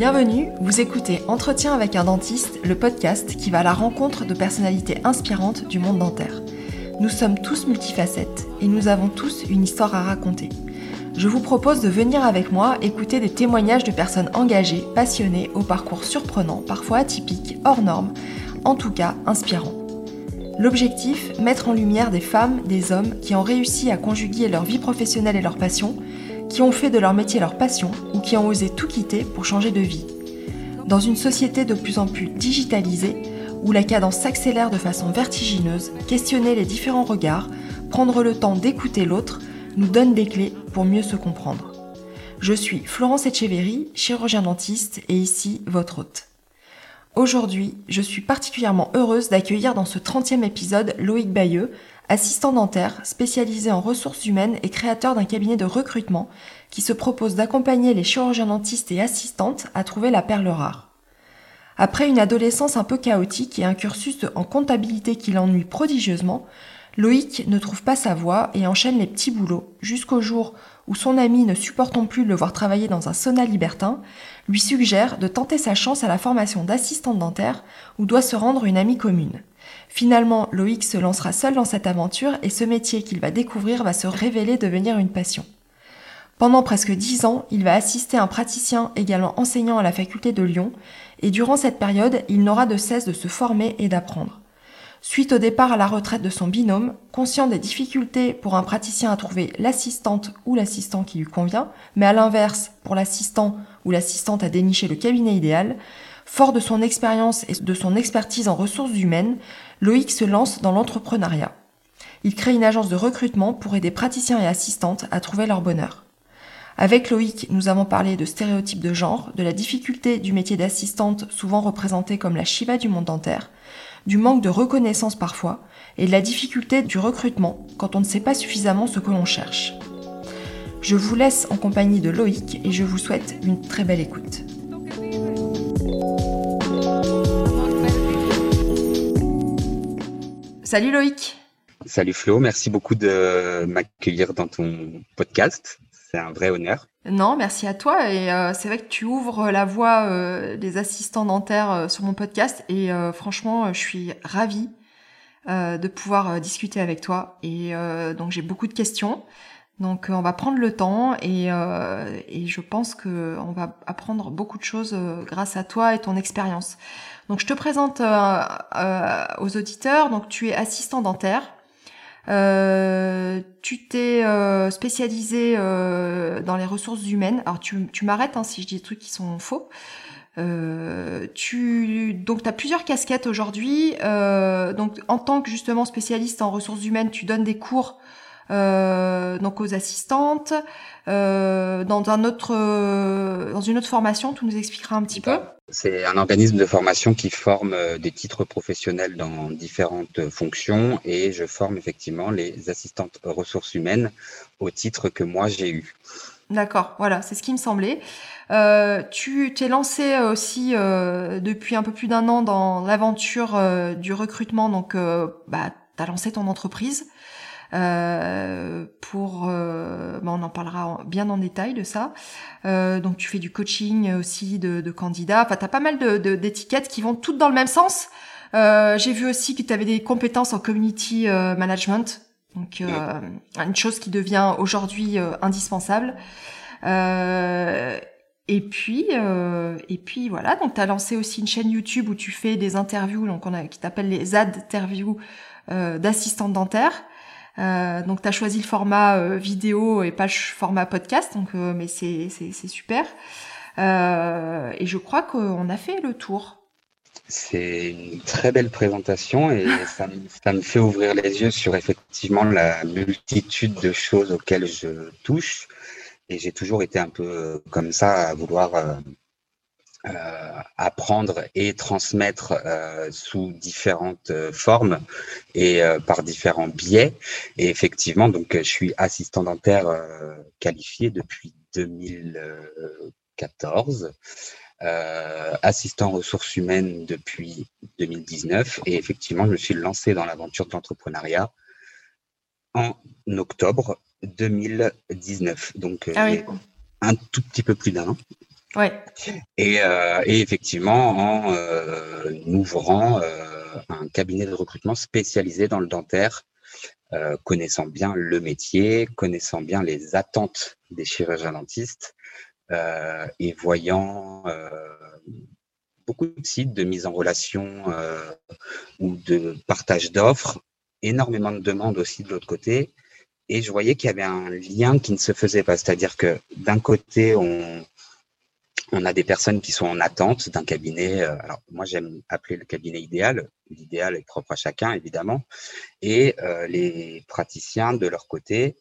Bienvenue, vous écoutez Entretien avec un dentiste, le podcast qui va à la rencontre de personnalités inspirantes du monde dentaire. Nous sommes tous multifacettes et nous avons tous une histoire à raconter. Je vous propose de venir avec moi écouter des témoignages de personnes engagées, passionnées, au parcours surprenant, parfois atypique, hors normes, en tout cas inspirants. L'objectif, mettre en lumière des femmes, des hommes qui ont réussi à conjuguer leur vie professionnelle et leur passion, qui ont fait de leur métier leur passion qui ont osé tout quitter pour changer de vie. Dans une société de plus en plus digitalisée, où la cadence s'accélère de façon vertigineuse, questionner les différents regards, prendre le temps d'écouter l'autre, nous donne des clés pour mieux se comprendre. Je suis Florence Etcheverry, chirurgien dentiste, et ici votre hôte. Aujourd'hui, je suis particulièrement heureuse d'accueillir dans ce 30e épisode Loïc Bayeux, assistant dentaire, spécialisé en ressources humaines et créateur d'un cabinet de recrutement qui se propose d'accompagner les chirurgiens dentistes et assistantes à trouver la perle rare. Après une adolescence un peu chaotique et un cursus en comptabilité qui l'ennuie prodigieusement, Loïc ne trouve pas sa voie et enchaîne les petits boulots jusqu'au jour où son ami, ne supportant plus le voir travailler dans un sauna libertin, lui suggère de tenter sa chance à la formation d'assistante dentaire où doit se rendre une amie commune. Finalement, Loïc se lancera seul dans cette aventure et ce métier qu'il va découvrir va se révéler devenir une passion. Pendant presque dix ans, il va assister un praticien également enseignant à la faculté de Lyon, et durant cette période, il n'aura de cesse de se former et d'apprendre. Suite au départ à la retraite de son binôme, conscient des difficultés pour un praticien à trouver l'assistante ou l'assistant qui lui convient, mais à l'inverse, pour l'assistant ou l'assistante à dénicher le cabinet idéal, fort de son expérience et de son expertise en ressources humaines, Loïc se lance dans l'entrepreneuriat. Il crée une agence de recrutement pour aider praticiens et assistantes à trouver leur bonheur. Avec Loïc, nous avons parlé de stéréotypes de genre, de la difficulté du métier d'assistante souvent représenté comme la Shiva du monde dentaire, du manque de reconnaissance parfois, et de la difficulté du recrutement quand on ne sait pas suffisamment ce que l'on cherche. Je vous laisse en compagnie de Loïc et je vous souhaite une très belle écoute. Salut Loïc Salut Flo, merci beaucoup de m'accueillir dans ton podcast. C'est un vrai honneur. Non, merci à toi. Et euh, c'est vrai que tu ouvres la voie euh, des assistants dentaires euh, sur mon podcast. Et franchement, je suis ravie de pouvoir discuter avec toi. Et donc j'ai beaucoup de questions. Donc on va prendre le temps et, et je pense que on va apprendre beaucoup de choses grâce à toi et ton expérience. Donc je te présente aux auditeurs. Donc tu es assistant dentaire. Euh, tu t'es euh, spécialisé euh, dans les ressources humaines. Alors tu, tu m'arrêtes hein, si je dis des trucs qui sont faux. Euh, tu donc as plusieurs casquettes aujourd'hui. donc en tant que justement spécialiste en ressources humaines, tu donnes des cours donc aux assistantes. dans un autre dans une autre formation, tu nous expliqueras un petit peu? C'est un organisme de formation qui forme euh, des titres professionnels dans différentes fonctions et je forme effectivement les assistantes ressources humaines au titre que moi j'ai eu. D'accord, voilà, c'est ce qui me semblait. Euh, tu t'es lancé aussi euh, depuis un peu plus d'un an dans l'aventure du recrutement, donc bah, tu as lancé ton entreprise. Euh, pour, euh, bah, on en parlera bien en détail de ça. Euh, donc tu fais du coaching aussi de, de candidats. Enfin, t'as pas mal de, d'étiquettes qui vont toutes dans le même sens. J'ai vu aussi que tu avais des compétences en community management, donc une chose qui devient aujourd'hui indispensable. Et puis, et puis voilà. Donc, tu as lancé aussi une chaîne YouTube où tu fais des interviews, donc on a, qui t'appelle les ad interviews euh, d'assistantes dentaires. Euh, donc tu as choisi le format euh, vidéo et pas le format podcast, donc euh, mais c'est super. et je crois qu'on a fait le tour. C'est une très belle présentation et ça, ça, me fait ouvrir les yeux sur effectivement la multitude de choses auxquelles je touche. Et j'ai toujours été un peu comme ça à vouloir euh, apprendre et transmettre euh, sous différentes euh, formes et par différents biais. Et effectivement, donc je suis assistant dentaire qualifié depuis 2014. assistant ressources humaines depuis 2019 et effectivement je me suis lancé dans l'aventure de l'entrepreneuriat en octobre 2019 donc ah un tout petit peu plus d'un an Ouais. Et, et effectivement, en ouvrant un cabinet de recrutement spécialisé dans le dentaire, connaissant bien le métier, connaissant bien les attentes des chirurgiens dentistes et voyant beaucoup de sites de mise en relation euh, ou de partage d'offres, énormément de demandes aussi de l'autre côté. Et je voyais qu'il y avait un lien qui ne se faisait pas. C'est-à-dire que d'un côté, on, on a des personnes qui sont en attente d'un cabinet. Euh, alors, moi, j'aime appeler le cabinet idéal. L'idéal est propre à chacun, évidemment. Et euh, les praticiens, de leur côté,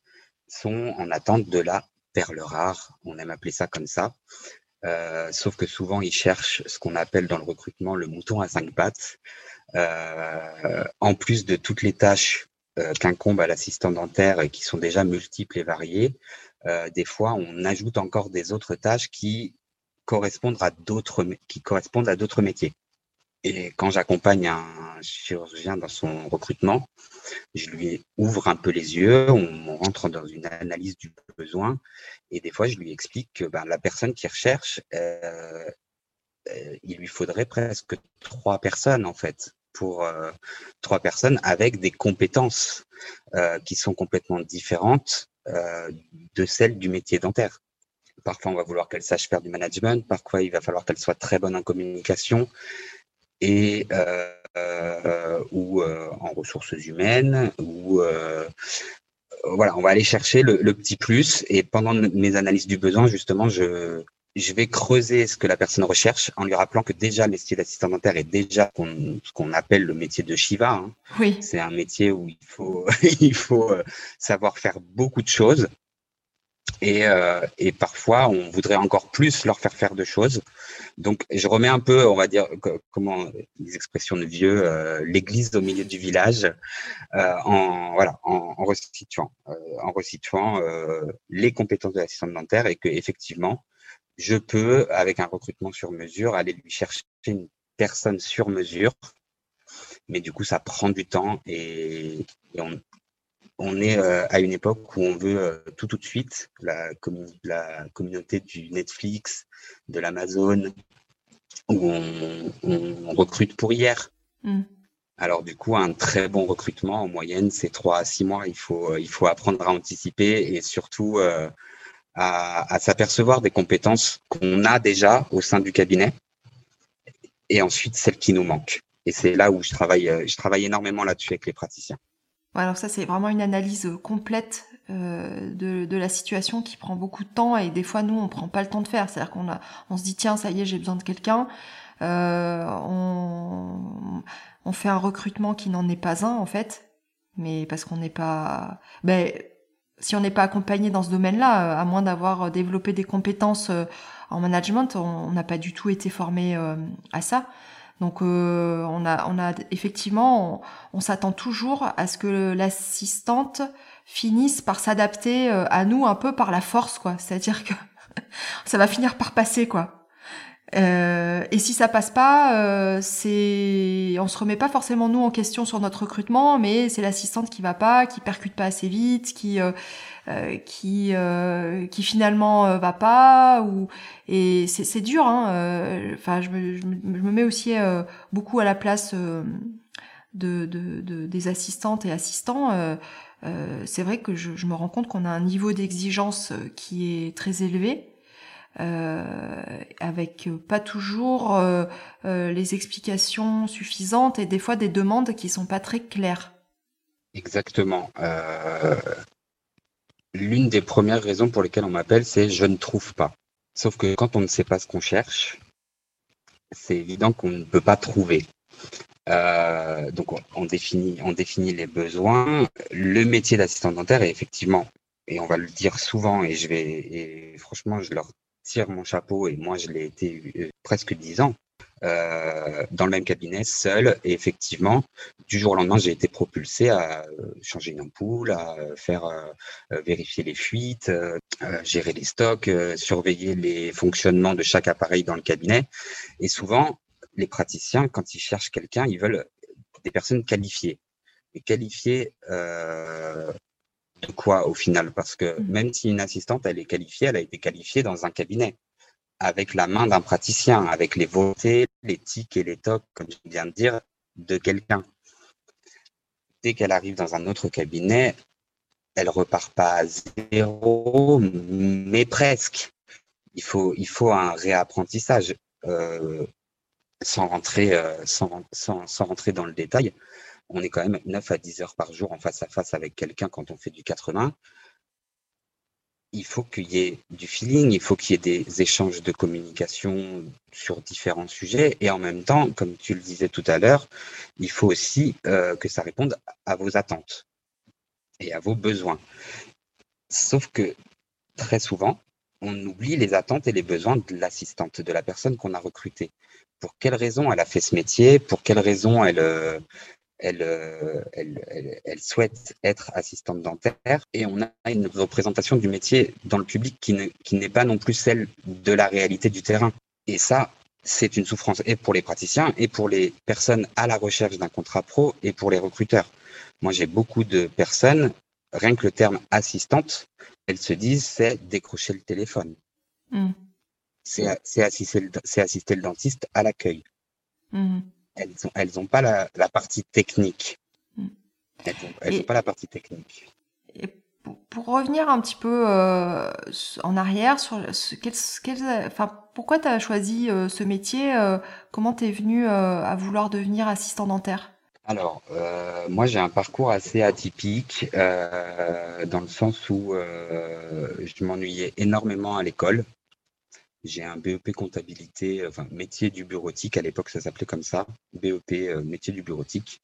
sont en attente de la perle rare. On aime appeler ça comme ça. Euh, sauf que souvent, ils cherchent ce qu'on appelle dans le recrutement le mouton à cinq pattes. Euh, en plus de toutes les tâches euh, qu'incombe à l'assistant dentaire et qui sont déjà multiples et variées, euh, des fois, on ajoute encore des autres tâches qui correspondent à d'autres qui correspondent à d'autres métiers. Et quand j'accompagne un chirurgien dans son recrutement, je lui ouvre un peu les yeux, on rentre dans une analyse du besoin et des fois je lui explique que ben, la personne qui recherche, euh, euh, il lui faudrait presque trois personnes en fait pour euh, trois personnes avec des compétences qui sont complètement différentes de celles du métier dentaire. Parfois, on va vouloir qu'elle sache faire du management, parfois, il va falloir qu'elle soit très bonne en communication et euh, ou euh, en ressources humaines ou euh, voilà, on va aller chercher le, le, petit plus et pendant mes analyses du besoin, justement, je, je vais creuser ce que la personne recherche en lui rappelant que déjà le métier d'assistant dentaire est déjà ce qu'on appelle le métier de Shiva. Hein. Oui. C'est un métier où il faut, il faut savoir faire beaucoup de choses. Et, euh, et, parfois, on voudrait encore plus leur faire faire de choses. Donc, je remets un peu, on va dire, comment les expressions de vieux, euh, l'église au milieu du village, euh, en voilà, en, en restituant, euh, en restituant euh, les compétences de l'assistant dentaire et que effectivement, je peux, avec un recrutement sur mesure, aller lui chercher une personne sur mesure. Mais du coup, ça prend du temps et, et on, on est euh, à une époque où on veut euh, tout tout de suite la, la communauté du Netflix, de l'Amazon, où on, recrute pour hier. Mm. Alors du coup, un très bon recrutement en moyenne, c'est trois à six mois. Il faut, euh, il faut apprendre à anticiper et surtout à, à s'apercevoir des compétences qu'on a déjà au sein du cabinet et ensuite celles qui nous manquent. Et c'est là où je travaille, je travaille énormément là-dessus avec les praticiens. Alors ça, c'est vraiment une analyse euh, complète euh, de, de, la situation qui prend beaucoup de temps et des fois, nous, on prend pas le temps de faire. C'est-à-dire qu'on a, on se dit, tiens, ça y est, j'ai besoin de quelqu'un. Euh, on, on, fait un recrutement qui n'en est pas un, en fait, mais parce qu'on n'est pas... Ben, si on n'est pas accompagné dans ce domaine-là, à moins d'avoir développé des compétences euh, en management, on n'a pas du tout été formé à ça. Donc euh, on a on a effectivement on, s'attend toujours à ce que l'assistante finisse par s'adapter euh, à nous un peu par la force quoi. C'est-à-dire que ça va finir par passer quoi. Euh, et si ça passe pas, euh, c'est, on se remet pas forcément nous en question sur notre recrutement, mais c'est l'assistante qui va pas, qui percute pas assez vite, qui euh, euh qui euh, qui finalement euh, va pas, ou et c'est, dur. Hein, enfin, je me, je, me, mets aussi beaucoup à la place de, de, de, des assistantes et assistants. c'est vrai que je, je me rends compte qu'on a un niveau d'exigence qui est très élevé euh, avec pas toujours euh, euh, les explications suffisantes et des fois des demandes qui sont pas très claires. Exactement. L'une des premières raisons pour lesquelles on m'appelle, c'est je ne trouve pas. Sauf que quand on ne sait pas ce qu'on cherche, c'est évident qu'on ne peut pas trouver. Euh, donc on, définit, on définit les besoins. Le métier d'assistant dentaire est effectivement, et on va le dire souvent, et je vais, et franchement, je leur tire mon chapeau, et moi je l'ai été euh, presque dix ans, euh, dans le même cabinet, seul. Et effectivement, du jour au lendemain, j'ai été propulsé à euh, changer une ampoule, à faire vérifier les fuites, gérer les stocks, surveiller les fonctionnements de chaque appareil dans le cabinet. Et souvent, les praticiens, quand ils cherchent quelqu'un, ils veulent des personnes qualifiées. Et qualifiées quoi au final Parce que mmh. même si une assistante, elle est qualifiée, elle a été qualifiée dans un cabinet. avec la main d'un praticien, avec les volontés, les tics et les tocs, comme je viens de dire, de quelqu'un. Dès qu'elle arrive dans un autre cabinet, elle repart pas à zéro, mais presque. Il faut, il faut un réapprentissage. Euh, sans rentrer, euh, sans, sans, sans, rentrer dans le détail, on est quand même 9 à 10 heures par jour en face à face avec quelqu'un quand on fait du 80 il faut qu'il y ait du feeling, il faut qu'il y ait des échanges de communication sur différents sujets. Et en même temps, comme tu le disais tout à l'heure, il faut aussi euh, que ça réponde à vos attentes et à vos besoins. Sauf que très souvent, on oublie les attentes et les besoins de l'assistante, de la personne qu'on a recrutée. Pour quelle raison elle a fait ce métier? Pour quelle raison elle, euh, elle, elle, elle, souhaite être assistante dentaire et on a une représentation du métier dans le public qui, ne, qui n'est pas non plus celle de la réalité du terrain. Et ça, c'est une souffrance et pour les praticiens et pour les personnes à la recherche d'un contrat pro et pour les recruteurs. Moi, j'ai beaucoup de personnes, rien que le terme assistante, elles se disent c'est décrocher le téléphone. Mmh. C'est assister, assister, le dentiste à l'accueil. Mmh elles n'ont pas la, partie technique. Mm. Elles n'ont pas la partie technique. pour, revenir un petit peu euh, en arrière, sur enfin, pourquoi tu as choisi euh, ce métier euh, Comment tu es venu à vouloir devenir assistant dentaire? Alors, moi j'ai un parcours assez atypique dans le sens où je m'ennuyais énormément à l'école. J'ai un BEP comptabilité, enfin métier du bureautique, à l'époque ça s'appelait comme ça, BEP euh, métier du bureautique.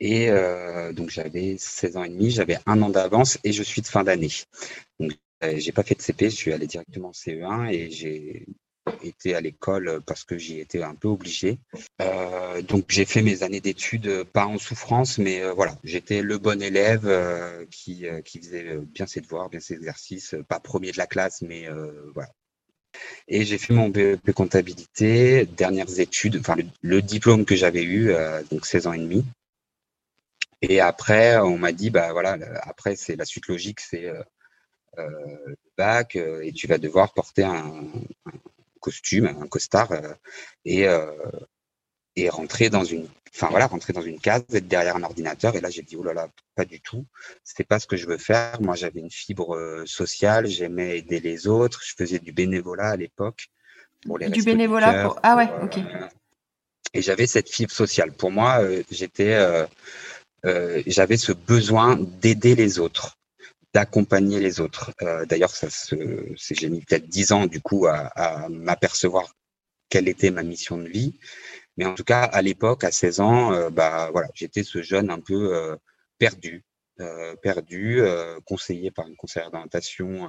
Et euh, donc j'avais 16 ans et demi, j'avais un an d'avance et je suis de fin d'année. Donc euh, j'ai pas fait de CP, je suis allé directement en CE1 et j'ai été à l'école parce que j'y étais un peu obligé. donc j'ai fait mes années d'études pas en souffrance, mais voilà, j'étais le bon élève qui, qui faisait bien ses devoirs, bien ses exercices, pas premier de la classe, mais voilà, et j'ai fait mon BEP comptabilité, dernières études, enfin le, diplôme que j'avais eu, euh, donc 16 ans et demi. Et après, on m'a dit, bah voilà, après c'est la suite logique, c'est euh, euh, le bac et tu vas devoir porter un, costume, un costard et, et rentrer dans une enfin voilà, rentrer dans une case, être derrière un ordinateur. Et là, j'ai dit, oh là là, pas du tout. C'était pas ce que je veux faire. Moi, j'avais une fibre euh, sociale, j'aimais aider les autres. Je faisais du bénévolat à l'époque. Pour les du bénévolat pour... Ah ouais, ok. et j'avais cette fibre sociale. Pour moi, euh, j'étais, euh, j'avais ce besoin d'aider les autres d'accompagner les autres. D'ailleurs, ça j'ai mis peut-être dix ans du coup à, m'apercevoir quelle était ma mission de vie. Mais en tout cas, à l'époque, à 16 ans, euh, bah voilà, j'étais ce jeune un peu euh, perdu, euh, perdu, conseillé par une conseillère d'orientation.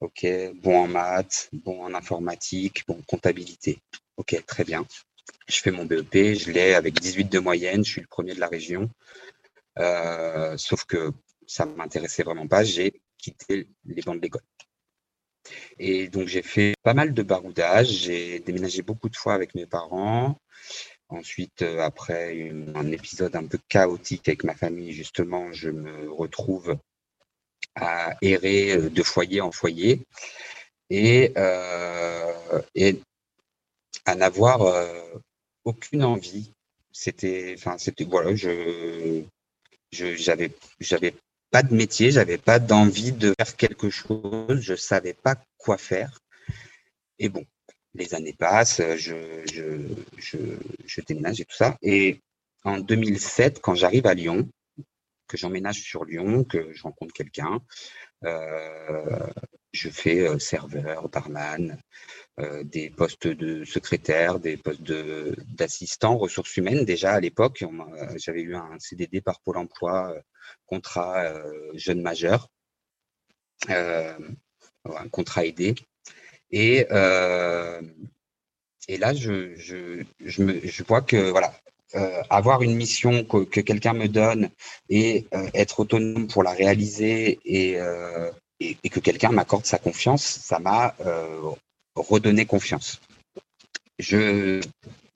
ok, bon en maths, bon en informatique, bon comptabilité. Ok, très bien. Je fais mon BEP, je l'ai avec 18 de moyenne, je suis le premier de la région. sauf que ça ne m'intéressait vraiment pas, j'ai quitté les bancs de l'école. Et donc j'ai fait pas mal de baroudage, j'ai déménagé beaucoup de fois avec mes parents, Ensuite, euh, après un épisode un peu chaotique avec ma famille, justement, je me retrouve à errer euh, de foyer en foyer et, euh, et à n'avoir aucune envie. C'était, enfin, c'était voilà, je, j'avais, j'avais pas de métier, j'avais pas d'envie de faire quelque chose, je savais pas quoi faire. Et bon, les années passent, je, déménage et tout ça. Et en 2007, quand j'arrive à Lyon, que j'emménage sur Lyon, que je rencontre quelqu'un, euh, je fais euh, serveur, barman, euh, des postes de secrétaire, des postes d'assistant, ressources humaines. Déjà à l'époque, j'avais eu un CDD par Pôle emploi, contrat jeune majeur, un contrat aidé. Et, euh, et là, je, je, je, me, je vois que voilà, euh, avoir une mission que, que quelqu'un me donne et euh, être autonome pour la réaliser et, euh, et, et, que quelqu'un m'accorde sa confiance, ça m'a euh, redonné confiance. Je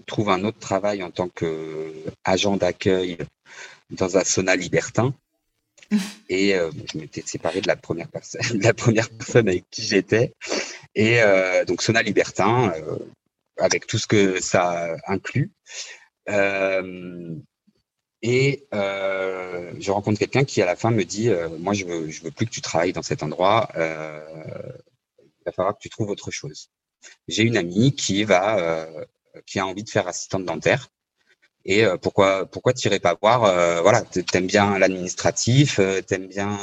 trouve un autre travail en tant qu'agent d'accueil dans un sauna libertin. Et je m'étais séparé de la première personne, de la première personne avec qui j'étais. Et donc Sona Libertin, avec tout ce que ça inclut. Et euh, je rencontre quelqu'un qui, à la fin, me dit euh, Moi, je veux, je veux plus que tu travailles dans cet endroit. Euh, il va falloir que tu trouves autre chose. J'ai une amie qui va, euh, qui a envie de faire assistante dentaire. Et euh, pourquoi, pourquoi t'irais pas voir euh, Voilà, t'aimes bien l'administratif, t'aimes bien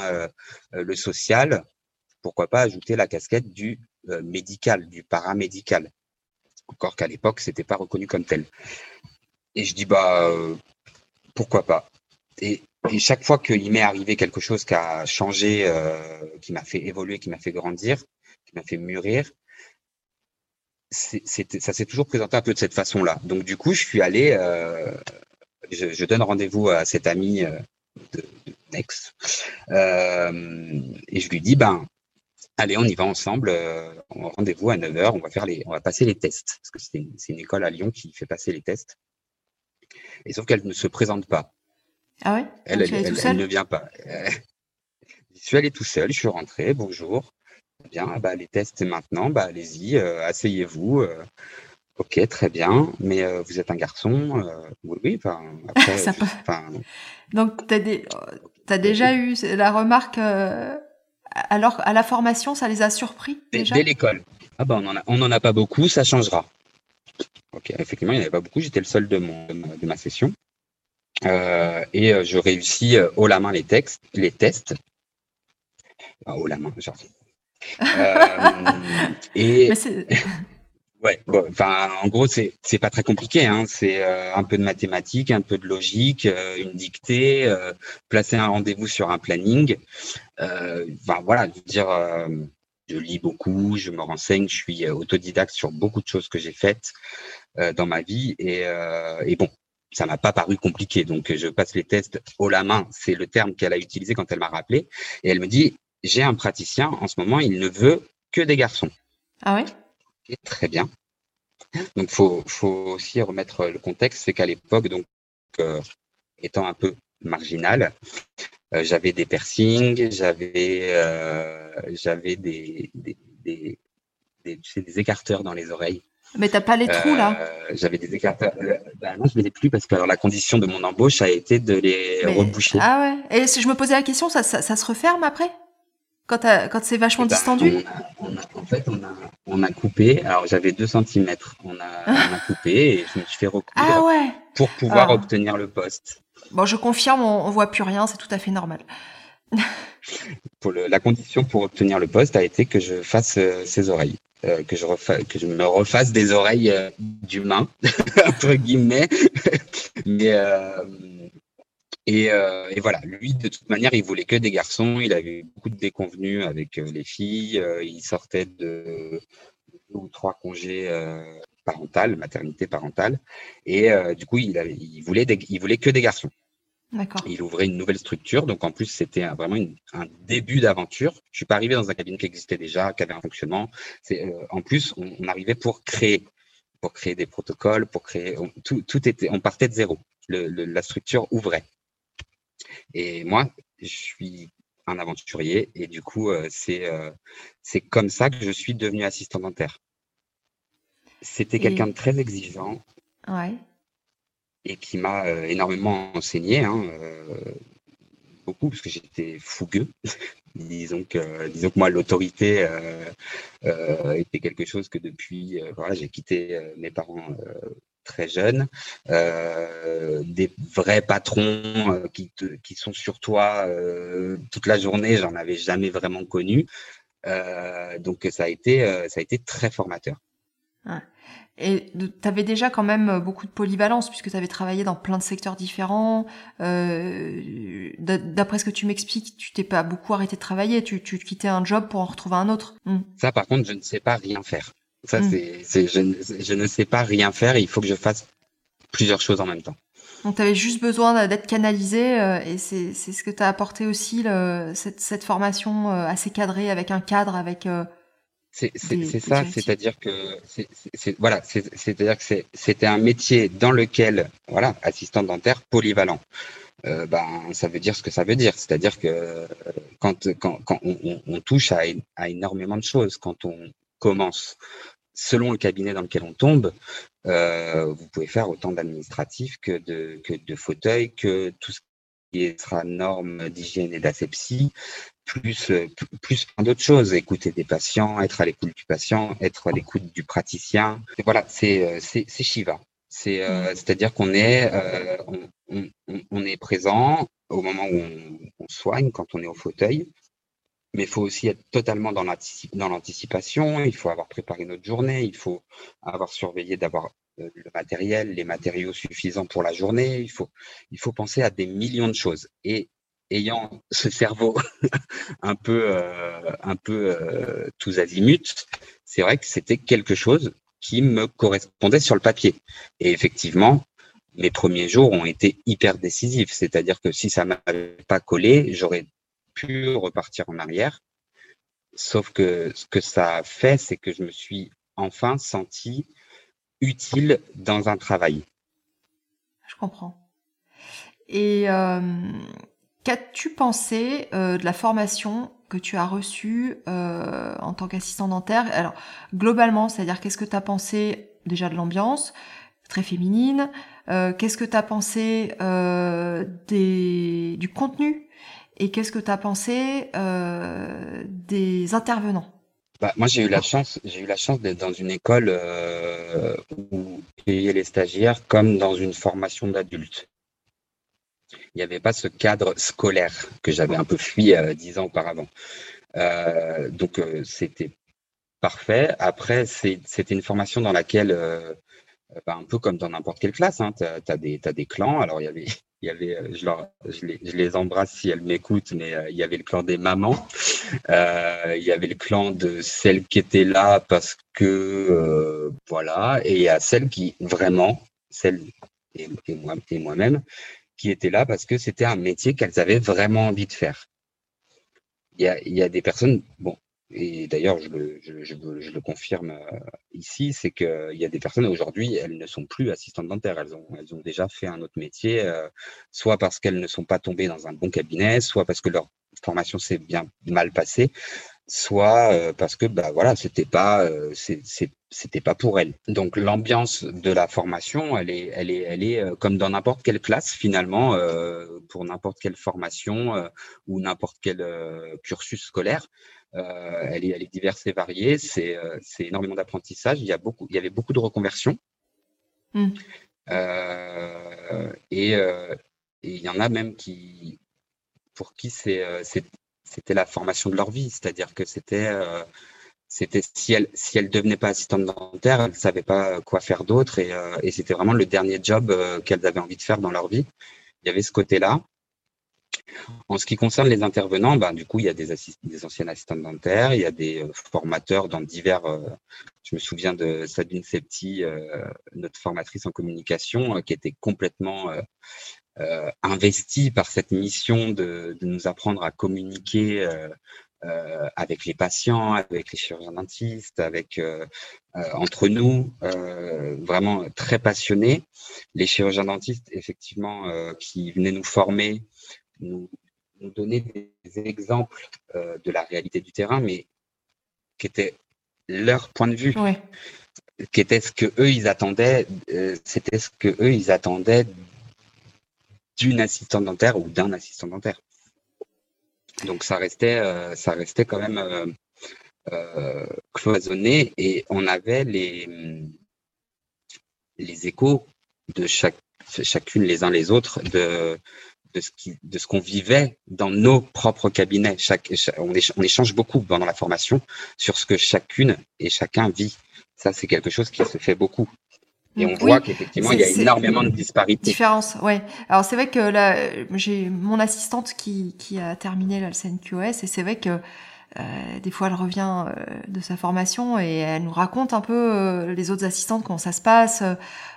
le social. Pourquoi pas ajouter la casquette du médical, du paramédical Encore qu'à l'époque, c'était pas reconnu comme tel. Et je dis bah pourquoi pas. Et, chaque fois qu'il m'est arrivé quelque chose qui a changé, euh, qui m'a fait évoluer, qui m'a fait grandir, qui m'a fait mûrir, ça s'est toujours présenté un peu de cette façon-là. Donc du coup, je suis allé, euh, je, donne rendez-vous à cet ami euh, de, Nex, et je lui dis, ben, allez, on y va ensemble, rendez-vous à 9h, on va faire on va passer les tests, parce que c'est une école à Lyon qui fait passer les tests. Et sauf qu'elle ne se présente pas. Ah ouais? Elle, elle, ne vient pas. je suis allé tout seul, je suis rentré, bonjour. Bien, bah, les tests maintenant, bah, allez-y, euh, asseyez-vous. Euh. ok, très bien, mais euh, vous êtes un garçon Oui, oui, enfin, après, Ça Donc, tu as, déjà eu la remarque, alors à la formation, ça les a surpris déjà? Dès, l'école. Ah bah, on n'en a, a pas beaucoup, ça changera. Ok, effectivement, il n'y en avait pas beaucoup. J'étais le seul de, mon, de ma session. Euh, et euh, je réussis euh, haut la main les textes, les tests. Haut la main, genre. et ouais, bon, enfin, en gros, c'est c'est pas très compliqué. Hein. C'est un peu de mathématiques, un peu de logique, une dictée, placer un rendez-vous sur un planning. Enfin voilà, je veux dire je lis beaucoup, je me renseigne, je suis euh, autodidacte sur beaucoup de choses que j'ai faites euh, dans ma vie et, euh, et bon, ça m'a pas paru compliqué. Donc je passe les tests haut la main, c'est le terme qu'elle a utilisé quand elle m'a rappelé et elle me dit j'ai un praticien en ce moment, il ne veut que des garçons. Ah oui. Très bien. Donc faut faut aussi remettre le contexte, c'est qu'à l'époque donc étant un peu marginal, euh, j'avais des piercings, j'avais euh, j'avais des des, des, des, des, écarteurs dans les oreilles. Mais t'as pas les trous là? euh, J'avais des écarteurs. Ben non, je ne les ai plus parce que alors, la condition de mon embauche a été de les reboucher. Ah ouais. Et si je me posais la question, ça, ça, ça se referme après? Quand, quand c'est vachement eh ben, distendu? on a, on a, En fait, on a, on a coupé. Alors j'avais 2 cm. On a, on a coupé et je me suis fait recoudre ah ouais. pour pouvoir ah. obtenir le poste. Bon, je confirme, on, on voit plus rien, c'est tout à fait normal. la condition pour obtenir le poste a été que je fasse euh, ses oreilles, euh, que je me refasse des oreilles euh, d'humain entre guillemets. Mais et, et, voilà, lui de toute manière, il voulait que des garçons. Il avait beaucoup de déconvenus avec les filles. il sortait de deux ou trois congés parentale, maternité parentale. Et euh, du coup, il, avait, il, voulait il voulait que des garçons. Il ouvrait une nouvelle structure, donc en plus c'était vraiment un début d'aventure. Je suis pas arrivé dans un cabinet qui existait déjà, qui avait un fonctionnement. C'est euh, en plus on, arrivait pour créer, pour créer des protocoles, pour créer tout, tout était, on partait de zéro. Le, la structure ouvrait. Et moi, je suis un aventurier et du coup euh, c'est c'est comme ça que je suis devenu assistant dentaire. C'était quelqu'un de très exigeant. Et qui m'a euh, énormément enseigné, hein, euh, beaucoup, parce que j'étais fougueux. disons, que, disons que moi, l'autorité euh, était quelque chose que depuis, voilà, j'ai quitté mes parents très jeunes, des vrais patrons qui, qui sont sur toi toute la journée, j'en avais jamais vraiment connu. donc ça a été, ça a été très formateur. Et tu avais déjà quand même euh, beaucoup de polyvalence puisque tu avais travaillé dans plein de secteurs différents. Euh, D'après ce que tu m'expliques, tu t'es pas beaucoup arrêté de travailler, tu, tu quittais un job pour en retrouver un autre. Hmm. Ça, par contre, je ne sais pas rien faire. Ça, hmm. c'est, je, je, ne sais pas rien faire. il faut que je fasse plusieurs choses en même temps. Donc, tu avais juste besoin d'être canalisé euh, et c'est ce que tu as apporté aussi, le, cette, cette, formation euh, assez cadrée avec un cadre, avec c'est ça, c'est-à-dire que c'est voilà, c'est-à-dire que c'était un métier dans lequel voilà, assistant dentaire polyvalent. Euh, ben, ça veut dire ce que ça veut dire, c'est-à-dire que quand, quand, quand on, on, touche à, à, énormément de choses, quand on, commence. Selon le cabinet dans lequel on tombe, euh, vous pouvez faire autant d'administratifs que de, que de fauteuils, que tout ce qui sera normes d'hygiène et d'asepsie, plus, plus plein d'autres choses. Écouter des patients, être à l'écoute du patient, être à l'écoute du praticien. Et voilà, c'est Shiva. C'est euh, mmh. à dire qu'on est, euh, on, on, on, est présent au moment où on, on, soigne, quand on est au fauteuil. Mais il faut aussi être totalement dans l'anticipation. Il faut avoir préparé notre journée. Il faut avoir surveillé d'avoir euh, le matériel, les matériaux suffisants pour la journée. Il faut, il faut penser à des millions de choses. Et ayant ce cerveau un peu, euh, un peu euh, tous azimuts, c'est vrai que c'était quelque chose qui me correspondait sur le papier. Et effectivement, mes premiers jours ont été hyper décisifs. C'est-à-dire que si ça m'avait pas collé, j'aurais repartir en arrière. Sauf que ce que ça fait, c'est que je me suis enfin senti utile dans un travail. Je comprends. Et euh, qu'as-tu pensé euh, de la formation que tu as reçue euh, en tant qu'assistant dentaire? Alors, globalement, c'est-à-dire qu'est-ce que tu as pensé déjà de l'ambiance, très féminine Qu'est-ce que tu as pensé des, du contenu Et qu'est-ce que tu as pensé des intervenants? Bah, moi, j'ai eu la chance, j'ai eu la chance d'être dans une école euh, où y les stagiaires comme dans une formation d'adultes. Il n'y avait pas ce cadre scolaire que j'avais un peu fui euh, dix ans auparavant. Euh, donc, euh, c'était parfait. Après, c'était une formation dans laquelle, euh, bah, un peu comme dans n'importe quelle classe, hein, tu as, as, des clans. Alors, il y avait il y avait, euh, je, leur, je, les, je les embrasse si elles m'écoutent, mais euh, il y avait le clan des mamans, euh, il y avait le clan de celles qui étaient là parce que euh, voilà, et il y a celles qui vraiment, celles et, et moi et moi-même, qui étaient là parce que c'était un métier qu'elles avaient vraiment envie de faire. Il y a, il y a des personnes, bon, et d'ailleurs, je le, je, je, je le, confirme euh, ici, c'est qu'il y a des personnes aujourd'hui, elles ne sont plus assistantes dentaires, elles ont, elles ont déjà fait un autre métier, euh, soit parce qu'elles ne sont pas tombées dans un bon cabinet, soit parce que leur formation s'est bien mal passée, soit euh, parce que bah voilà c'était pas euh, c'était pas pour elle donc l'ambiance de la formation elle est elle est elle est euh, comme dans n'importe quelle classe finalement pour n'importe quelle formation ou n'importe quel cursus scolaire elle est elle est diverse et variée c'est c'est énormément d'apprentissage il y a beaucoup il y avait beaucoup de reconversions mmh. et et il y en a même qui pour qui c'était la formation de leur vie, c'est-à-dire que c'était euh, c'était si elle si elle devenait pas assistante dentaire, elle savait pas quoi faire d'autre et, euh, et c'était vraiment le dernier job euh, qu'elles avaient envie de faire dans leur vie. Il y avait ce côté-là. En ce qui concerne les intervenants, ben, du coup, il y a des, des anciennes assistantes dentaires, il y a des formateurs dans divers. je me souviens de Sabine Septi, notre formatrice en communication, qui était complètement euh, investi par cette mission de, nous apprendre à communiquer euh, euh, avec les patients, avec les chirurgiens dentistes, avec euh, euh, entre nous, vraiment très passionnés. Les chirurgiens dentistes, effectivement, qui venaient nous former, nous, nous donner des exemples de la réalité du terrain, mais qui étaient leur point de vue. Ouais. Qui était ce que eux ils attendaient, c'était ce que eux ils attendaient d'une assistante dentaire ou d'un assistant dentaire. Donc ça restait, euh, ça restait quand même euh, euh, cloisonné et on avait les, les échos de chaque, chacune les uns les autres de, de ce qui, de ce qu'on vivait dans nos propres cabinets. Chaque, on, on échange beaucoup pendant la formation sur ce que chacune et chacun vit. Ça, c'est quelque chose qui se fait beaucoup. Et on voit qu'effectivement, il y a énormément de disparités. Différence, ouais. Alors c'est vrai que là, j'ai mon assistante qui, qui a terminé la CNQS et c'est vrai que euh, des fois elle revient euh, de sa formation et elle nous raconte un peu euh, les autres assistantes comment ça se passe.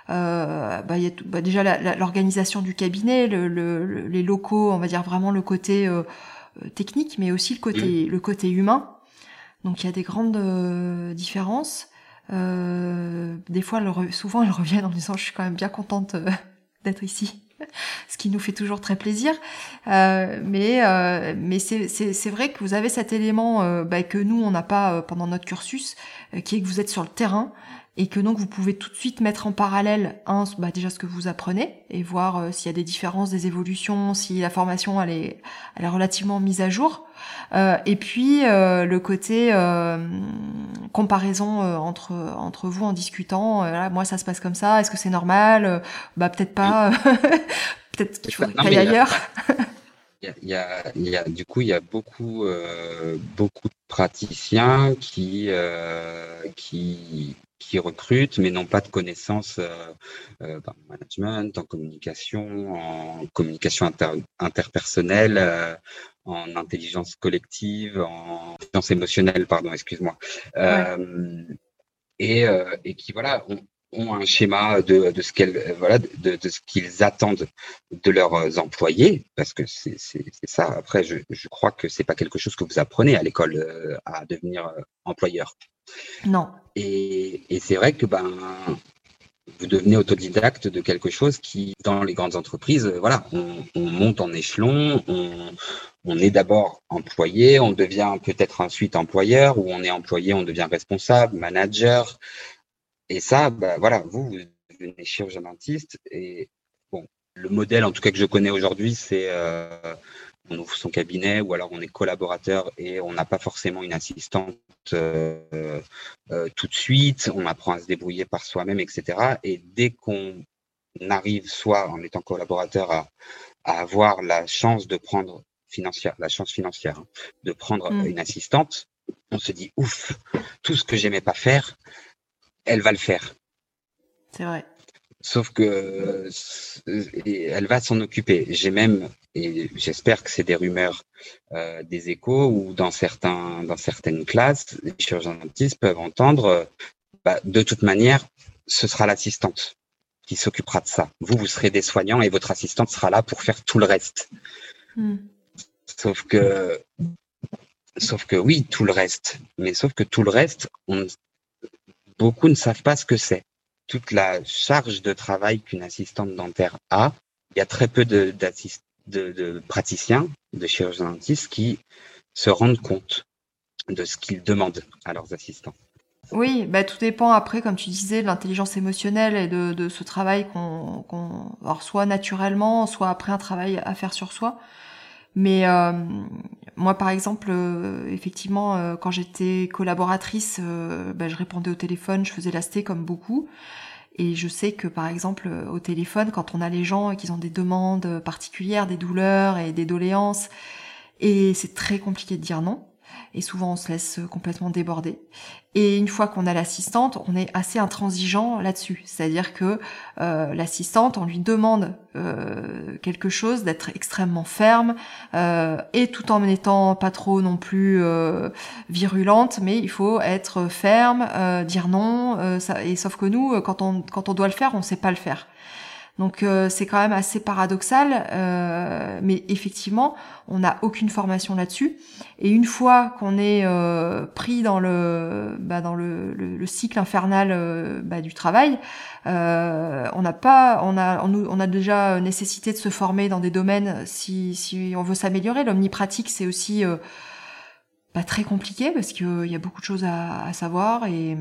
Euh, bah, y a tout, bah, déjà l'organisation du cabinet, le, le, les locaux, on va dire vraiment le côté euh, technique, mais aussi le côté, mmh. le côté humain. Donc il y a des grandes différences. Euh, des fois, elle souvent, elle revient en disant Je suis quand même bien contente euh, d'être ici. ce qui nous fait toujours très plaisir. Euh, mais euh, mais c'est vrai que vous avez cet élément euh, bah, que nous, on n'a pas pendant notre cursus, qui est que vous êtes sur le terrain et que donc vous pouvez tout de suite mettre en parallèle un, bah déjà ce que vous apprenez et voir s'il y a des différences, des évolutions, si la formation elle est, elle est relativement mise à jour. Euh, et puis euh, le côté euh, comparaison entre entre vous en discutant. moi ça se passe comme ça. Est-ce que c'est normal Bah peut-être pas. peut-être qu'il faut aller ailleurs. Il y, a, il y a, du coup, il y a beaucoup, beaucoup de praticiens qui, qui, qui recrutent, mais n'ont pas de connaissances en management, en communication, en communication interpersonnelle, en intelligence collective, en intelligence émotionnelle, pardon, excuse-moi, euh, et, euh, et, qui voilà ont, ont un schéma de, de ce qu'elles voilà de, de ce qu'ils attendent de leurs employés, parce que c'est ça. Après, je, je crois que c'est pas quelque chose que vous apprenez à l'école euh, à devenir euh, employeur. Non. Et, et c'est vrai que ben vous devenez autodidacte de quelque chose qui, dans les grandes entreprises, euh, voilà, on, on monte en échelon, on, on est d'abord employé, on devient peut-être ensuite employeur, ou on est employé, on devient responsable, manager. Et ça, bah, voilà, vous, vous devenez chirurgien dentiste. Et bon, le modèle, en tout cas que je connais aujourd'hui, c'est euh, on ouvre son cabinet ou alors on est collaborateur et on n'a pas forcément une assistante euh, euh, tout de suite. On apprend à se débrouiller par soi-même, etc. Et dès qu'on arrive, soit en étant collaborateur, à, à avoir la chance de prendre financière, la chance financière, hein, de prendre mm. une assistante, on se dit ouf, tout ce que j'aimais pas faire, elle va le faire. C'est vrai. Sauf que elle va s'en occuper. J'ai même, et j'espère que c'est des rumeurs, euh, des échos, ou dans certains, dans certaines classes, les chirurgiens dentistes peuvent entendre, bah, de toute manière, ce sera l'assistante qui s'occupera de ça. Vous, vous serez des soignants et votre assistante sera là pour faire tout le reste. Mm. Sauf que, sauf que oui, tout le reste. Mais sauf que tout le reste, on, beaucoup ne savent pas ce que c'est. Toute la charge de travail qu'une assistante dentaire a, il y a très peu de, praticiens, de chirurgiens dentistes qui se rendent compte de ce qu'ils demandent à leurs assistants. Oui, bah, tout dépend après, comme tu disais, de l'intelligence émotionnelle et de, ce travail qu'on soit naturellement, soit après un travail à faire sur soi. Mais euh, moi, par exemple, euh, effectivement, euh, quand j'étais collaboratrice, bah, je répondais au téléphone, je faisais la sté comme beaucoup. Et je sais que, par exemple, au téléphone, quand on a les gens qui ont des demandes particulières, des douleurs et des doléances, et c'est très compliqué de dire non et souvent on se laisse complètement déborder. Et une fois qu'on a l'assistante, on est assez intransigeant là-dessus. C'est-à-dire que euh, l'assistante, on lui demande euh, quelque chose, d'être extrêmement ferme, euh, et tout en n'étant pas trop non plus euh, virulente, mais il faut être ferme, euh, dire non. Euh, ça, et sauf que nous, quand on quand on doit le faire, on sait pas le faire. Donc euh, c'est quand même assez paradoxal, euh, mais effectivement, on n'a aucune formation là-dessus. Et une fois qu'on est euh, pris dans le bah, dans le, le, cycle infernal bah, du travail, on n'a pas, on a on, on, a déjà nécessité de se former dans des domaines si si on veut s'améliorer. L'omnipratique c'est aussi pas très compliqué parce qu'il y a beaucoup de choses à, à savoir et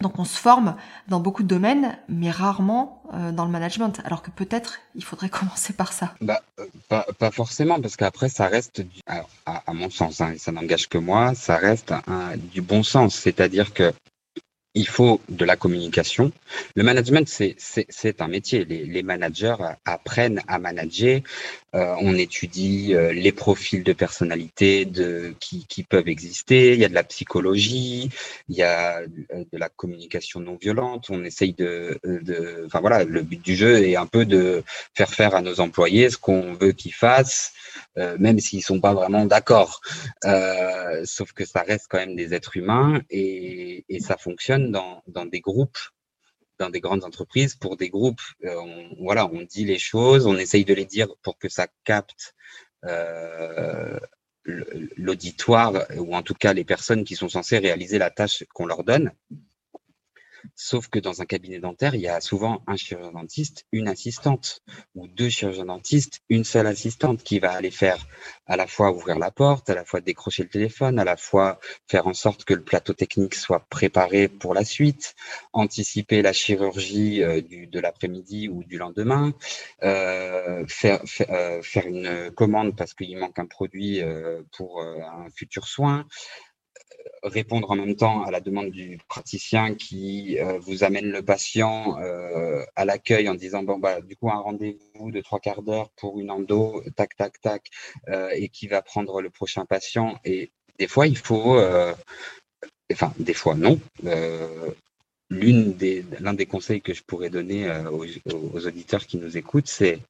donc on se forme dans beaucoup de domaines, mais rarement euh, dans le management. Alors que peut-être il faudrait commencer par ça. Bah, euh, pas, pas, forcément, parce qu'après ça reste, du, à, mon sens, hein, ça n'engage que moi, ça reste du bon sens. C'est-à-dire que il faut de la communication. Le management, c'est un métier. Les, les, managers apprennent à manager. Euh, on étudie euh, les profils de personnalité de, qui, qui, peuvent exister. Il y a de la psychologie, il y a euh, de la communication non violente. On essaye de, de enfin voilà, le but du jeu est un peu de faire faire à nos employés ce qu'on veut qu'ils fassent euh, même s'ils sont pas vraiment d'accord. Euh, sauf que ça reste quand même des êtres humains et, et ça fonctionne dans, des groupes, dans des grandes entreprises. Pour des groupes, euh, on, voilà, on dit les choses, on essaye de les dire pour que ça capte l'auditoire ou en tout cas les personnes qui sont censées réaliser la tâche qu'on leur donne. Sauf que dans un cabinet dentaire, il y a souvent un chirurgien dentiste, une assistante, ou deux chirurgiens dentistes, une seule assistante qui va aller faire à la fois ouvrir la porte, à la fois décrocher le téléphone, à la fois faire en sorte que le plateau technique soit préparé pour la suite, anticiper la chirurgie euh, de l'après-midi ou du lendemain, euh, faire, euh, faire, une commande parce qu'il manque un produit pour un futur soin, répondre en même temps à la demande du praticien qui euh, vous amène le patient euh, à l'accueil en disant bon bah du coup un rendez-vous de trois quarts d'heure pour une endo tac tac tac euh, et qui va prendre le prochain patient. Et des fois il faut enfin des fois non. L'une des l'un des conseils que je pourrais donner aux, aux auditeurs qui nous écoutent c'est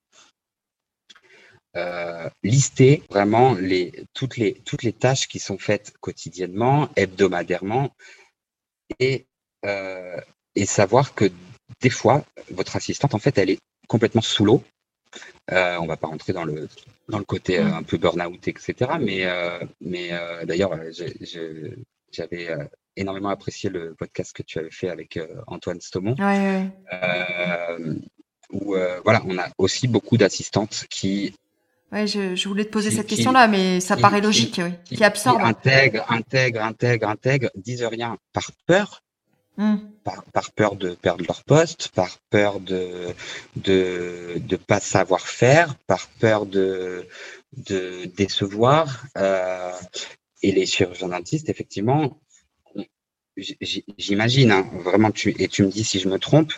euh, lister vraiment les, toutes, les, toutes les tâches qui sont faites quotidiennement, hebdomadairement, et, euh, et savoir que des fois, votre assistante, en fait, elle est complètement sous l'eau. Euh, on va pas rentrer dans le, dans le côté un peu burn-out, etc. Mais, mais d'ailleurs, j'avais énormément apprécié le podcast que tu avais fait avec Antoine Stomont. Ouais, ouais. où voilà, on a aussi beaucoup d'assistantes qui Ouais, je, je, voulais te poser cette question-là, mais ça paraît logique, qui, oui. Qui, absorbe. Intègre, intègre, intègre, intègre, disent rien par peur, mmh. par, par, peur de perdre leur poste, par peur de de de pas savoir faire, par peur de de décevoir. Euh, et les chirurgiens dentistes, effectivement, j'imagine, hein, vraiment, tu, et tu me dis si je me trompe,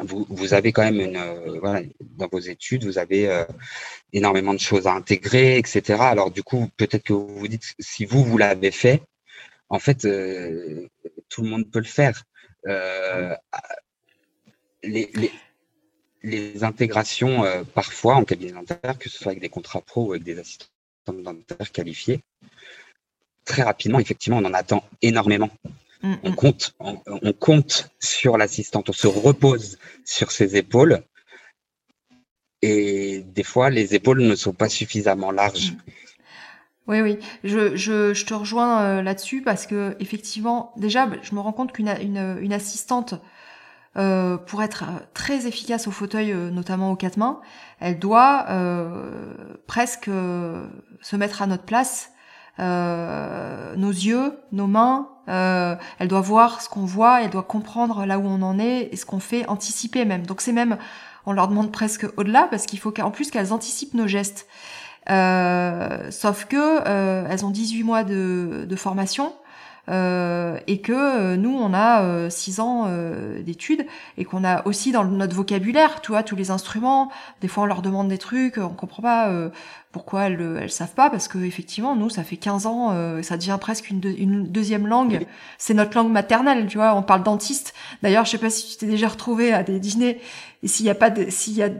vous, avez quand même une, euh, voilà, dans vos études, vous avez euh, énormément de choses à intégrer, etc. Alors du coup, peut-être que vous vous dites, si vous, vous l'avez fait, en fait, euh, tout le monde peut le faire. Les, les, les, intégrations, parfois, en cabinet dentaire, que ce soit avec des contrats pro ou avec des assistants dentaires qualifiés, très rapidement, effectivement, on en attend énormément. Mm, on, mm. compte, on, compte sur l'assistante, on se repose sur ses épaules. Et des fois, les épaules ne sont pas suffisamment larges. Mm. Oui, oui, je, je, je te rejoins euh, là-dessus parce que effectivement, déjà, je me rends compte qu'une une, une assistante, euh, pour être euh, très efficace au fauteuil, euh, notamment aux quatre mains, elle doit euh, presque se mettre à notre place euh, nos yeux, nos mains. Euh, elle doit voir ce qu'on voit, elle doit comprendre là où on en est et ce qu'on fait, anticiper même. Donc c'est même, on leur demande presque au-delà parce qu'il faut qu'en plus qu'elles anticipent nos gestes. Euh, sauf que euh, elles ont 18 mois de, de formation. Euh, et que euh, nous on a euh, six ans d'études et qu'on a aussi dans notre vocabulaire, tu vois, tous les instruments. Des fois on leur demande des trucs, on comprend pas pourquoi elles elles savent pas parce que effectivement nous ça fait 15 ans, ça devient presque une, une deuxième langue. C'est notre langue maternelle, tu vois. On parle dentiste. D'ailleurs, je sais pas si tu t'es déjà retrouvé à des dîners et s'il y a pas de, s'il y a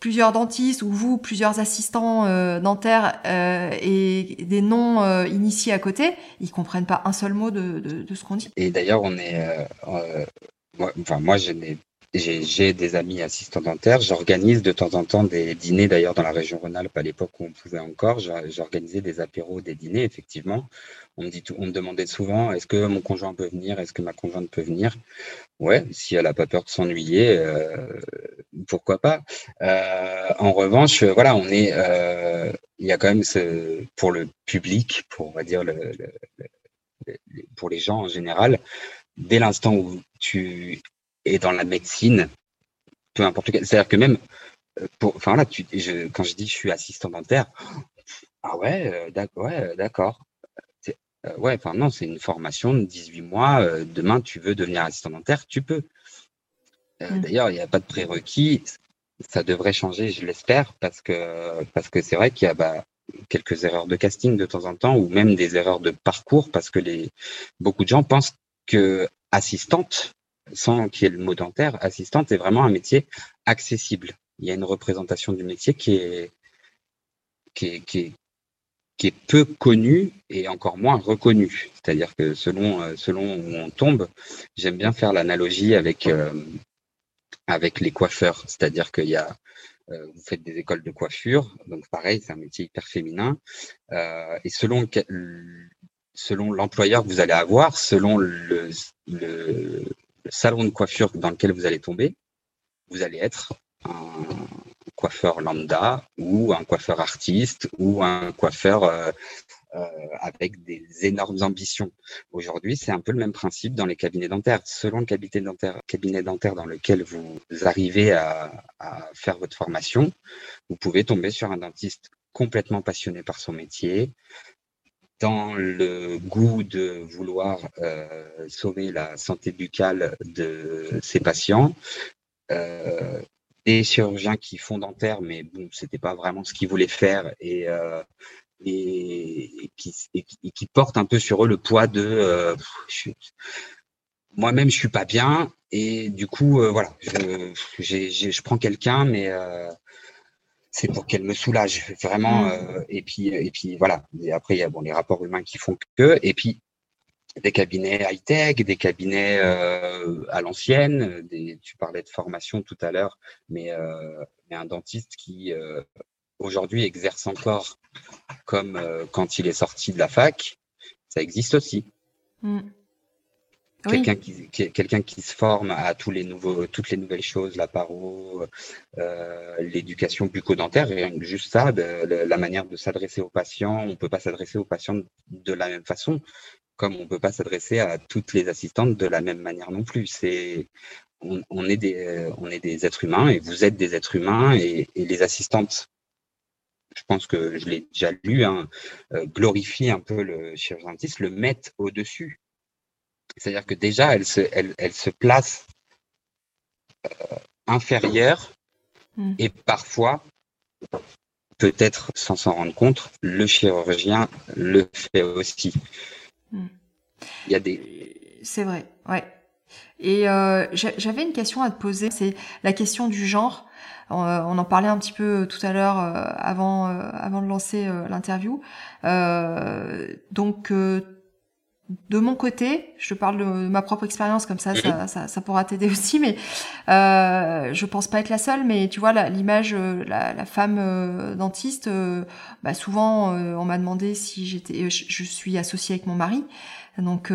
plusieurs dentistes ou vous plusieurs assistants euh, dentaires euh, et des noms euh, initiés à côté, ils comprennent pas un seul mot de, ce qu'on dit. Et d'ailleurs, on est, moi, enfin moi, n'ai j'ai des amis assistants dentaires. J'organise de temps en temps des dîners, d'ailleurs dans la région Rhône-Alpes, à l'époque où on pouvait encore. J'organisais des apéros, des dîners, effectivement. On me, demandait souvent est-ce que mon conjoint peut venir Est-ce que ma conjointe peut venir? Ouais, si elle n'a pas peur de s'ennuyer, euh, pourquoi pas? Euh, En revanche, voilà, on est, euh, il y a quand même ce, pour le public, pour on va dire pour les gens en général, dès l'instant où tu et dans la médecine, peu importe lequel. C'est-à-dire que même, euh, enfin quand je dis je suis assistant dentaire, ah ouais, euh, ouais, d'accord. Euh, ouais, enfin non, c'est une formation de 18 mois. demain, tu veux devenir assistant dentaire, tu peux. Mm. D'ailleurs, il n'y a pas de prérequis. Ça devrait changer, je l'espère, parce que parce que c'est vrai qu'il y a bah, quelques erreurs de casting de temps en temps, ou même des erreurs de parcours, parce que les beaucoup de gens pensent que assistante, sans qu'il y ait le mot dentaire, assistante est vraiment un métier accessible. Il y a une représentation du métier qui est, qui est, qui est, qui est peu connue et encore moins reconnue. C'est-à-dire que selon, euh, selon où on tombe, j'aime bien faire l'analogie avec, euh, avec les coiffeurs. C'est-à-dire qu'il y a, euh, vous faites des écoles de coiffure, donc pareil, c'est un métier hyper féminin. Euh, et selon selon l'employeur que vous allez avoir, selon le, le, salon de coiffure dans lequel vous allez tomber, vous allez être un coiffeur lambda ou un coiffeur artiste ou un coiffeur euh, euh, avec des énormes ambitions. Aujourd'hui, c'est un peu le même principe dans les cabinets dentaires. Selon le cabinet dentaire, cabinet dentaire dans lequel vous arrivez à, à faire votre formation, vous pouvez tomber sur un dentiste complètement passionné par son métier, dans le goût de vouloir euh, sauver la santé buccale de ses patients, euh, des chirurgiens qui font dentaire, mais bon, c'était pas vraiment ce qu'ils voulaient faire et, euh, et, qui, et, qui, portent un peu sur eux le poids de euh, moi-même je suis pas bien et du coup euh, voilà, je, je prends quelqu'un, mais c'est pour qu'elle me soulage vraiment. Mmh. Euh, et puis et puis voilà. Et après il y a bon les rapports humains qui font que. Et puis des cabinets high tech, des cabinets euh, à l'ancienne. Tu parlais de formation tout à l'heure, mais, euh, mais, un dentiste qui aujourd'hui exerce encore comme quand il est sorti de la fac, ça existe aussi. Mmh. Quelqu'un qui, quelqu'un qui se forme à tous les nouveaux, toutes les nouvelles choses, la paro, euh, l'éducation bucco-dentaire, et juste ça, la manière de s'adresser aux patients, on peut pas s'adresser aux patients de la même façon, comme on peut pas s'adresser à toutes les assistantes de la même manière non plus. C'est, on, est des, on est des êtres humains et vous êtes des êtres humains et, les assistantes je pense que je l'ai déjà lu, hein, euh, glorifient un peu le chirurgien dentiste, le mettent au-dessus c'est-à-dire que déjà, elle se, elle, elle se place euh, inférieure hmm. et parfois, peut-être sans s'en rendre compte, le chirurgien le fait aussi. Il y a des. C'est vrai, ouais. Et euh, j'avais une question à te poser, c'est la question du genre. Euh, on en parlait un petit peu tout à l'heure avant, avant de lancer l'interview. donc de mon côté, je te parle de ma propre expérience comme ça, ça, ça, ça, pourra t'aider aussi, mais euh, je pense pas être la seule. Mais tu vois, l'image, euh, la, la, femme euh, dentiste, euh, bah souvent on m'a demandé si j'étais, je, suis associée avec mon mari, donc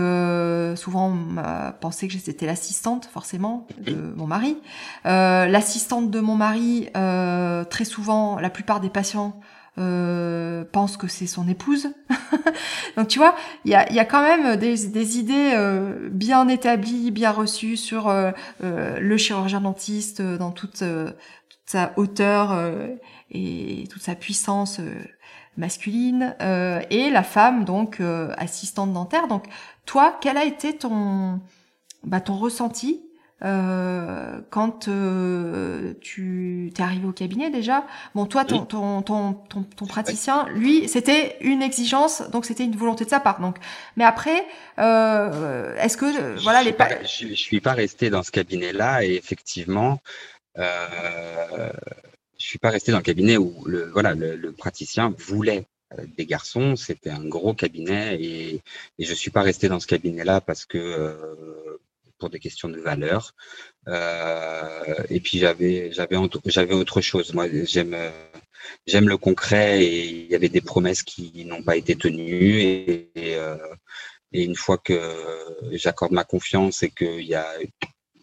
souvent on m'a pensé que j'étais l'assistante forcément de mon mari. L'assistante de mon mari, très souvent, la plupart des patients euh, pense que c'est son épouse. Donc tu vois, il y a, y a, quand même des, des idées euh, bien établies, bien reçues sur euh, euh le chirurgien dentiste dans toute, toute sa hauteur et toute sa puissance masculine et la femme donc assistante dentaire. Donc toi, quel a été ton bah, ton ressenti euh, quand euh, tu t'es arrivé au cabinet déjà. Bon, toi, ton, ton, ton, ton, ton praticien, lui, c'était une exigence, donc c'était une volonté de sa part. Donc, mais après, euh, est-ce que je voilà les pas, je, je, suis pas resté dans ce cabinet-là et effectivement. Euh, je suis pas resté dans le cabinet où le voilà le, le praticien voulait euh, des garçons. C'était un gros cabinet et, et je suis pas resté dans ce cabinet-là parce que euh, pour des questions de valeur. Euh, et puis j'avais j'avais j'avais autre chose. Moi, j'aime j'aime le concret et il y avait des promesses qui n'ont pas été tenues et, et, euh, une fois que j'accorde ma confiance et qu'il y a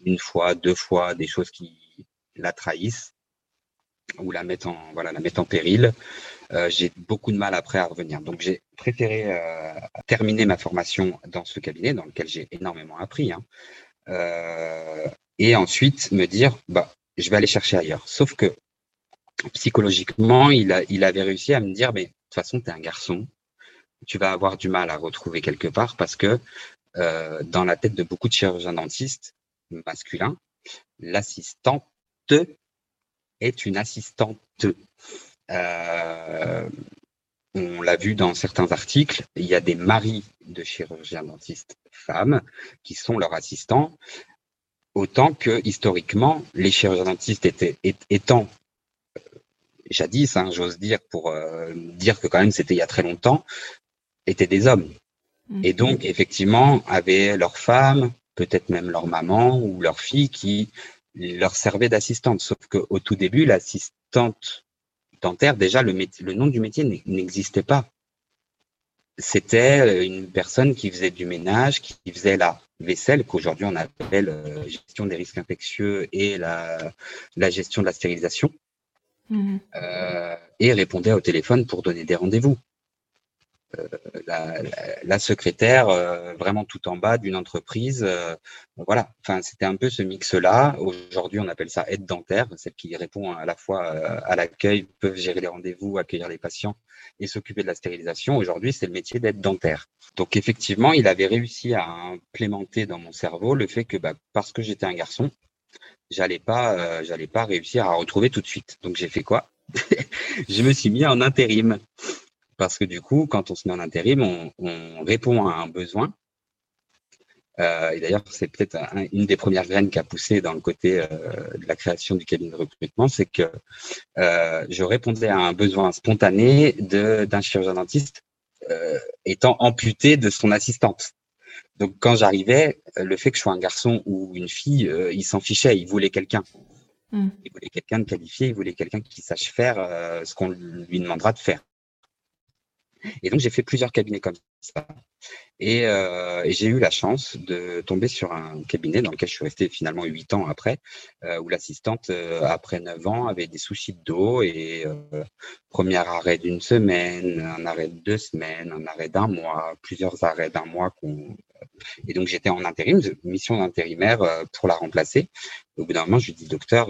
une fois, deux fois des choses qui la trahissent ou la mettent en voilà la mettent en péril, euh, j'ai beaucoup de mal après à revenir. Donc j'ai préféré euh, terminer ma formation dans ce cabinet dans lequel j'ai énormément appris. Hein. Euh, et ensuite me dire, bah, je vais aller chercher ailleurs. Sauf que psychologiquement, il, a, il avait réussi à me dire, mais de toute façon, tu es un garçon, tu vas avoir du mal à retrouver quelque part parce que euh, dans la tête de beaucoup de chirurgiens dentistes masculins, l'assistante est une assistante. Euh, on l'a vu dans certains articles, il y a des maris de chirurgiens dentistes femmes qui sont leurs assistants, autant que historiquement, les chirurgiens dentistes étaient, étant euh, jadis, hein, j'ose dire, pour euh, dire que quand même c'était il y a très longtemps, étaient des hommes. Mhm. Et donc, effectivement, avaient leurs femmes, peut-être même leur maman ou leur fille qui leur servait d'assistante. Sauf qu'au tout début, l'assistante dentaire, déjà, le, le nom du métier n'existait pas. C'était euh, une personne qui faisait du ménage, qui faisait la vaisselle, qu'aujourd'hui on appelle gestion des risques infectieux et la, la gestion de la stérilisation, mmh et répondait au téléphone pour donner des rendez-vous. Euh, la, secrétaire euh, vraiment tout en bas d'une entreprise. Euh, voilà, enfin c'était un peu ce mix-là. Aujourd'hui, on appelle ça aide dentaire, celle qui répond à la fois à l'accueil, peut gérer les rendez-vous, accueillir les patients et s'occuper de la stérilisation. Aujourd'hui, c'est le métier d'aide dentaire. Donc effectivement, il avait réussi à implémenter dans mon cerveau le fait que bah, parce que j'étais un garçon, j'allais pas, j'allais pas réussir à retrouver tout de suite. Donc j'ai fait quoi? Je me suis mis en intérim parce que du coup, quand on se met en intérim, on, répond à un besoin. Euh, et d'ailleurs, c'est peut-être une des premières graines qui a poussé dans le côté euh, de la création du cabinet de recrutement, c'est que euh, je répondais à un besoin spontané d'un chirurgien dentiste étant amputé de son assistante. Donc, quand j'arrivais, le fait que je sois un garçon ou une fille, il s'en fichait, il voulait quelqu'un. Hmm. Il voulait quelqu'un de qualifié, il voulait quelqu'un qui sache faire ce qu'on lui demandera de faire. Et donc, j'ai fait plusieurs cabinets comme ça. Euh, et, j'ai eu la chance de tomber sur un cabinet dans lequel je suis resté finalement huit ans après, euh, où l'assistante, euh, après neuf ans, avait des soucis de dos et premier arrêt d'une semaine, un arrêt de deux semaines, un arrêt d'un mois, plusieurs arrêts d'un mois. Et donc, j'étais en intérim, mission d'intérimaire pour la remplacer. Au bout d'un moment, je lui dis, docteur,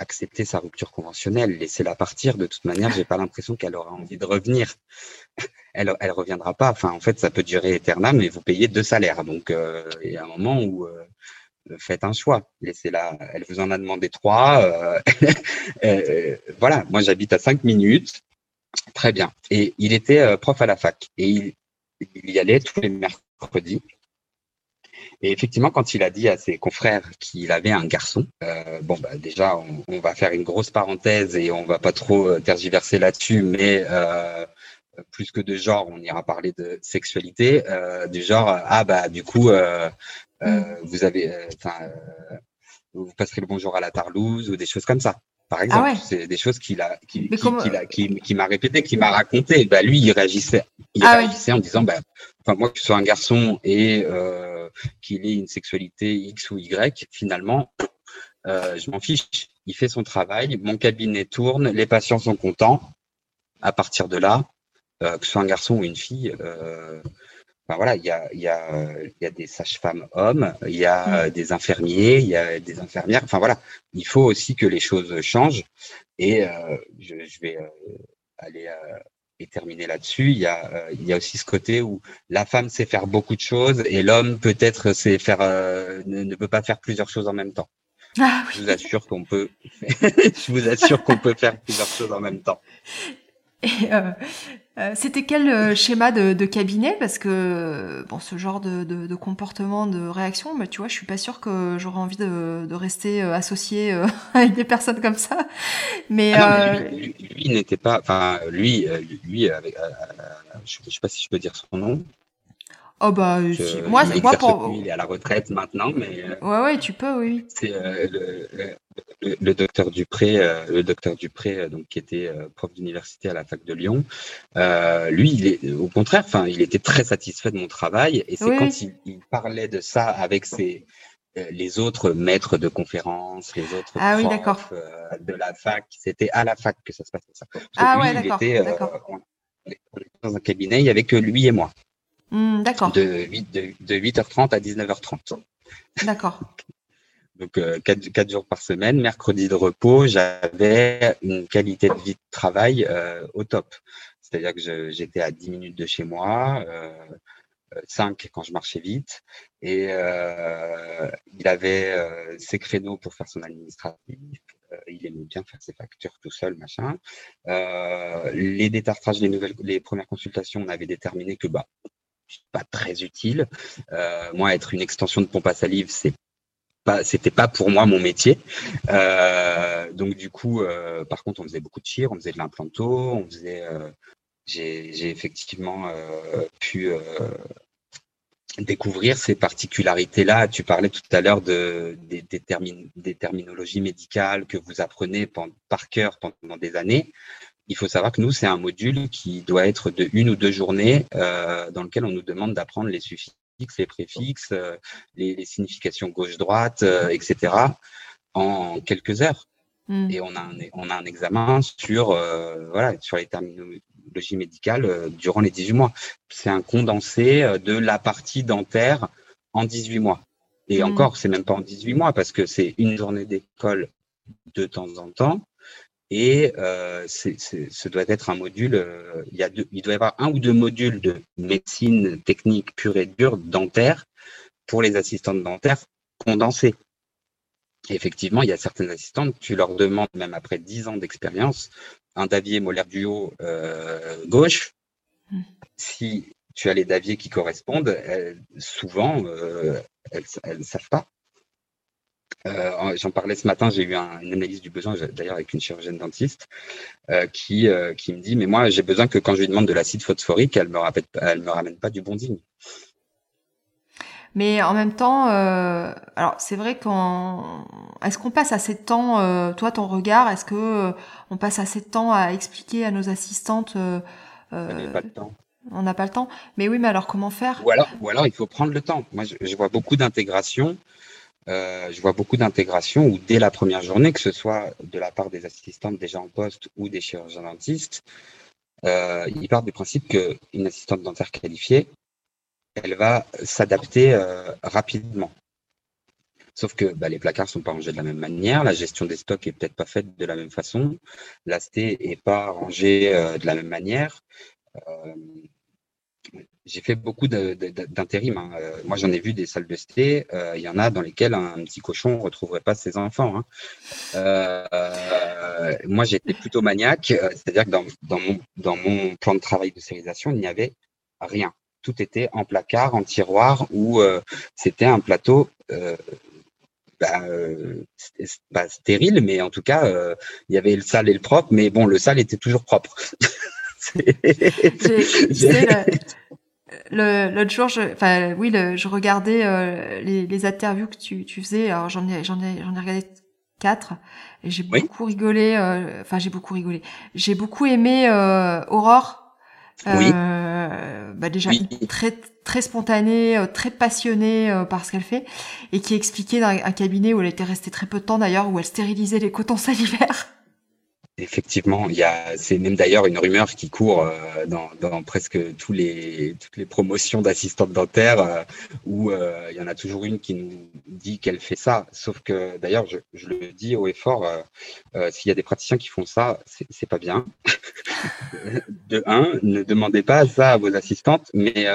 accepter sa rupture conventionnelle, laisser-la partir. De toute manière, j'ai pas l'impression qu'elle aura envie de revenir. Elle, elle reviendra pas. Enfin, en fait, ça peut durer éternellement, mais vous payez deux salaires. Donc, euh, il y a un moment où euh, faites un choix. Laissez-la. Elle vous en a demandé trois. Euh, voilà. Moi, j'habite à cinq minutes. Très bien. Et il était prof à la fac et il y allait tous les mercredis. Et effectivement, quand il a dit à ses confrères qu'il avait un garçon, euh, bon, bah, déjà, on, va faire une grosse parenthèse et on va pas trop euh, tergiverser là-dessus, mais euh, plus que de genre, on ira parler de sexualité, du genre, ah bah du coup, mm. vous avez, vous passerez le bonjour à la Tarlouse ou des choses comme ça par ah exemple. C'est des choses qu'il a, qui, qui, m'a répété, qui m'a raconté. Bah, lui, il réagissait, il ah réagissait en disant, bah, enfin, moi, que ce soit un garçon et euh, qu'il ait une sexualité X ou Y, finalement, euh, je m'en fiche. Il fait son travail, mon cabinet tourne, les patients sont contents. À partir de là, euh, que ce soit un garçon ou une fille, euh, voilà, il y a, y, a, y a des sages-femmes hommes, il y a mm. des infirmiers, il y a des infirmières. Enfin voilà, il faut aussi que les choses changent. Et euh, je, je, vais euh, aller euh, et terminer là-dessus. Il y a, il y a aussi ce côté où la femme sait faire beaucoup de choses et l'homme peut-être sait faire, ne, ne, peut pas faire plusieurs choses en même temps. Ah, oui. Je vous assure qu'on peut. je vous assure qu'on peut faire plusieurs choses en même temps. Et euh, euh, c'était quel euh, schéma de, de, cabinet? Parce que bon, ce genre de, de, de, comportement, de réaction, mais tu vois, je suis pas sûre que j'aurais envie de, de rester associé avec des personnes comme ça. Mais, ah lui, n'était pas, enfin lui, lui, avec, je, je sais pas si je peux dire son nom. Oh bah, moi, moi pour... il est à la retraite maintenant, mais. Ouais, ouais, tu peux, oui. C'est le, le, docteur Dupré, euh, le docteur Dupré, euh, donc qui était euh, prof d'université à la fac de Lyon, lui, il est au contraire, enfin, il était très satisfait de mon travail, et c'est quand il, parlait de ça avec ses les autres maîtres de conférences, les autres ah, profs de la fac, c'était à la fac que ça se passait ça. ah ouais, d'accord. dans un cabinet, il n'y avait que lui et moi. Mmh, d'accord. De, 8, de, de 8h30 à 19h30. D'accord. donc euh, quatre, jours par semaine, mercredi de repos, j'avais une qualité de vie de travail euh, au top. C'est-à-dire que j'étais à 10 minutes de chez moi, euh, 5 quand je marchais vite, et euh, il avait euh, ses créneaux pour faire son administratif. il aimait bien faire ses factures tout seul, machin. les détartrages, les nouvelles, les premières consultations, on avait déterminé que bah pas très utile. moi, être une extension de pompe à salive, c'est pas, c'était pas pour moi mon métier. Euh, donc du coup, euh, par contre, on faisait beaucoup de chir, on faisait de l'implanto, on faisait. Euh, j'ai effectivement pu découvrir ces particularités-là. Tu parlais tout à l'heure de, des, des, terminologies médicales que vous apprenez par cœur pendant des années. Il faut savoir que nous, c'est un module qui doit être de une ou deux journées dans lequel on nous demande d'apprendre les suffixes les préfixes, les, significations gauche-droite, etc. en quelques heures. Hmm. Et on a, un, on a un examen sur, voilà, sur les terminologies médicales durant les 18 mois. C'est un condensé de la partie dentaire en 18 mois. Et hmm. encore, c'est même pas en 18 mois parce que c'est une journée d'école de temps en temps. Et euh, ce doit être un module, euh, il, y a il doit y avoir un ou deux modules de médecine technique pure et dure dentaire pour les assistantes dentaires condensés. effectivement, il y a certaines assistantes, tu leur demandes, même après 10 ans d'expérience, un davier molaire du haut euh, gauche. Hmm. Si tu as les daviers qui correspondent, souvent, elles ne savent pas. Euh, j'en parlais ce matin, j'ai eu une analyse du besoin, d'ailleurs avec une chirurgienne dentiste, euh, qui, qui me dit, mais moi j'ai besoin que quand je lui demande de l'acide phosphorique, elle me, elle me ramène pas du bon digne. Mais en même temps, alors c'est vrai qu'on, est-ce qu'on passe assez de temps, toi ton regard, est-ce que on passe assez de temps à expliquer à nos assistantes pas de temps. On n'a pas le temps? Mais oui, mais alors comment faire? Ou alors, ou alors, il faut prendre le temps. Moi, je, vois beaucoup d'intégration. Euh, je vois beaucoup d'intégration où dès la première journée, que ce soit de la part des assistantes déjà en poste ou des chirurgiens dentistes, euh, ils partent du principe qu'une assistante dentaire qualifiée, elle va s'adapter euh, rapidement. Sauf que bah, les placards sont pas rangés de la même manière, la gestion des stocks est peut-être pas faite de la même façon, l'asté est pas rangé de la même manière. Euh, j'ai fait beaucoup d'intérim. Hein. Euh, moi, j'en ai vu des salles de sté. Euh, il y en a dans lesquelles un petit cochon ne retrouverait pas ses enfants. Hein. moi, j'étais plutôt maniaque. C'est-à-dire que dans, mon, plan de travail de stérilisation, il n'y avait rien. Tout était en placard, en tiroir, ou c'était un plateau bah, bah, stérile, mais en tout cas, il y avait le sale et le propre. Mais bon, le sale était toujours propre. le, l'autre jour, je, enfin oui, le, je regardais euh, les, les, interviews que tu, tu faisais. Alors j'en ai, j'en ai, j'en ai regardé quatre et j'ai beaucoup rigolé. Euh, enfin, j'ai beaucoup rigolé. J'ai beaucoup aimé euh, Aurore. Oui. Bah déjà très très spontanée, très passionnée par ce qu'elle fait et qui expliquait dans un cabinet où elle était restée très peu de temps d'ailleurs où elle stérilisait les cotons salivaires. Effectivement, il y a, c'est même d'ailleurs une rumeur qui court euh, dans, presque tous les, toutes les promotions d'assistantes dentaires euh, où euh, il y en a toujours une qui nous dit qu'elle fait ça. Sauf que d'ailleurs, je, le dis haut et fort, s'il y a des praticiens qui font ça, c'est pas bien. de un, ne demandez pas ça à vos assistantes, mais,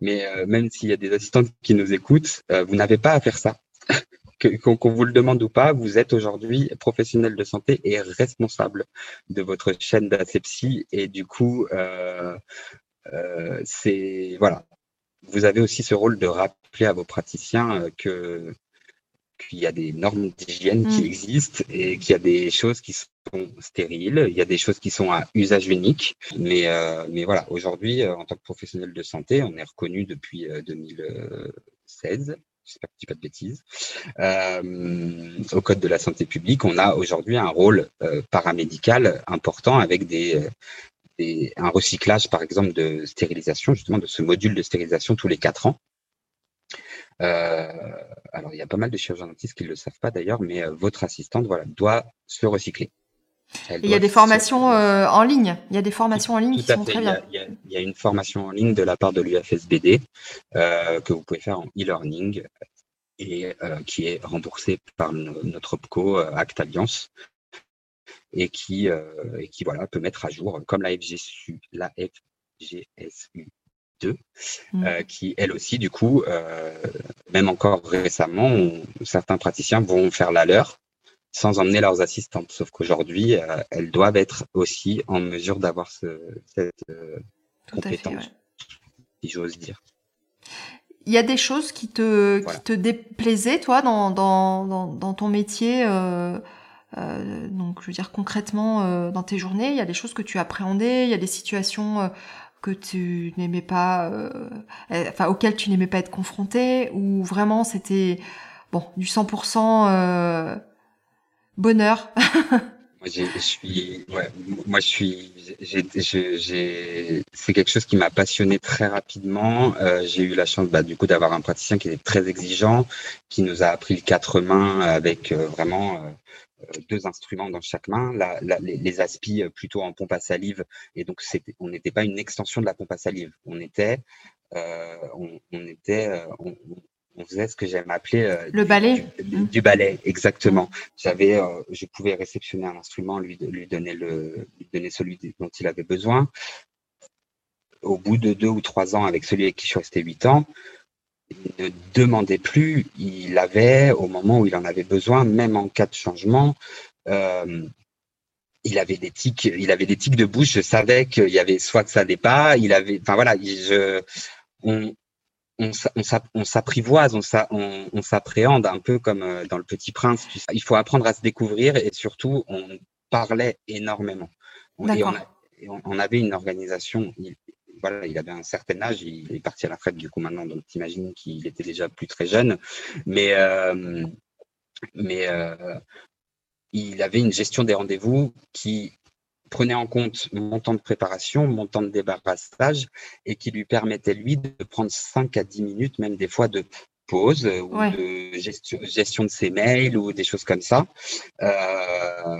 mais même s'il y a des assistantes qui nous écoutent, vous n'avez pas à faire ça qu'on vous le demande ou pas, vous êtes aujourd'hui professionnel de santé et responsable de votre chaîne d'asepsie. Et du coup, euh, euh, c'est voilà, vous avez aussi ce rôle de rappeler à vos praticiens euh, que qu'il y a des normes d'hygiène qui mm. existent et qu'il y a des choses qui sont stériles, il y a des choses qui sont à usage unique. Mais, mais voilà, aujourd'hui, en tant que professionnel de santé, on est reconnu depuis 2016 j'espère que je dis pas de bêtises, euh, au Code de la santé publique, on a aujourd'hui un rôle euh, paramédical important avec des, un recyclage, par exemple, de stérilisation, justement, de ce module de stérilisation tous les quatre ans. Euh, alors, il y a pas mal de chirurgiens dentistes qui ne le savent pas d'ailleurs, mais votre assistante voilà, doit se recycler. Il y a des formations euh, en ligne. Il y a des formations en ligne qui sont très bien. Il y, a, une formation en ligne de la part de l'UFSBD euh, que vous pouvez faire en e-learning et euh, qui est remboursée par notre OPCO Act Alliance et qui, et qui voilà, peut mettre à jour, comme la FGSU, la FGSU 2, mm. qui elle aussi, du coup, même encore récemment, certains praticiens vont faire la leur sans emmener leurs assistantes. Sauf qu'aujourd'hui, euh, elles doivent être aussi en mesure d'avoir ce, cette euh, compétence, si j'ose dire. Il y a des choses qui te, qui te déplaisaient, toi, dans, dans, dans, dans ton métier euh, euh, donc, je veux dire concrètement euh, dans tes journées, il y a des choses que tu appréhendais, il y a des situations que tu n'aimais pas, enfin auxquelles tu n'aimais pas être confronté, ou vraiment c'était bon du 100% bonheur. Moi, je suis, ouais, moi, je suis, c'est quelque chose qui m'a passionné très rapidement. Euh, j'ai eu la chance, bah, du coup, d'avoir un praticien qui était très exigeant, qui nous a appris le quatre mains avec euh, vraiment euh, deux instruments dans chaque main, les, les aspis plutôt en pompe à salive, et donc on n'était pas une extension de la pompe à salive, on était, on, on, était, on faisait ce que j'aime appeler euh, le ballet. du, ballet exactement. J'avais euh, je pouvais réceptionner un instrument lui lui donner le lui donner celui dont il avait besoin. Au bout de deux ou trois ans avec celui avec qui je suis resté huit ans il ne demandait plus. Il avait au moment où il en avait besoin même en cas de changement euh, il avait des tics il avait des tics de bouche. Je savais qu'il y avait soit que ça n'allait pas. Il avait enfin voilà je on, on s'apprivoise, on s'appréhende un peu comme euh, dans Le Petit Prince. Il faut apprendre à se découvrir et surtout, on parlait énormément. On, on, avait une organisation. Il, voilà, il avait un certain âge, il est parti à la retraite du coup maintenant, donc t'imagines qu'il était déjà plus très jeune. Mais, euh, mais euh, il avait une gestion des rendez-vous qui prenait en compte mon temps de préparation, mon temps de débarrassage et qui lui permettait, lui, de prendre 5 à 10 minutes, même des fois de pause ou de gestion, de ses mails ou des choses comme ça. Euh,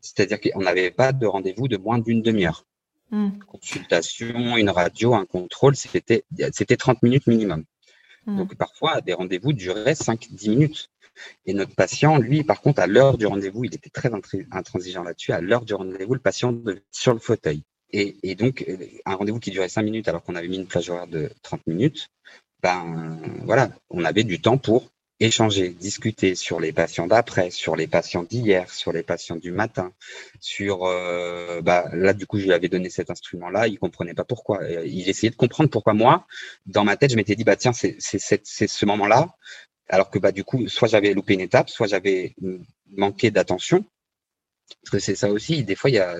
c'est-à-dire qu'on n'avait pas de rendez-vous de moins d'une demi-heure. Hmm. Consultation, une radio, un contrôle, c'était 30 minutes minimum. Hmm. Donc parfois, des rendez-vous duraient 5-10 minutes. Et notre patient, lui, par contre, à l'heure du rendez-vous, il était très intransigeant là-dessus. À l'heure du rendez-vous, le patient devait sur le fauteuil. Et, donc, euh, un rendez-vous qui durait 5 minutes alors qu'on avait mis une plage horaire de 30 minutes, ben voilà, on avait du temps pour échanger, discuter sur les patients d'après, sur les patients d'hier, sur les patients du matin, sur euh, bah, là du coup je lui avais donné cet instrument là, il comprenait pas pourquoi, euh, il essayait de comprendre pourquoi moi dans ma tête je m'étais dit bah tiens c'est ce moment là alors que bah, du coup, soit j'avais loupé une étape, soit j'avais manqué d'attention. Parce que c'est ça aussi, des fois, il y a,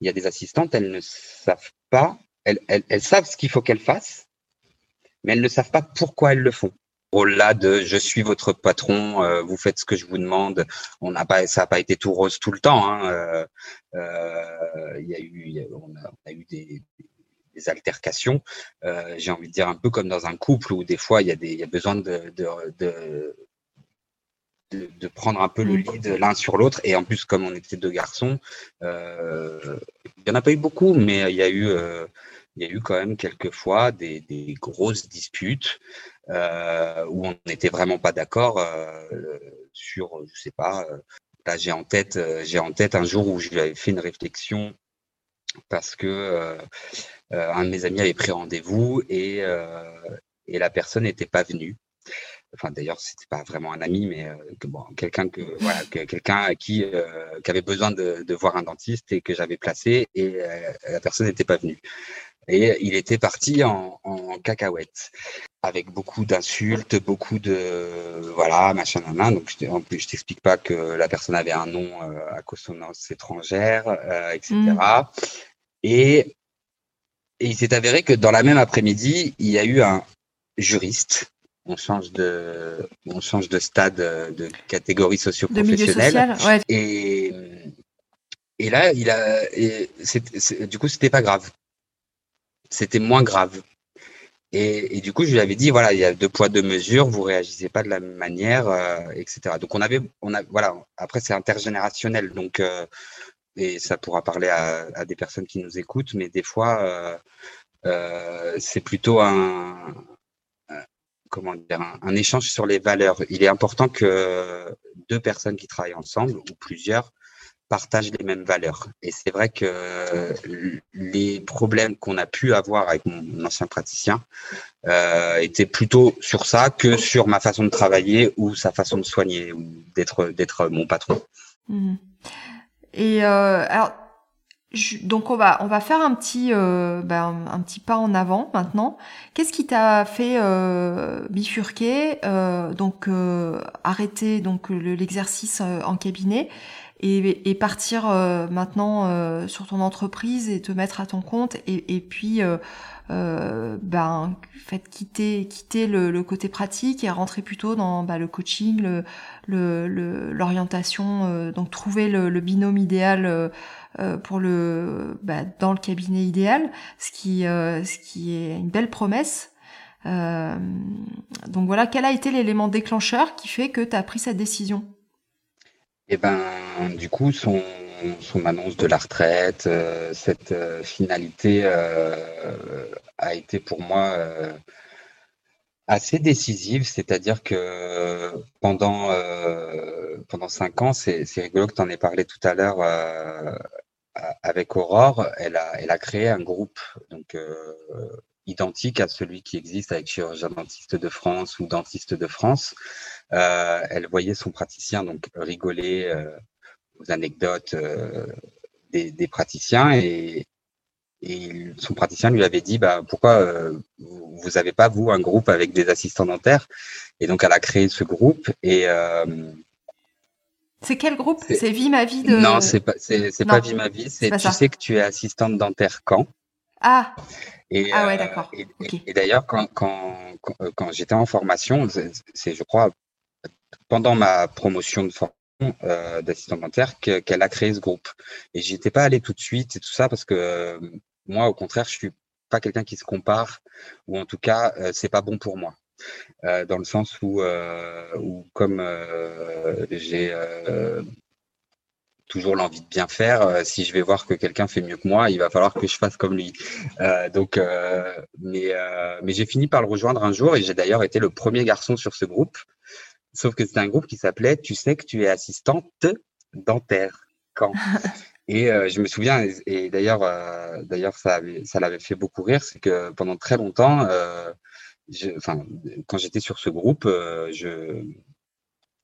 y a des assistantes, elles ne savent pas, elles, elles, savent ce qu'il faut qu'elles fassent, mais elles ne savent pas pourquoi elles le font. Au-delà de je suis votre patron, euh, vous faites ce que je vous demande, on n'a pas, ça n'a pas été tout rose tout le temps. Hein, euh, euh, y a eu, on a eu des, des altercations. Euh, j'ai envie de dire un peu comme dans un couple où des fois il y a, des, il y a besoin de, de, de de, prendre un peu le lead l'un sur l'autre. Et en plus, comme on était deux garçons, euh, il n'y en a pas eu beaucoup, mais il y a eu, euh, il y a eu quand même quelques fois des, des grosses disputes euh, où on n'était vraiment pas d'accord sur, je sais pas. là, j'ai en tête, j'ai en tête un jour où je lui avais fait une réflexion parce que euh, un de mes amis avait pris rendez-vous et, euh, et la personne n'était pas venue. Enfin d'ailleurs c'était pas vraiment un ami mais euh, quelqu'un qui avait besoin de, voir un dentiste et que j'avais placé et la personne n'était pas venue. Et il était parti en cacahuète avec beaucoup d'insultes beaucoup de voilà machin nan, donc je, en plus je t'explique pas que la personne avait un nom à consonance étrangère etc et mmh. Et il s'est avéré que dans la même après-midi, il y a eu un juriste. On change de, on change de stade, de catégorie socio-professionnelle. Ouais. Et, et là, il a, et du coup, c'était pas grave. C'était moins grave. Et, du coup, je lui avais dit, voilà, il y a deux poids, deux mesures, vous réagissez pas de la même manière, euh, etc. Donc, on avait, on a, voilà, après, c'est intergénérationnel. Donc, euh, et ça pourra parler à, des personnes qui nous écoutent, mais des fois, euh, c'est plutôt un, comment dire, un, échange sur les valeurs. Il est important que deux personnes qui travaillent ensemble ou plusieurs partagent les mêmes valeurs. Et c'est vrai que les problèmes qu'on a pu avoir avec mon ancien praticien euh, étaient plutôt sur ça que sur ma façon de travailler ou sa façon de soigner ou d'être d'être mon patron. Mmh. Et euh, alors, donc on va on va faire un petit euh, ben, un petit pas en avant maintenant. Qu'est-ce qui t'a fait euh, bifurquer, euh, donc euh, arrêter donc l'exercice euh, en cabinet? Et, partir euh, maintenant euh, sur ton entreprise et te mettre à ton compte et, puis euh, ben fait quitter quitter le, côté pratique et rentrer plutôt dans bah, le coaching le l'orientation donc trouver le, binôme idéal pour le bah, dans le cabinet idéal ce qui ce qui est une belle promesse. Donc voilà quel a été l'élément déclencheur qui fait que tu as pris cette décision? Eh ben, du coup, son, son annonce de la retraite, euh, cette euh, finalité euh, a été pour moi assez décisive. C'est-à-dire que pendant, pendant cinq ans, c'est rigolo que tu en aies parlé tout à l'heure avec Aurore, elle a, elle a créé un groupe donc, identique à celui qui existe avec Chirurgien Dentiste de France ou Dentiste de France. Euh, elle voyait son praticien donc rigoler euh, aux anecdotes euh, des, praticiens et, son praticien lui avait dit bah, pourquoi vous n'avez pas vous un groupe avec des assistants dentaires? Et donc elle a créé ce groupe et c'est quel groupe? C'est Vie ma vie de Non, c'est pas c'est pas Vie ma vie, c'est tu sais que tu es assistante dentaire quand? Ah. Et, ah ouais, d'accord. Et, d'ailleurs, quand, quand, quand j'étais en formation, c'est, je crois, pendant ma promotion de formation euh, d'assistant dentaire qu'elle a créé ce groupe. Et j'y étais pas allé tout de suite et tout ça parce que euh, moi, au contraire, je suis pas quelqu'un qui se compare ou en tout cas, euh, c'est pas bon pour moi. Euh, dans le sens où, où comme j'ai toujours l'envie de bien faire. si je vais voir que quelqu'un fait mieux que moi, il va falloir que je fasse comme lui. donc, mais, mais j'ai fini par le rejoindre un jour et j'ai d'ailleurs été le premier garçon sur ce groupe. Sauf que c'était un groupe qui s'appelait Tu sais que tu es assistante dentaire. Quand Et euh, je me souviens, et, d'ailleurs, euh, d'ailleurs, ça, ça l'avait fait beaucoup rire, c'est que pendant très longtemps, euh, quand j'étais sur ce groupe, je,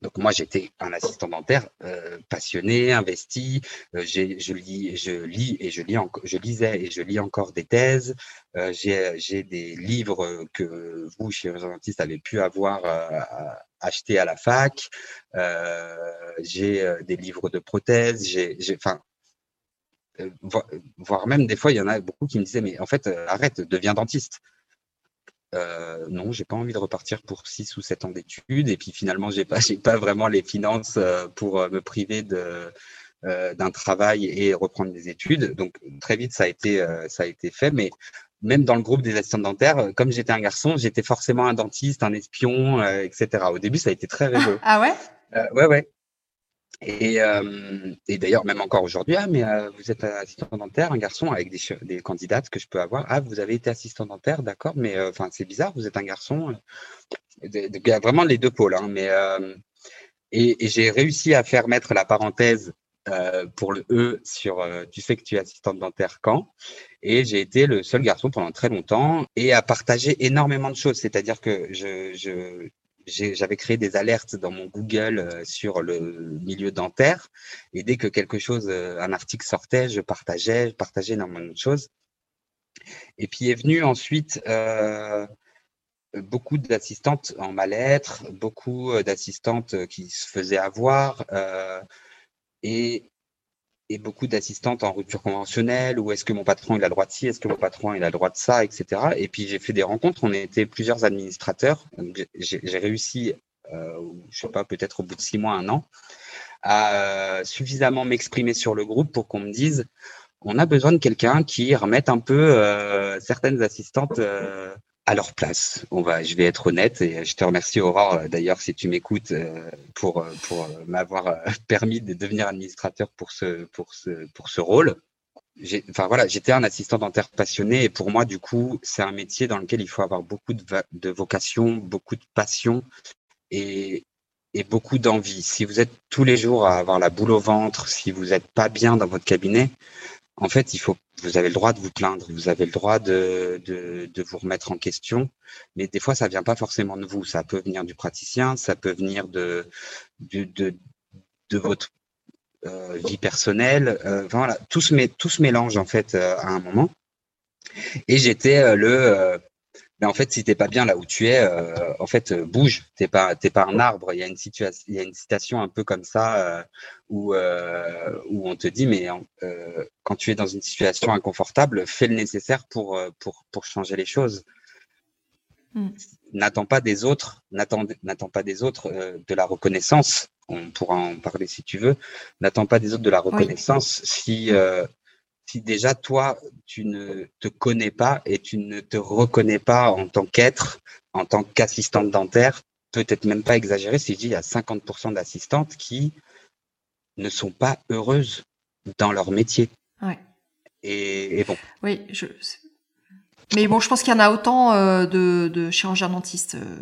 donc moi j'étais un assistant dentaire euh, passionné, investi. Euh, je lis, je lis et je lis je lisais et je lis encore des thèses. Euh, j'ai des livres que vous, chirurgien dentiste, avez pu avoir achetés à la fac. j'ai des livres de prothèses. J'ai, enfin, voire même des fois il y en a beaucoup qui me disaient mais en fait arrête, deviens dentiste. Euh, non, j'ai pas envie de repartir pour 6 ou 7 ans d'études. Et puis finalement, j'ai pas, j'ai pas vraiment les finances euh, pour euh, me priver de, euh, d'un travail et reprendre des études. Donc très vite, ça a été, ça a été fait. Mais même dans le groupe des assistants dentaires, comme j'étais un garçon, j'étais forcément un dentiste, un espion, etc. Au début, ça a été très rigolo. Ah ouais? Ouais, ouais. Et, euh, et d'ailleurs, même encore aujourd'hui, ah, mais euh, vous êtes assistant dentaire, un garçon avec des, candidates que je peux avoir. Ah, vous avez été assistant dentaire, d'accord, mais euh, enfin, c'est bizarre, vous êtes un garçon. Il y a vraiment les deux pôles. Hein, mais, et, j'ai réussi à faire mettre la parenthèse pour le E sur tu sais que tu es assistante dentaire quand et j'ai été le seul garçon pendant très longtemps et à partager énormément de choses c'est-à-dire que je j'avais créé des alertes dans mon Google euh, sur le milieu dentaire. Et dès que quelque chose, euh, un article sortait, je partageais, je partageais énormément de choses. Et puis est venu ensuite euh, beaucoup d'assistantes en mal-être, beaucoup d'assistantes qui se faisaient avoir. Et beaucoup d'assistantes en rupture conventionnelle, ou est-ce que mon patron il a le droit de ci, est-ce que mon patron il a le droit de ça, etc. Et puis j'ai fait des rencontres, on était plusieurs administrateurs, j'ai réussi, euh, je sais pas, peut-être au bout de six mois, un an, à euh, suffisamment m'exprimer sur le groupe pour qu'on me dise, on a besoin de quelqu'un qui remette un peu euh, certaines assistantes euh, à leur place. On va, je vais être honnête et je te remercie Aurore d'ailleurs si tu m'écoutes euh, pour pour m'avoir euh, permis de devenir administrateur pour ce pour ce pour ce rôle. Enfin voilà, j'étais un assistant dentaire passionné et pour moi du coup c'est un métier dans lequel il faut avoir beaucoup de, de vocation, beaucoup de passion et et beaucoup d'envie. Si vous êtes tous les jours à avoir la boule au ventre, si vous n'êtes pas bien dans votre cabinet, en fait, il faut, vous avez le droit de vous plaindre, vous avez le droit de, de, de, vous remettre en question, mais des fois, ça vient pas forcément de vous. Ça peut venir du praticien, ça peut venir de, de, de, de votre euh, vie personnelle. Euh, voilà, tout se, met, tout se mélange en fait euh, à un moment. Et j'étais euh, le mais en fait, si t'es pas bien là où tu es, euh, en fait, euh, bouge. T'es pas, t'es pas un arbre. Il y a une situation, il y a une citation un peu comme ça euh, où où on te dit, mais quand tu es dans une situation inconfortable, fais le nécessaire pour pour pour changer les choses. Hmm. N'attends pas des autres, n'attends n'attends pas des autres de la reconnaissance. On pourra en parler si tu veux. N'attends pas des autres de la reconnaissance si si déjà toi, tu ne te connais pas et tu ne te reconnais pas en tant qu'être, en tant qu'assistante dentaire, peut-être même pas exagéré si je dis il y a 50% d'assistantes qui ne sont pas heureuses dans leur métier. Ouais. Et, bon. Oui, je. Mais bon, je pense qu'il y en a autant euh, de, de, chirurgiens dentistes, euh,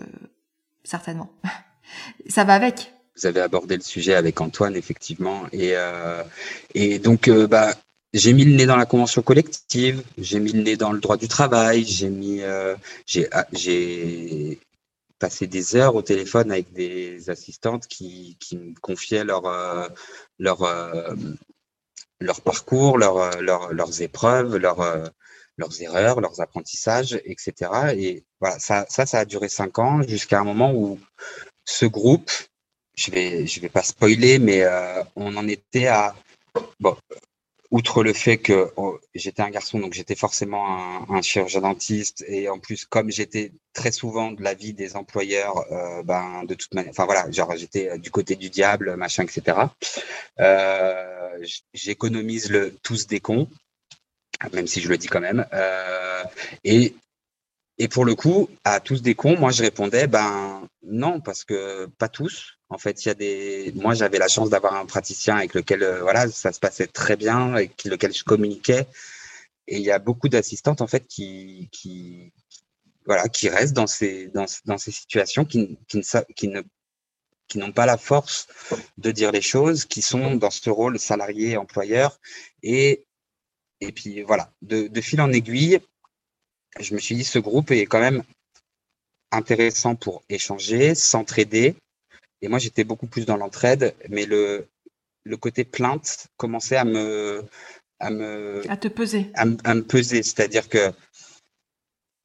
certainement. Ça va avec. Vous avez abordé le sujet avec Antoine, effectivement. Et, euh, et donc, bah, j'ai mis le nez dans la convention collective, j'ai mis le nez dans le droit du travail, j'ai mis, euh, ah, j'ai, passé des heures au téléphone avec des assistantes qui, qui me confiaient leur, euh, leur, euh, leur parcours, leur, leur, leurs épreuves, leur, leurs erreurs, leurs apprentissages, etc. Et voilà, ça, ça, ça a duré cinq ans jusqu'à un moment où ce groupe, je vais, je vais pas spoiler, mais on en était à bon, outre le fait que oh, j'étais un garçon, donc j'étais forcément un, chirurgien dentiste, et en plus, comme j'étais très souvent de la vie des employeurs, euh, ben de toute manière, enfin voilà, genre j'étais du côté du diable, machin, etc. Euh, J'économise le tous des cons, même si je le dis quand même, euh, et et pour le coup, à tous des cons, moi je répondais ben non parce que pas tous. En fait, il y a des. Moi, j'avais la chance d'avoir un praticien avec lequel euh, voilà ça se passait très bien, avec lequel je communiquais. Et il y a beaucoup d'assistantes en fait qui qui voilà qui restent dans ces dans, dans ces situations qui qui ne qui ne qui n'ont pas la force de dire les choses, qui sont dans ce rôle salarié employeur et et puis voilà de, de fil en aiguille je me suis dit, ce groupe est quand même intéressant pour échanger, s'entraider. Et moi, j'étais beaucoup plus dans l'entraide, mais le, le côté plainte commençait à me. À, me, à te peser. À, me peser. C'est-à-dire que.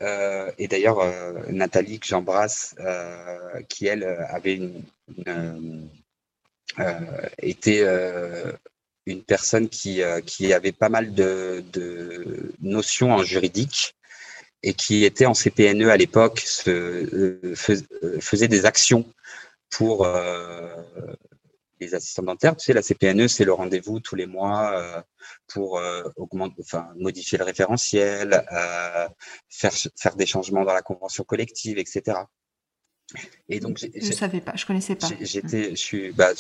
Euh, et d'ailleurs, euh, Nathalie, que j'embrasse, euh, qui elle avait une, était une personne qui, qui avait pas mal de, de notions en juridique et qui était en CPNE à l'époque euh, euh, faisait des actions pour euh, les assistants dentaires. Tu sais, la CPNE, c'est le rendez-vous tous les mois pour modifier le référentiel, faire des changements dans la convention collective, etc. Et donc, je savais pas, je connaissais pas. J'étais, je suis, bah,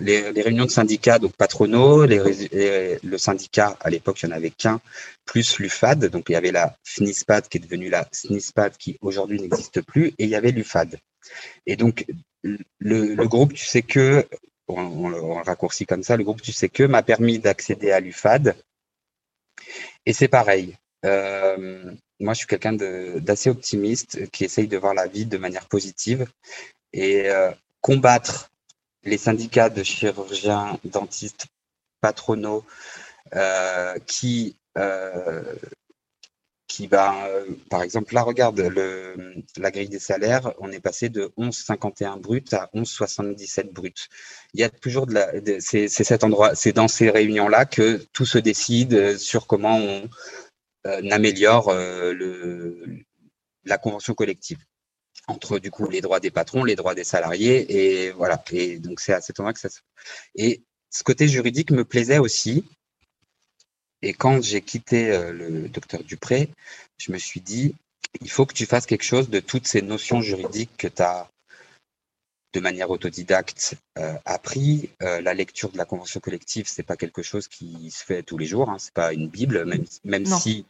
les, les, réunions de syndicats, donc patronaux, les, le syndicat à l'époque, il n'y en avait qu'un, plus l'UFAD. Donc il y avait la FNISPAD qui est devenue la SNISPAD qui aujourd'hui n'existe plus, et il y avait l'UFAD. Et donc le, le, groupe, tu sais que, on, on, raccourcit comme ça, le groupe, tu sais que m'a permis d'accéder à l'UFAD. Et c'est pareil. Euh, moi, je suis quelqu'un d'assez optimiste qui essaye de voir la vie de manière positive et euh, combattre les syndicats de chirurgiens, dentistes, patronaux euh, qui, euh, qui ben, par exemple, là, regarde la grille des salaires, on est passé de 11,51 brut à 11,77 brut. Il y a toujours de la, c'est cet endroit, c'est dans ces réunions-là que tout se décide sur comment on, n'améliore euh, la convention collective entre du coup les droits des patrons, les droits des salariés et voilà. Et donc c'est à cet endroit que ça se. Et ce côté juridique me plaisait aussi. Et quand j'ai quitté euh, le docteur Dupré, je me suis dit il faut que tu fasses quelque chose de toutes ces notions juridiques que tu as de manière autodidacte euh, appris. Euh, la lecture de la convention collective, c'est pas quelque chose qui se fait tous les jours. Hein, c'est pas une bible, même, même si,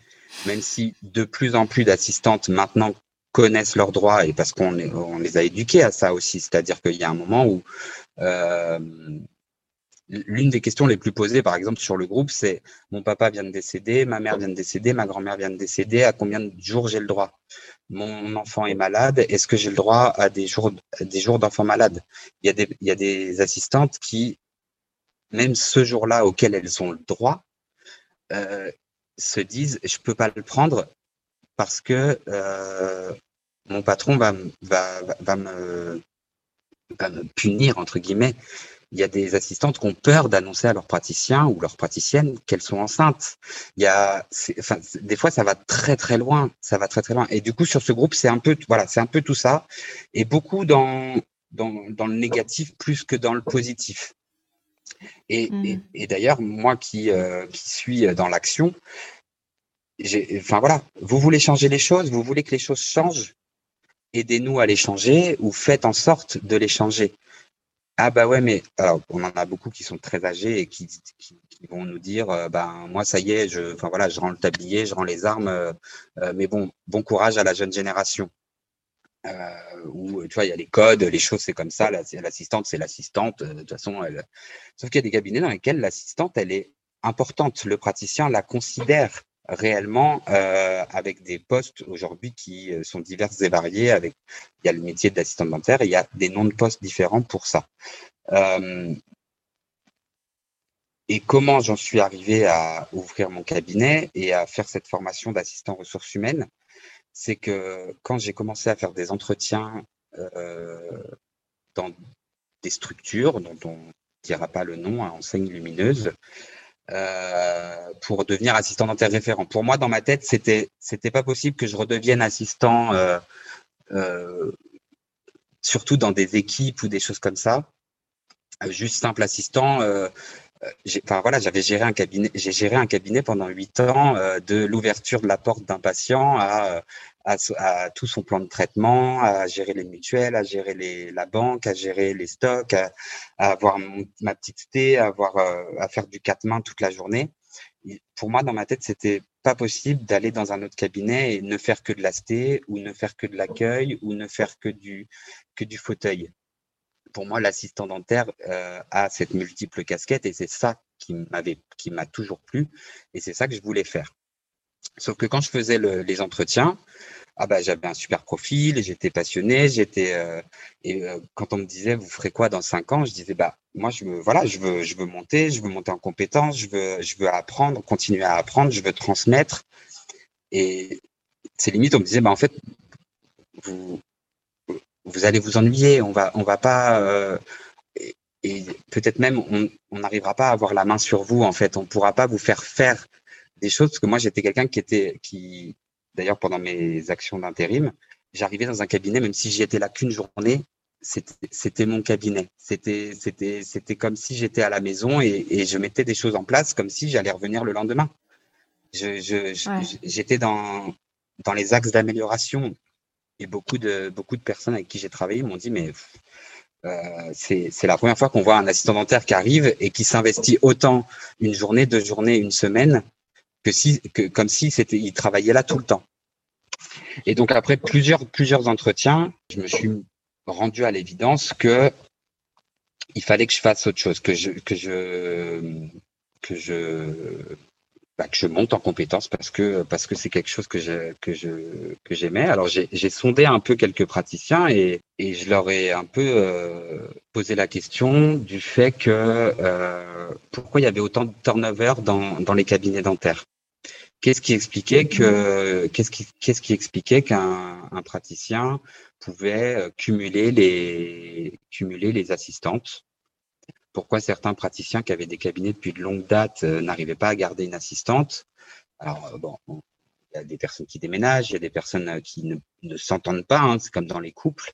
même si de plus en plus d'assistantes maintenant connaissent leurs droits et parce qu'on on les a éduqués à ça aussi. C'est-à-dire qu'il y a un moment où euh, l'une des questions les plus posées, par exemple, sur le groupe, c'est mon papa vient de décéder, ma mère vient de décéder, ma grand-mère vient de décéder, à combien de jours j'ai le droit? Mon enfant est malade, est-ce que j'ai le droit à des jours, des jours il y, a des, il y a des assistantes qui, même ce jour-là auquel elles ont le droit, euh, se disent je peux pas le prendre parce que euh, mon patron va, va, va, me, va me punir, entre guillemets. Il y a des assistantes qui ont peur d'annoncer à leurs praticiens ou leurs praticiennes qu'elles sont enceintes. Il y a, enfin, des fois, ça va très très loin. Ça va très très loin. Et du coup, sur ce groupe, c'est un peu, voilà, c'est un peu tout ça, et beaucoup dans, dans, dans le négatif plus que dans le positif. Et, et, mmh. d'ailleurs, moi qui, euh, qui suis dans l'action, enfin voilà, vous voulez changer les choses, vous voulez que les choses changent, aidez-nous à les changer ou faites en sorte de les changer. Ah bah ouais, mais alors on en a beaucoup qui sont très âgés et qui, qui, vont nous dire, euh, ben moi ça y est, je, enfin voilà, je rends le tablier, je rends les armes, euh, euh, mais bon, bon courage à la jeune génération. où tu vois, il y a les codes, les choses, c'est comme ça. L'assistante, c'est l'assistante. De toute façon, elle... sauf qu'il y a des cabinets dans lesquels l'assistante, elle est importante. Le praticien la considère réellement euh, avec des postes aujourd'hui qui euh, sont divers et variés. Avec, il y a le métier d'assistant dentaire et il y a des noms de postes différents pour ça. Euh, et comment j'en suis arrivé à ouvrir mon cabinet et à faire cette formation d'assistant ressources humaines, c'est que quand j'ai commencé à faire des entretiens euh, dans des structures dont on ne dira pas le nom, à enseigne lumineuse, euh, pour devenir assistant dentaire. Pour moi, dans ma tête, c'était c'était pas possible que je redevienne assistant, euh, euh, surtout dans des équipes ou des choses comme ça. Juste simple assistant. enfin voilà, j'avais géré un cabinet, j'ai géré un cabinet pendant huit ans, de l'ouverture de la porte d'un patient à à, tout son plan de traitement, à gérer les mutuelles, à gérer la banque, à gérer les stocks, à, avoir ma petite thé, euh, à faire du quatre mains toute la journée. pour moi, dans ma tête, c'était pas possible d'aller dans un autre cabinet et ne faire que de la sté ou ne faire que de l'accueil ou ne faire que du, fauteuil. Pour moi, l'assistant dentaire euh, a cette multiple casquette et c'est ça qui m'a toujours plu et c'est ça que je voulais faire. Sauf que quand je faisais les entretiens, ah bah j'avais un super profil, j'étais passionné, j'étais euh, et euh, quand on me disait vous ferez quoi dans cinq ans, je disais bah moi je veux voilà je veux je veux monter, je veux monter en compétences, je veux je veux apprendre, continuer à apprendre, je veux transmettre. Et c'est limite on me disait bah en fait vous vous allez vous ennuyer, on va on va pas euh, et, et peut-être même on n'arrivera pas à avoir la main sur vous en fait, on pourra pas vous faire faire des choses parce que moi j'étais quelqu'un qui était qui d'ailleurs pendant mes actions d'intérim j'arrivais dans un cabinet même si j'y étais là qu'une journée c'était mon cabinet. C'était c'était c'était comme si j'étais à la maison et, et, je mettais des choses en place comme si j'allais revenir le lendemain. Je j'étais dans dans les axes d'amélioration. Et beaucoup de beaucoup de personnes avec qui j'ai travaillé m'ont dit mais euh, c'est la première fois qu'on voit un assistant dentaire qui arrive et qui s'investit autant une journée, deux journées, une semaine que si, que, comme si c'était, il travaillait là tout le temps. Et donc après plusieurs, plusieurs entretiens, je me suis rendu à l'évidence que il fallait que je fasse autre chose, que je, que je, que je, bah, que je monte en compétence parce que parce que c'est quelque chose que je que je que j'aimais. Alors j'ai sondé un peu quelques praticiens et, et je leur ai un peu euh, posé la question du fait que euh, pourquoi il y avait autant de turnover dans dans les cabinets dentaires. Qu'est-ce qui expliquait que qu'est-ce qui qu'est-ce qui expliquait qu'un un praticien pouvait euh, cumuler les cumuler les assistantes Pourquoi certains praticiens qui avaient des cabinets depuis de longue date euh, n'arrivaient pas à garder une assistante Alors euh, bon, il y a des personnes qui déménagent, il y a des personnes qui ne, s'entendent pas, hein, c'est comme dans les couples.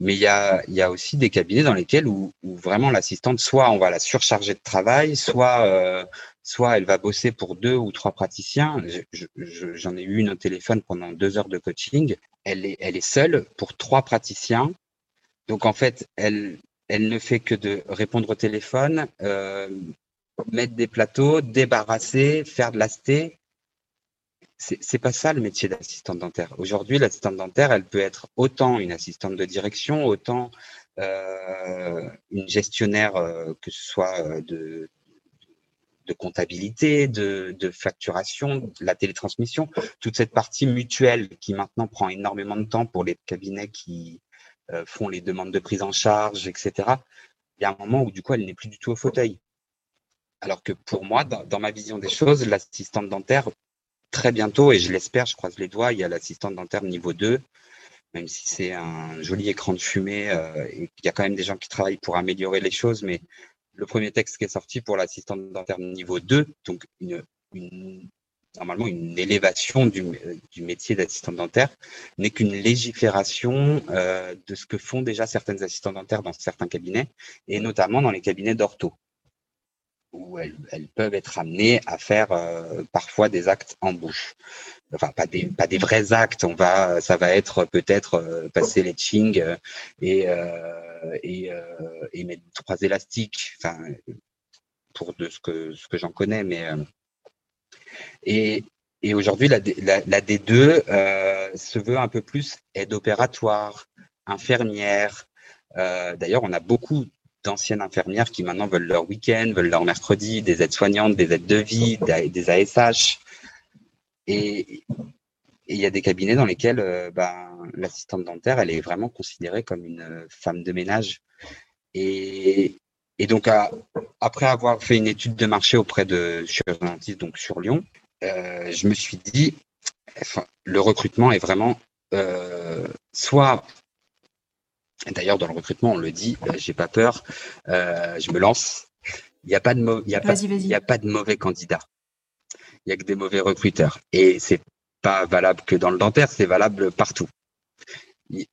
Mais il y a, aussi des cabinets dans lesquels où, vraiment l'assistante, soit on va la surcharger de travail, soit euh, soit elle va bosser pour deux ou trois praticiens. J'en ai eu une au téléphone pendant deux heures de coaching. Elle est, elle est seule pour trois praticiens. Donc en fait, elle, elle ne fait que de répondre au téléphone, euh, mettre des plateaux, débarrasser, faire de l'asté. C'est pas ça le métier d'assistante dentaire. Aujourd'hui, l'assistante dentaire, elle peut être autant une assistante de direction, autant euh, une gestionnaire, euh, que ce soit de, de comptabilité, de, de, facturation, la télétransmission, toute cette partie mutuelle qui maintenant prend énormément de temps pour les cabinets qui font les demandes de prise en charge, etc. Il y a un moment où du coup, elle n'est plus du tout au fauteuil. Alors que pour moi, dans, ma vision des choses, l'assistante dentaire, très bientôt, et je l'espère, je croise les doigts, il y a l'assistante dentaire niveau 2 même si c'est un joli écran de fumée et qu'il y a quand même des gens qui travaillent pour améliorer les choses, mais le premier texte qui est sorti pour l'assistante dentaire niveau 2, donc une, normalement une élévation du, métier d'assistant dentaire, n'est qu'une légifération euh, de ce que font déjà certaines assistantes dentaires dans certains cabinets, et notamment dans les cabinets d'ortho, où elles, peuvent être amenées à faire euh, parfois des actes en bouche. Enfin, pas des, pas des vrais actes, on va, ça va être peut-être euh, passer les chings et, et, et, mettre trois élastiques, enfin, pour de ce que, ce que j'en connais, mais et, aujourd'hui, la, D2 euh, se veut un peu plus aide opératoire, infirmière. Euh, d'ailleurs, on a beaucoup d'anciennes infirmières qui maintenant veulent leur week-end, veulent leur mercredi, des aides-soignantes, des aides de vie, des ASH. Et il y a des cabinets dans lesquels euh, ben, l'assistante dentaire, elle est vraiment considérée comme une femme de ménage. Et, et donc, après avoir fait une étude de marché auprès de chirurgiens donc sur Lyon, euh, je me suis dit, le recrutement est vraiment euh, soit D'ailleurs, dans le recrutement, on le dit, euh, j'ai pas peur, je me lance. Il n'y a pas de a il a pas de mauvais candidats. Il y a que des mauvais recruteurs. Et c'est pas valable que dans le dentaire, c'est valable partout.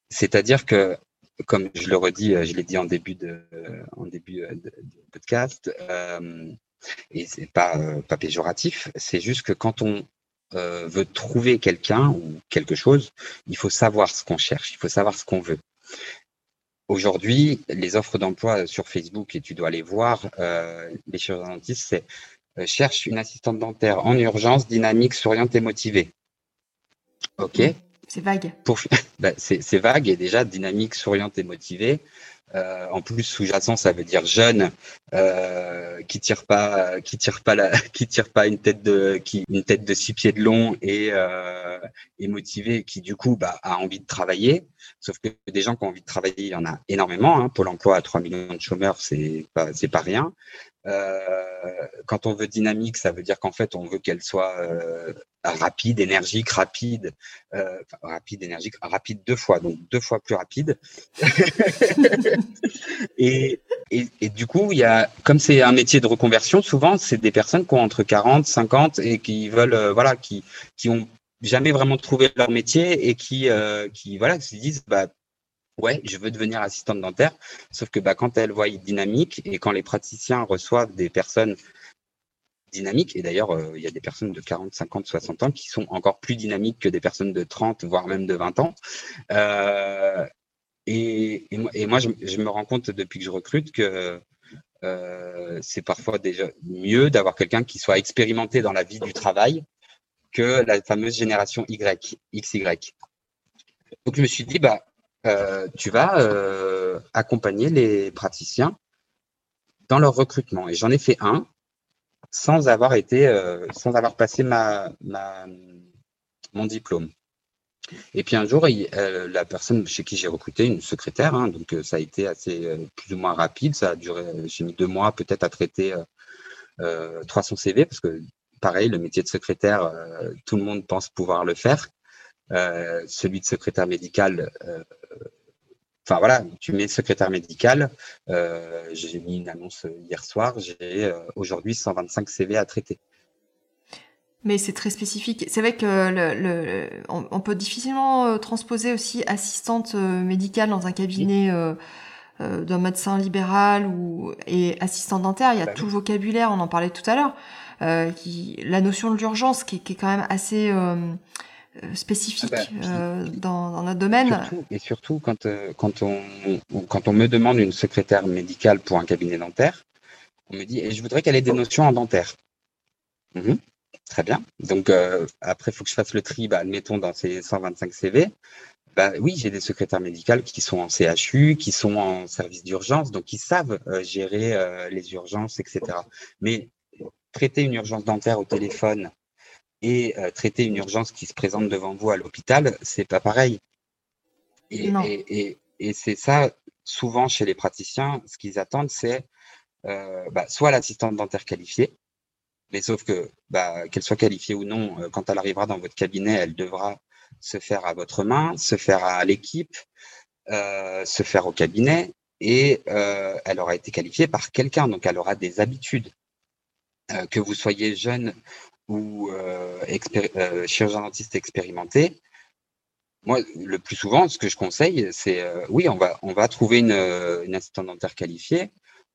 C'est-à-dire que comme je le redis, euh, je l'ai dit en début de, euh, de, podcast, euh, et c'est pas pas péjoratif, c'est juste que quand on veut trouver quelqu'un ou quelque chose, il faut savoir ce qu'on cherche, il faut savoir ce qu'on veut. Aujourd'hui, les offres d'emploi sur Facebook, et tu dois aller voir, les chirurgiens dentistes, c'est cherche une assistante dentaire en urgence, dynamique, souriante et motivée. OK? C'est vague. Bah, c'est vague et déjà dynamique, souriante et motivée. Euh, en plus, sous-jacent, ça veut dire jeune, euh, qui tire pas, qui tire pas la, qui tire pas une tête de, qui, une tête de six pieds de long et, euh, et motivé, qui du coup bah, a envie de travailler. Sauf que des gens qui ont envie de travailler, il y en a énormément. Hein. Pôle Emploi à 3 millions de chômeurs, c'est pas, c'est pas rien. Euh, quand on veut dynamique, ça veut dire qu'en fait, on veut qu'elle soit euh, rapide, énergique, rapide, euh, rapide, énergique, rapide deux fois, donc deux fois plus rapide. et, et, et, du coup, il y a, comme c'est un métier de reconversion, souvent, c'est des personnes qui ont entre 40, 50 et qui veulent, euh, voilà, qui, qui ont jamais vraiment trouvé leur métier et qui, euh, qui voilà, se disent, bah, ouais, je veux devenir assistante dentaire. Sauf que bah, quand elles voient dynamique et quand les praticiens reçoivent des personnes dynamiques, et d'ailleurs, euh, il y a des personnes de 40, 50, 60 ans qui sont encore plus dynamiques que des personnes de 30, voire même de 20 ans. Euh, et, moi, je, me rends compte depuis que je recrute que euh, c'est parfois déjà mieux d'avoir quelqu'un qui soit expérimenté dans la vie du travail que la fameuse génération Y, XY. Donc je me suis dit, bah, euh, tu vas euh, accompagner les praticiens dans leur recrutement. Et j'en ai fait un sans avoir été, euh, sans avoir passé ma, ma, mon diplôme. Et puis un jour, la personne chez qui j'ai recruté, une secrétaire, hein, donc ça a été assez plus ou moins rapide. Ça a duré, j'ai mis deux mois peut-être à traiter 300 CV parce que pareil, le métier de secrétaire, tout le monde pense pouvoir le faire. Euh, celui de secrétaire médical. Euh, enfin voilà, tu mets secrétaire médical. Euh, j'ai mis une annonce hier soir. J'ai aujourd'hui 125 CV à traiter. Mais c'est très spécifique. C'est vrai que le, on, peut difficilement transposer aussi assistante médicale dans un cabinet d'un médecin libéral ou et assistante dentaire. Il y a bah tout le vocabulaire, on en parlait tout à l'heure. qui, la notion de l'urgence qui, qui, est quand même assez euh, spécifique ah bah, euh, dans, notre domaine. et surtout, quand, euh, quand, on, quand on me demande une secrétaire médicale pour un cabinet dentaire, on me dit et je voudrais qu'elle ait des notions en dentaire. Mhm. très bien. Donc, après, il faut que je fasse le tri, bah, admettons, dans ces 125 CV. Bah, oui, j'ai des secrétaires médicales qui sont en CHU, qui sont en service d'urgence, donc qui savent gérer les urgences, etc. Mais traiter une urgence dentaire au téléphone et euh, traiter une urgence qui se présente devant vous à l'hôpital, c'est pas pareil. Et, et, et, c'est ça, souvent chez les praticiens, ce qu'ils attendent, c'est euh, bah, soit l'assistante dentaire qualifiée, mais sauf que bah, qu'elle soit qualifiée ou non, euh, quand elle arrivera dans votre cabinet, elle devra se faire à votre main, se faire à l'équipe, se faire au cabinet, et elle aura été qualifiée par quelqu'un, donc elle aura des habitudes. que vous soyez jeune ou chirurgien dentiste expérimenté, moi, le plus souvent, ce que je conseille, c'est oui, on va, on va trouver une, assistante dentaire qualifiée,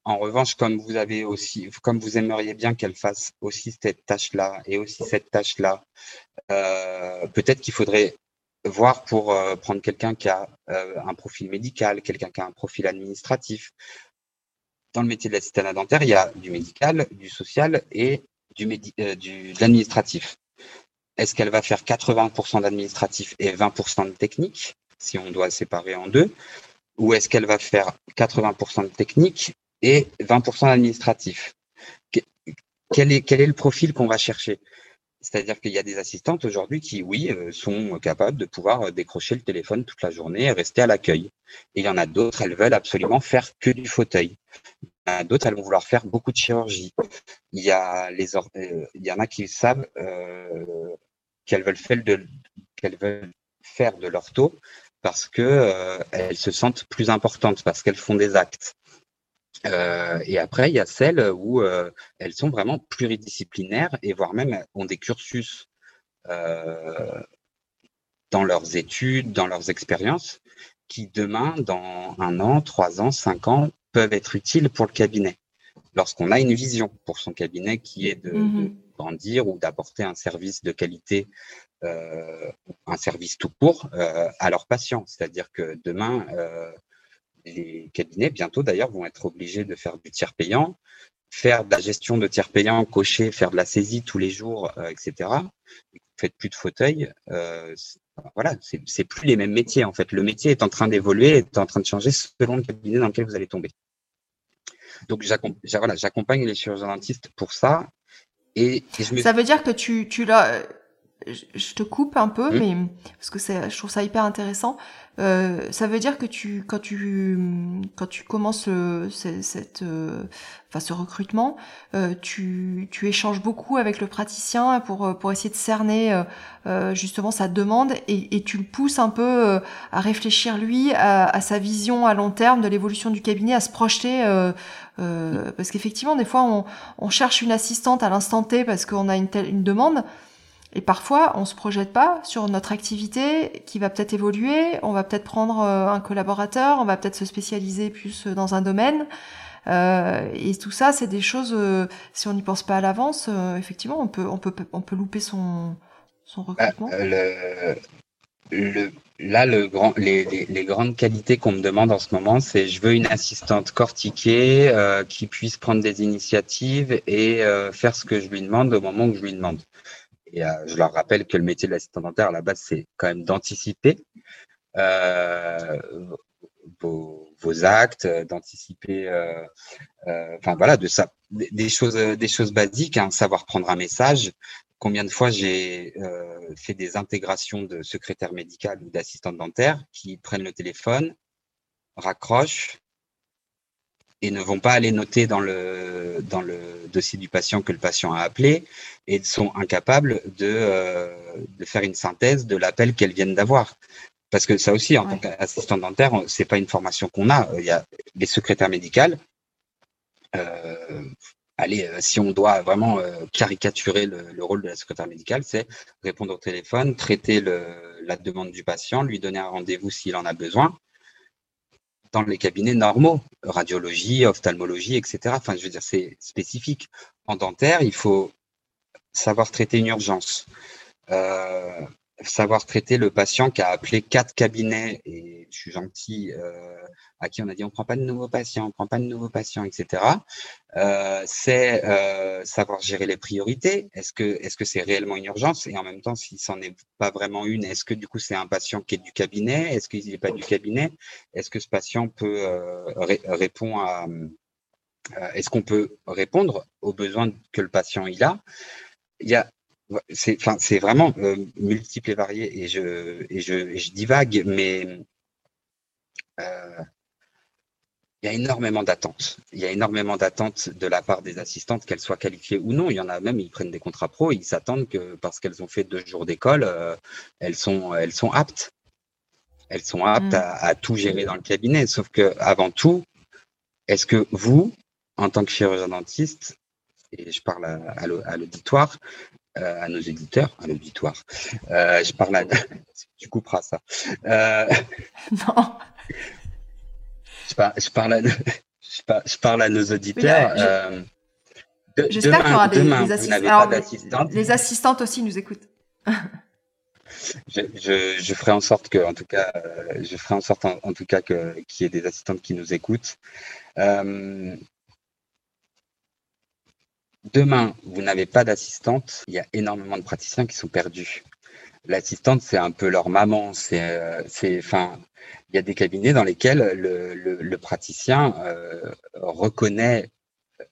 en revanche, comme vous avez aussi, comme vous aimeriez bien qu'elle fasse aussi cette tâche-là et aussi cette tâche-là, euh, peut-être qu'il faudrait voir pour euh, prendre quelqu'un qui a euh, un profil médical, quelqu'un qui a un profil administratif. Dans le métier de l'assistant dentaire, il y a du médical, du social et du, du de l'administratif. Est-ce qu'elle va faire 80% d'administratif et 20% de technique, si on doit séparer en deux, ou est-ce qu'elle va faire 80% de technique et 20% administratif. Quel est, quel est le profil qu'on va chercher? C'est-à-dire qu'il y a des assistantes aujourd'hui qui, oui, euh, sont capables de pouvoir euh, décrocher le téléphone toute la journée et rester à l'accueil. Il y en a d'autres, elles veulent absolument faire que du fauteuil. D'autres, elles vont vouloir faire beaucoup de chirurgie. Il y, a les euh, il y en a qui savent qu'elles veulent faire de, qu'elles veulent faire de l'ortho parce que elles se sentent plus importantes, parce qu'elles font des actes. Euh, et après, il y a celles où euh, elles sont vraiment pluridisciplinaires et voire même ont des cursus euh, dans leurs études, dans leurs expériences, qui demain, dans un an, trois ans, cinq ans, peuvent être utiles pour le cabinet. Lorsqu'on a une vision pour son cabinet qui est de, mmh grandir ou d'apporter un service de qualité, un service tout court à leurs patients. C'est-à-dire que demain, les cabinets, bientôt d'ailleurs, vont être obligés de faire du tiers payant, faire de la gestion de tiers payant, cocher, faire de la saisie tous les jours, euh, etc. Vous faites plus de fauteuil. Voilà, c'est plus les mêmes métiers en fait. Le métier est en train d'évoluer, est en train de changer selon le cabinet dans lequel vous allez tomber. Donc j'accompagne les chirurgiens dentistes pour ça. Et, Ça veut dire que tu, tu l'as je te coupe un peu, mmh. mais parce que je trouve ça hyper intéressant. Euh, ça veut dire que tu, quand tu, quand tu commences cette, euh, enfin, ce recrutement, euh, tu, tu échanges beaucoup avec le praticien pour, pour essayer de cerner justement sa demande et, et, tu le pousses un peu à réfléchir lui à, à, sa vision à long terme de l'évolution du cabinet, à se projeter. parce qu'effectivement, des fois, on, on cherche une assistante à l'instant T parce qu'on a une, telle, une demande. Et parfois, on se projette pas sur notre activité qui va peut-être évoluer. On va peut-être prendre euh, un collaborateur, on va peut-être se spécialiser plus euh, dans un domaine. Euh, et tout ça, c'est des choses. Euh, si on n'y pense pas à l'avance, effectivement, on peut, on peut, on peut louper son, son bah, recrutement. le, le, là, le grand, les, les, les grandes qualités qu'on me demande en ce moment, c'est je veux une assistante cortiquée qui puisse prendre des initiatives et faire ce que je lui demande au moment où je lui demande. Et euh, je leur rappelle que le métier de l'assistant dentaire, à la base, c'est quand même d'anticiper euh, vos, actes, d'anticiper, euh, euh, enfin voilà, de ça, des choses, des choses basiques, hein, savoir prendre un message. Combien de fois j'ai fait des intégrations de secrétaire médical ou d'assistante dentaire qui prennent le téléphone, raccrochent, et ne vont pas aller noter dans le, dans le dossier du patient que le patient a appelé et sont incapables de, euh, de faire une synthèse de l'appel qu'elles viennent d'avoir. Parce que ça aussi, en tant qu'assistant dentaire, c'est pas une formation qu'on a. Il y a les secrétaires médicales. Euh, allez, euh, si on doit vraiment caricaturer le, le, rôle de la secrétaire médicale, c'est répondre au téléphone, traiter le, la demande du patient, lui donner un rendez-vous s'il en a besoin, dans les cabinets normaux, radiologie, ophtalmologie, etc. Enfin, je veux dire, c'est spécifique. En dentaire, il faut savoir traiter une urgence, euh, savoir traiter le patient qui a appelé quatre cabinets, et je suis gentil, euh, à qui on a dit on prend pas de nouveaux patients, on prend pas de nouveaux patients, etc. Euh, c'est euh, savoir gérer les priorités. Est-ce que est-ce que c'est réellement une urgence? Et en même temps, si c'en est pas vraiment une, est-ce que du coup c'est un patient qui est du cabinet? Est-ce qu'il n'est pas du cabinet? Est-ce que ce patient peut euh, répondre à euh, Est-ce qu'on peut répondre aux besoins que le patient il a? Il y a c'est enfin c'est vraiment euh, multiple et varié et je et je, je divague mais euh, il y a énormément d'attentes. Il y a énormément d'attentes de la part des assistantes, qu'elles soient qualifiées ou non. Il y en a même, ils prennent des contrats pro, ils s'attendent que parce qu'elles ont fait deux jours d'école, euh, elles, sont, elles sont aptes. Elles sont aptes mm. à, tout gérer dans le cabinet. Sauf que avant tout, est-ce que vous, en tant que chirurgien dentiste, et je parle à, l'auditoire, euh, à nos éditeurs, à l'auditoire, euh, je parle à... tu couperas ça. non je, parle, à, je, parle, à nos auditeurs. Euh, J'espère qu'il y aura des, assistantes. Les assistantes aussi nous écoutent. je, ferai en sorte que, en tout cas, euh, je ferai en sorte, en, tout cas, qu'il y ait des assistantes qui nous écoutent. Euh, demain, vous n'avez pas d'assistante, il y a énormément de praticiens qui sont perdus l'assistante, c'est un peu leur maman. C'est, euh, enfin, il y a des cabinets dans lesquels le, praticien euh, reconnaît euh,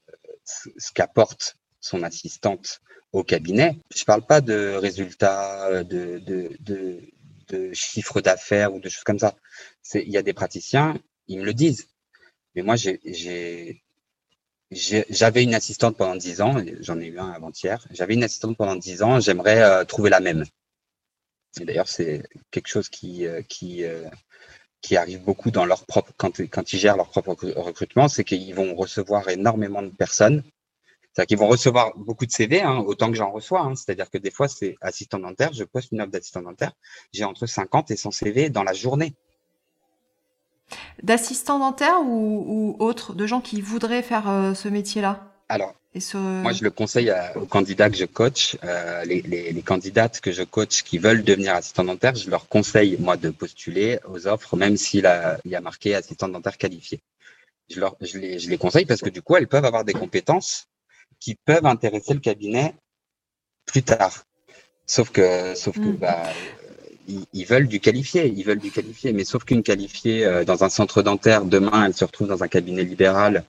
ce qu'apporte son assistante au cabinet. Je ne parle pas de résultats, de, de, chiffres d'affaires ou de choses comme ça. Il y a des praticiens, ils me le disent. Mais moi, j'ai, j'avais une assistante pendant dix ans, j'en ai eu un avant-hier. J'avais une assistante pendant dix ans, j'aimerais trouver la même. D'ailleurs, c'est quelque chose qui, euh, euh, qui arrive beaucoup dans leur propre, quand, quand ils gèrent leur propre recrutement, c'est qu'ils vont recevoir énormément de personnes. C'est-à-dire qu'ils vont recevoir beaucoup de CV, hein, autant que j'en reçois. Hein. C'est-à-dire que des fois, c'est assistant dentaire, je poste une offre d'assistant dentaire, j'ai entre 50 et 100 CV dans la journée. D'assistant dentaire ou, ou autre, de gens qui voudraient faire euh, ce métier-là? Alors, moi, je le conseille aux candidats que je coach, euh, les, candidates que je coach qui veulent devenir assistant dentaire, je leur conseille, moi, de postuler aux offres, même s'il y a marqué assistant dentaire qualifié. Je, leur, je, les, je les conseille parce que du coup, elles peuvent avoir des compétences qui peuvent intéresser le cabinet plus tard. Sauf que, sauf que, mm. bah, ils, veulent du qualifié, ils veulent du qualifié, mais sauf qu'une qualifiée euh, dans un centre dentaire, demain, elle se retrouve dans un cabinet libéral,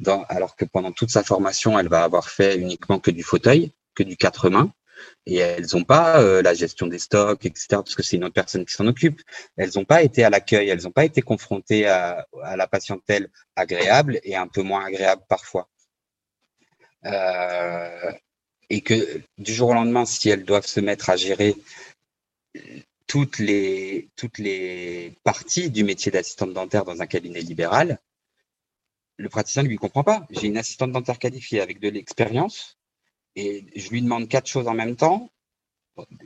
dans, alors que pendant toute sa formation, elle va avoir fait uniquement que du fauteuil, que du quatre mains, et elles n'ont pas euh, la gestion des stocks, etc., parce que c'est une autre personne qui s'en occupe. Elles n'ont pas été à l'accueil, elles n'ont pas été confrontées à, à, la patientèle agréable et un peu moins agréable parfois. Euh, et que du jour au lendemain, si elles doivent se mettre à gérer toutes les, toutes les parties du métier d'assistante dentaire dans un cabinet libéral, le praticien ne lui comprend pas. J'ai une assistante dentaire qualifiée avec de l'expérience et je lui demande quatre choses en même temps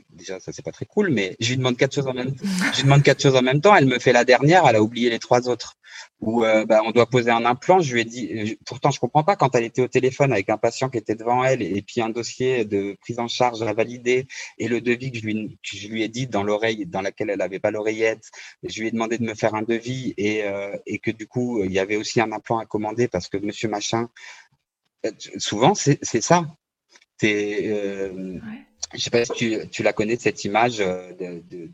déjà, ça c'est pas très cool, mais je lui demande quatre choses en même temps. Je lui demande quatre choses en même temps. Elle me fait la dernière, elle a oublié les trois autres. Ou euh, bah, on doit poser un implant. Je lui ai dit, pourtant je comprends pas quand elle était au téléphone avec un patient qui était devant elle et puis un dossier de prise en charge à valider et le devis que je lui, je lui ai dit dans l'oreille dans laquelle elle avait pas l'oreillette. Je lui ai demandé de me faire un devis et, euh, et que du coup il y avait aussi un implant à commander parce que Monsieur machin. Euh, souvent c'est ça. C'est euh, je ne sais pas si tu, la connais, cette image euh, d'une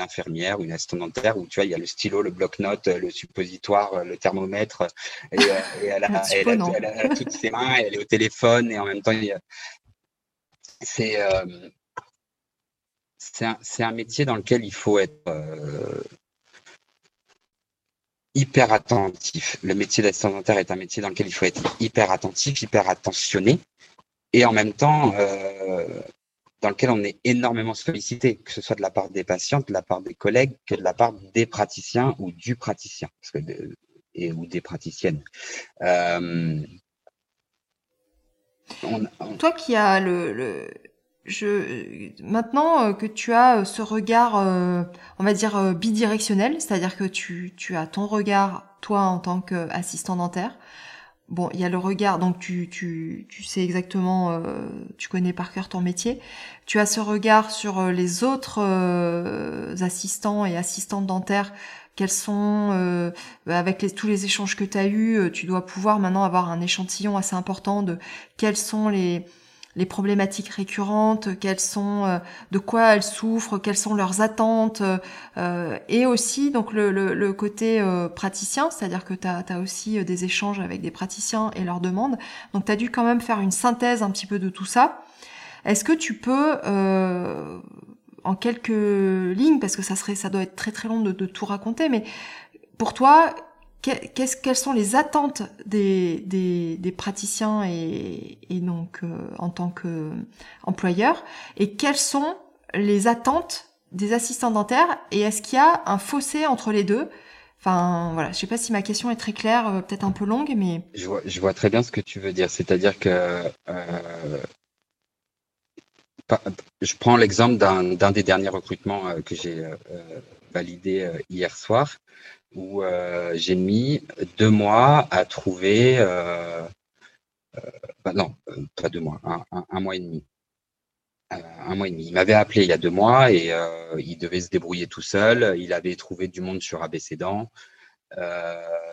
infirmière ou une assistante dentaire où tu vois, il y a le stylo, le bloc-notes, le suppositoire, le thermomètre, et, euh, elle, a, toutes ses mains, elle est au téléphone, et en même temps, c'est euh, un, un, métier dans lequel il faut être hyper attentif. Le métier d'assistant dentaire est un métier dans lequel il faut être hyper attentif, hyper attentionné et en même temps euh, dans lequel on est énormément sollicité, que ce soit de la part des patients, de la part des collègues, que de la part des praticiens ou du praticien, parce que et ou des praticiennes. Euh, Toi qui as le, le, je maintenant euh, que tu as ce regard, on va dire bidirectionnel, c'est-à-dire que tu, tu as ton regard toi en tant qu'assistant dentaire, Bon, il y a le regard, donc tu, tu, tu sais exactement, euh, tu connais par cœur ton métier. Tu as ce regard sur euh, les autres euh, assistants et assistantes dentaires. Quels sont, avec les, tous les échanges que tu as eus, tu dois pouvoir maintenant avoir un échantillon assez important de quels sont les, les problématiques récurrentes, quelles sont, euh, de quoi elles souffrent, quelles sont leurs attentes, euh, et aussi donc le, le, côté euh, praticien, c'est-à-dire que tu as, aussi des échanges avec des praticiens et leurs demandes. Donc tu as dû quand même faire une synthèse un petit peu de tout ça. Est-ce que tu peux, en quelques lignes, parce que ça serait, ça doit être très très long de, de tout raconter, mais pour toi, quelles sont les attentes des, praticiens et, donc euh, en tant qu'employeur et quelles sont les attentes des assistants dentaires? Et est-ce qu'il y a un fossé entre les deux? Enfin voilà, je sais pas si ma question est très claire, euh, peut-être un peu longue, mais je vois, je vois, très bien ce que tu veux dire. C'est-à-dire que euh, je prends l'exemple d'un des derniers recrutements que j'ai validé hier soir où euh, j'ai mis deux mois à trouver, euh, euh, bah non, pas deux mois, un, mois et demi. un mois et demi. Il m'avait appelé il y a deux mois et il devait se débrouiller tout seul. Il avait trouvé du monde sur ABCDan.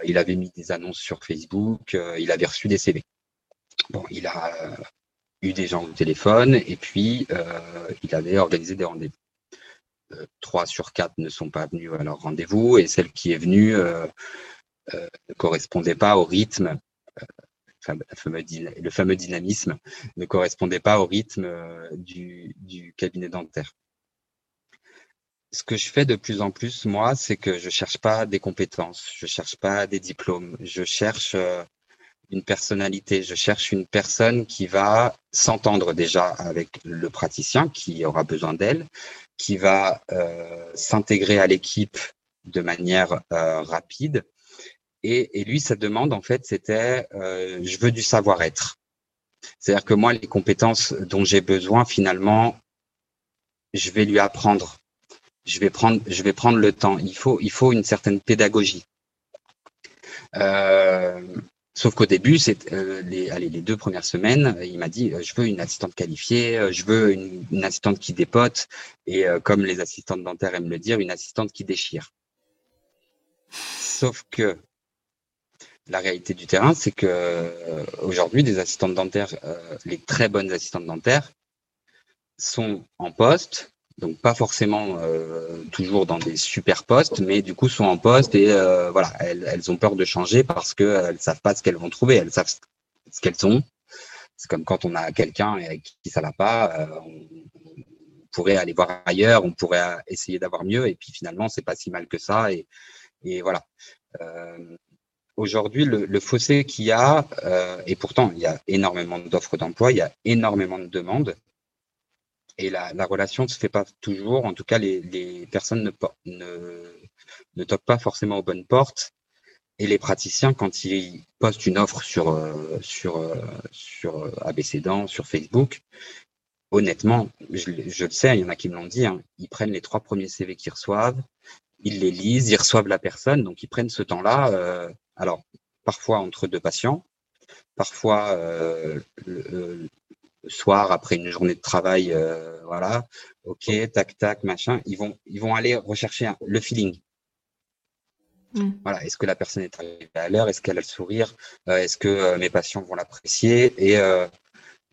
il avait mis des annonces sur Facebook. il avait reçu des CV. Bon, il a eu des gens au téléphone et puis il avait organisé des rendez-vous. Euh, trois sur quatre ne sont pas venus à leur rendez-vous et celle qui est venue euh, euh, ne correspondait pas au rythme le fameux dynamisme ne correspondait pas au rythme du, cabinet dentaire. Ce que je fais de plus en plus, moi, c'est que je cherche pas des compétences, je cherche pas des diplômes, je cherche une personnalité, je cherche une personne qui va s'entendre déjà avec le praticien qui aura besoin d'elle, qui va euh, s'intégrer à l'équipe de manière euh, rapide. Et, et, lui, sa demande, en fait, c'était euh, je veux du savoir-être. C'est-à-dire que moi, les compétences dont j'ai besoin, finalement, je vais lui apprendre. Je vais prendre, je vais prendre le temps. Il faut, il faut une certaine pédagogie. Euh, Sauf qu'au début, euh, les, allez, les deux premières semaines, euh, il m'a dit euh, je veux une assistante qualifiée, je veux une, assistante qui dépote et comme les assistantes dentaires aiment le dire, une assistante qui déchire. Sauf que la réalité du terrain, c'est que aujourd'hui, des assistantes dentaires, les très bonnes assistantes dentaires, sont en poste, donc pas forcément euh, toujours dans des super postes, mais du coup sont en poste et euh, voilà, elles, elles, ont peur de changer parce qu'elles elles savent pas ce qu'elles vont trouver, elles savent ce qu'elles sont. C'est comme quand on a quelqu'un avec qui ça l'a pas, euh, on, pourrait aller voir ailleurs, on pourrait essayer d'avoir mieux et puis finalement c'est pas si mal que ça et, et voilà. Aujourd'hui, le, le, fossé qu'il y a, et pourtant il y a énormément d'offres d'emploi, il y a énormément de demandes et la, la, relation ne se fait pas toujours. En tout cas, les, personnes ne, ne, ne toquent pas forcément aux bonnes portes. Et les praticiens, quand ils postent une offre sur, euh, sur, euh, sur euh, ABCDan, sur Facebook, honnêtement, je, le sais, il y en a qui me l'ont dit, hein, ils prennent les trois premiers CV qu'ils reçoivent, ils les lisent, ils reçoivent la personne, donc ils prennent ce temps-là. Alors, parfois entre deux patients, parfois le, soir après une journée de travail, euh, voilà, ok, tac, tac, machin, ils vont, ils vont aller rechercher le feeling. Mm. Voilà, est-ce que la personne est arrivée à l'heure, est-ce qu'elle a le sourire, euh, est-ce que euh, mes patients vont l'apprécier et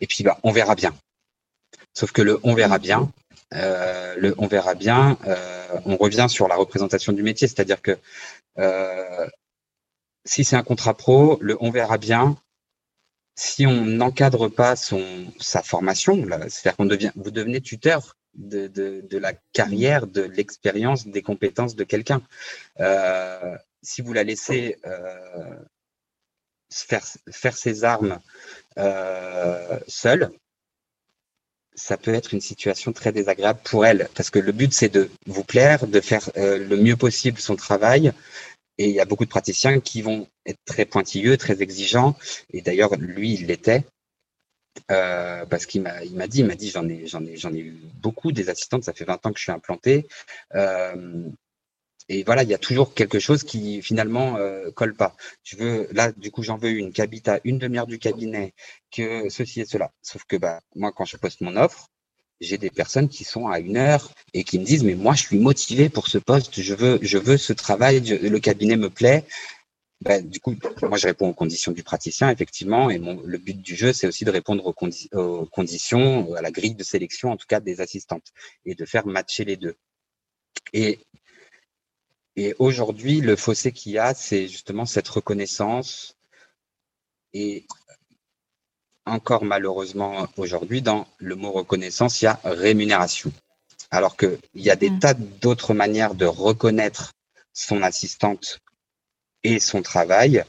et puis bah on verra bien. Sauf que le on verra bien, le on verra bien, on revient sur la représentation du métier, c'est-à-dire que si c'est un contrat pro, le on verra bien, si on n'encadre pas son, sa formation, c'est-à-dire qu'on devient, vous devenez tuteur de, de, de la carrière, de l'expérience, des compétences de quelqu'un. Euh, si vous la laissez euh, faire, faire ses armes euh, seule, ça peut être une situation très désagréable pour elle, parce que le but c'est de vous plaire, de faire euh, le mieux possible son travail, et il y a beaucoup de praticiens qui vont être très pointilleux, très exigeants. Et d'ailleurs, lui, il l'était. Euh, parce qu'il m'a, il m'a dit, il m'a dit, j'en ai, j'en ai, j'en ai eu beaucoup des assistantes. Ça fait 20 ans que je suis implanté. Euh, et voilà, il y a toujours quelque chose qui finalement euh, colle pas. Tu veux, là, du coup, j'en veux une qui habite à une demi-heure du cabinet, que ceci et cela. Sauf que bah, moi, quand je poste mon offre, j'ai des personnes qui sont à une heure et qui me disent mais moi je suis motivé pour ce poste, je veux je veux ce travail, le cabinet me plaît. Ben, du coup, moi je réponds aux conditions du praticien effectivement et mon, le but du jeu c'est aussi de répondre aux, aux, conditions, à la grille de sélection en tout cas des assistantes et de faire matcher les deux. Et et aujourd'hui le fossé qu'il y a c'est justement cette reconnaissance et encore malheureusement aujourd'hui, dans le mot reconnaissance, il y a rémunération. Alors qu'il y a des mm. tas d'autres manières de reconnaître son assistante et son travail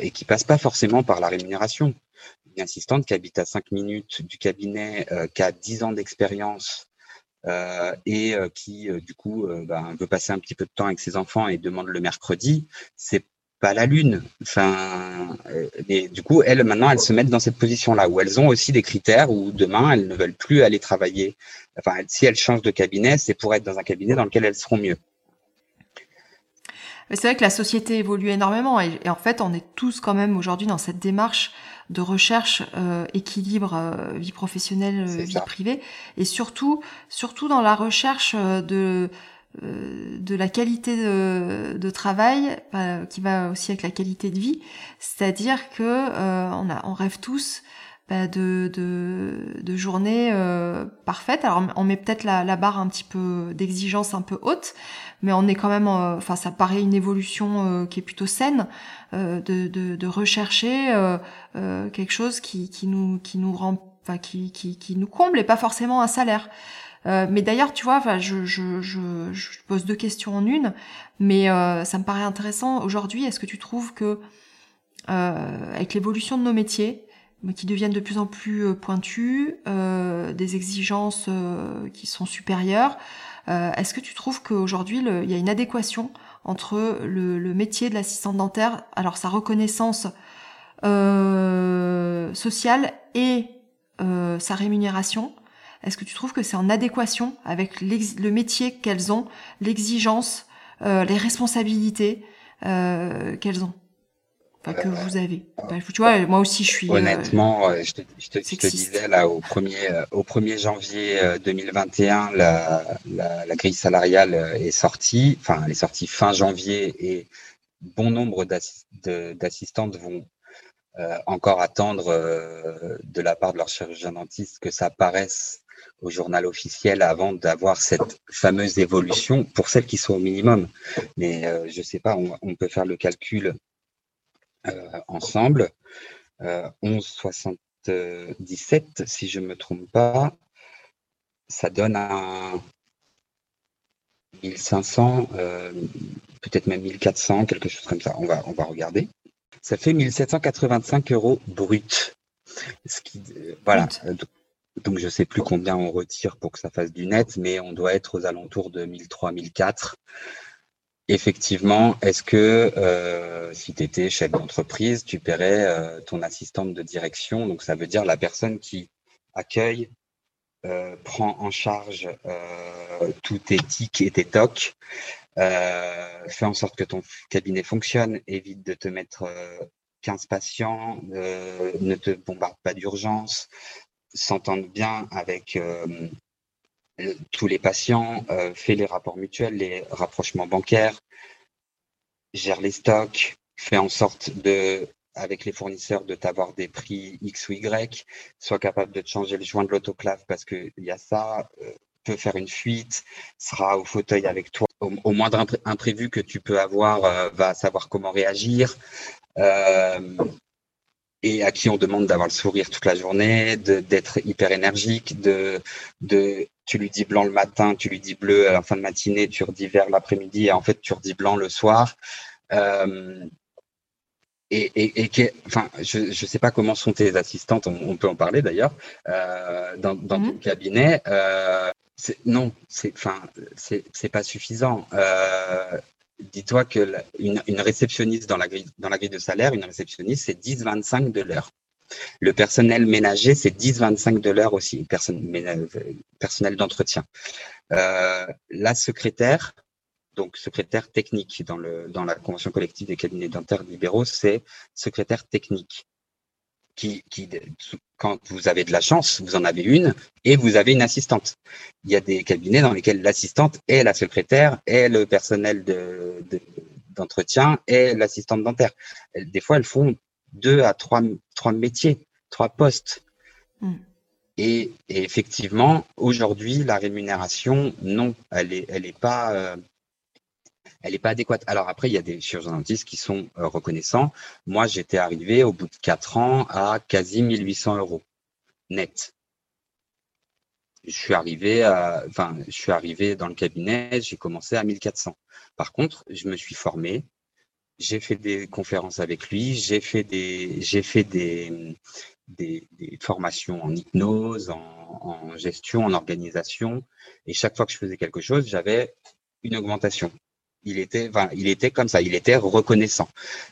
et qui passe pas forcément par la rémunération. Une assistante qui habite à 5 minutes du cabinet, qui a 10 ans d'expérience et qui, du coup, ben, veut passer un petit peu de temps avec ses enfants et demande le mercredi, c'est pas la lune. Enfin, et du coup, elles maintenant, elles se mettent dans cette position-là où elles ont aussi des critères où demain elles ne veulent plus aller travailler. Enfin, si elles changent de cabinet, c'est pour être dans un cabinet dans lequel elles seront mieux. C'est vrai que la société évolue énormément et, en fait, on est tous quand même aujourd'hui dans cette démarche de recherche euh, équilibre euh, vie professionnelle euh, vie privée et surtout surtout dans la recherche de euh, de la qualité de, de travail euh, qui va aussi avec la qualité de vie, c'est-à-dire que euh, on, a, on rêve tous bah, de, de, de journées parfaites. Alors on met peut-être la, la, barre un petit peu d'exigence un peu haute, mais on est quand même, enfin ça paraît une évolution qui est plutôt saine de, de, de, rechercher quelque chose qui, qui nous qui nous rend, enfin qui, qui, qui nous comble et pas forcément un salaire. Euh, mais d'ailleurs, tu vois, je, je, je, je, pose deux questions en une, mais euh, ça me paraît intéressant. Aujourd'hui, est-ce que tu trouves que euh, avec l'évolution de nos métiers, qui deviennent de plus en plus euh, pointus, euh, des exigences qui sont supérieures, est-ce que tu trouves qu'aujourd'hui, il y a une adéquation entre le, le métier de l'assistante dentaire, alors sa reconnaissance sociale et sa rémunération est-ce que tu trouves que c'est en adéquation avec le métier qu'elles ont, l'exigence, euh, les responsabilités euh, qu'elles ont? Enfin, que vous avez. Bah, tu vois, moi aussi, je suis. Euh, Honnêtement, je, te, je, te, je, te, disais là au 1er, au 1er janvier 2021, la, la, la, grille salariale est sortie. Enfin, elle est sortie fin janvier et bon nombre d'assistantes vont euh, encore attendre euh, de la part de leur chirurgien dentiste que ça apparaisse au journal officiel avant d'avoir cette fameuse évolution pour celles qui sont au minimum. Mais euh, je ne sais pas, on, peut faire le calcul euh, ensemble. Euh, 11,77, si je ne me trompe pas, ça donne un 1500, euh, peut-être même 1400, quelque chose comme ça. On va, on va regarder. Ça fait 1785 euros brut. Ce qui, voilà. Donc, je sais plus combien on retire pour que ça fasse du net, mais on doit être aux alentours de 1003, 1004. Effectivement, est-ce que euh, si tu étais chef d'entreprise, tu paierais euh, ton assistante de direction? Donc, ça veut dire la personne qui accueille, euh, prend en charge tous tes tics et tes tocs, fait en sorte que ton cabinet fonctionne, évite de te mettre 15 patients, ne te bombarde pas d'urgence, s'entendent bien avec euh, tous les patients, euh, fait les rapports mutuels, les rapprochements bancaires, gère les stocks, fait en sorte avec les fournisseurs, de t'avoir des prix X ou Y, soit capable de te changer le joint de l'autoclave parce qu'il y a ça, euh, peut faire une fuite, sera au fauteuil avec toi. Au, moindre imprévu que tu peux avoir, va savoir comment réagir et à qui on demande d'avoir le sourire toute la journée, d'être hyper énergique, de, de, tu lui dis blanc le matin, tu lui dis bleu à la fin de matinée, tu redis vert l'après-midi, et en fait tu redis blanc le soir. Euh, et, et, et enfin, je ne sais pas comment sont tes assistantes, on, peut en parler d'ailleurs, euh, dans, dans mmh. ton cabinet. Euh, non, c'est, enfin, c'est pas suffisant. Euh, dis-toi que une, réceptionniste dans la, grille, de salaire, une réceptionniste, c'est 10-25 de l'heure. Le personnel ménager, c'est 10-25 de l'heure aussi, personnel d'entretien. Euh, la secrétaire, donc secrétaire technique dans, dans la convention collective des cabinets dentaires libéraux, c'est secrétaire technique qui, qui, quand vous avez de la chance, vous en avez une et vous avez une assistante. Il y a des cabinets dans lesquels l'assistante est la secrétaire, est le personnel d'entretien, de, est l'assistante dentaire. Des fois, elles font deux à trois, trois métiers, trois postes. Mm. Et, et, effectivement, aujourd'hui, la rémunération, non, elle est, elle est pas, euh, elle n'est pas adéquate. Alors après, il y a des chirurgiens dentistes qui sont euh, reconnaissants. Moi, j'étais arrivé au bout de quatre ans à quasi 1800 euros net. Je suis arrivé, à, enfin, je suis arrivé dans le cabinet, j'ai commencé à 1400. Par contre, je me suis formé, j'ai fait des conférences avec lui, j'ai fait des, j'ai fait des, des, formations en hypnose, en, gestion, en organisation. Et chaque fois que je faisais quelque chose, j'avais une augmentation. Il était, il était comme ça, il était reconnaissant.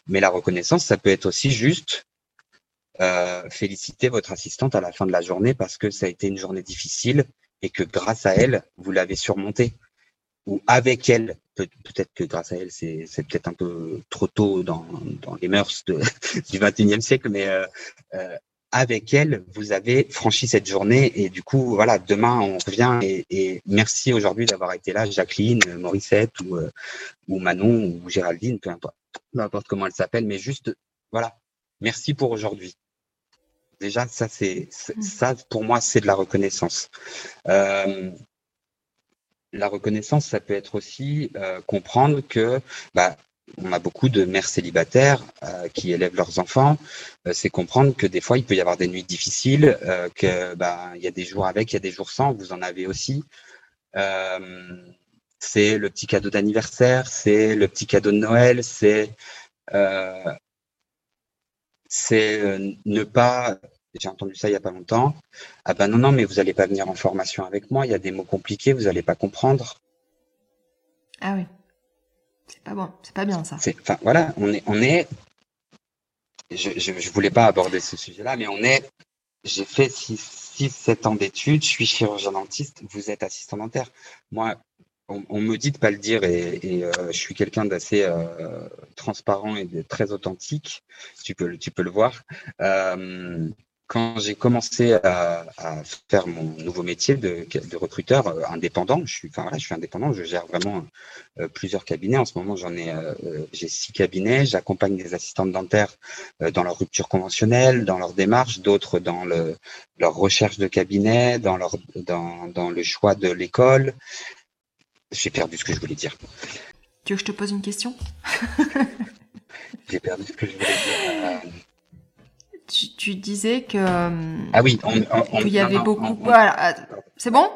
Mais la reconnaissance, ça peut être aussi juste euh, féliciter votre assistante à la fin de la journée parce que ça a été une journée difficile et que grâce à elle, vous l'avez surmontée. Ou avec elle, peut-être que grâce à elle, c'est peut-être un peu trop tôt dans, dans les mœurs de, du 21e siècle, mais euh, euh, avec elle, vous avez franchi cette journée et du coup, voilà, demain on revient et, et merci aujourd'hui d'avoir été là, Jacqueline, Morissette ou, euh, ou Manon ou Géraldine, peu importe, peu importe comment elle s'appelle, mais juste, voilà, merci pour aujourd'hui. Déjà, ça, c'est mmh. ça pour moi, c'est de la reconnaissance. Euh, la reconnaissance, ça peut être aussi euh, comprendre que bah, on a beaucoup de mères célibataires euh, qui élèvent leurs enfants. Euh, c'est comprendre que des fois, il peut y avoir des nuits difficiles, euh, que bah, y a des jours avec, il y a des jours sans. Vous en avez aussi. c'est le petit cadeau d'anniversaire, c'est le petit cadeau de Noël, c'est c'est ne pas j'ai entendu ça il n'y a pas longtemps. Ah ben non, non, mais vous n'allez pas venir en formation avec moi, il y a des mots compliqués, vous n'allez pas comprendre. Ah oui. C'est pas bon, c'est pas bien ça. Enfin voilà, on est. Je, je, voulais pas aborder ce sujet-là, mais on est. J'ai fait 6, 7 ans d'études, je suis chirurgien dentiste, vous êtes assistant dentaire. Moi, on, me dit de pas le dire et, euh, je suis quelqu'un d'assez euh, transparent et de très authentique. Tu peux, tu peux le voir. Euh, quand j'ai commencé à, faire mon nouveau métier de, recruteur euh, indépendant, je suis, enfin voilà, je suis indépendant, je gère vraiment euh, plusieurs cabinets. En ce moment, j'en ai, euh, j'ai six cabinets. J'accompagne des assistantes dentaires dans leur rupture conventionnelle, dans leur démarche, d'autres dans le, leur recherche de cabinet, dans leur, dans, dans le choix de l'école. J'ai perdu ce que je voulais dire. Tu veux que je te pose une question? J'ai perdu ce que je voulais dire tu, disais que. Euh, ah oui, il y avait beaucoup. voilà, c'est bon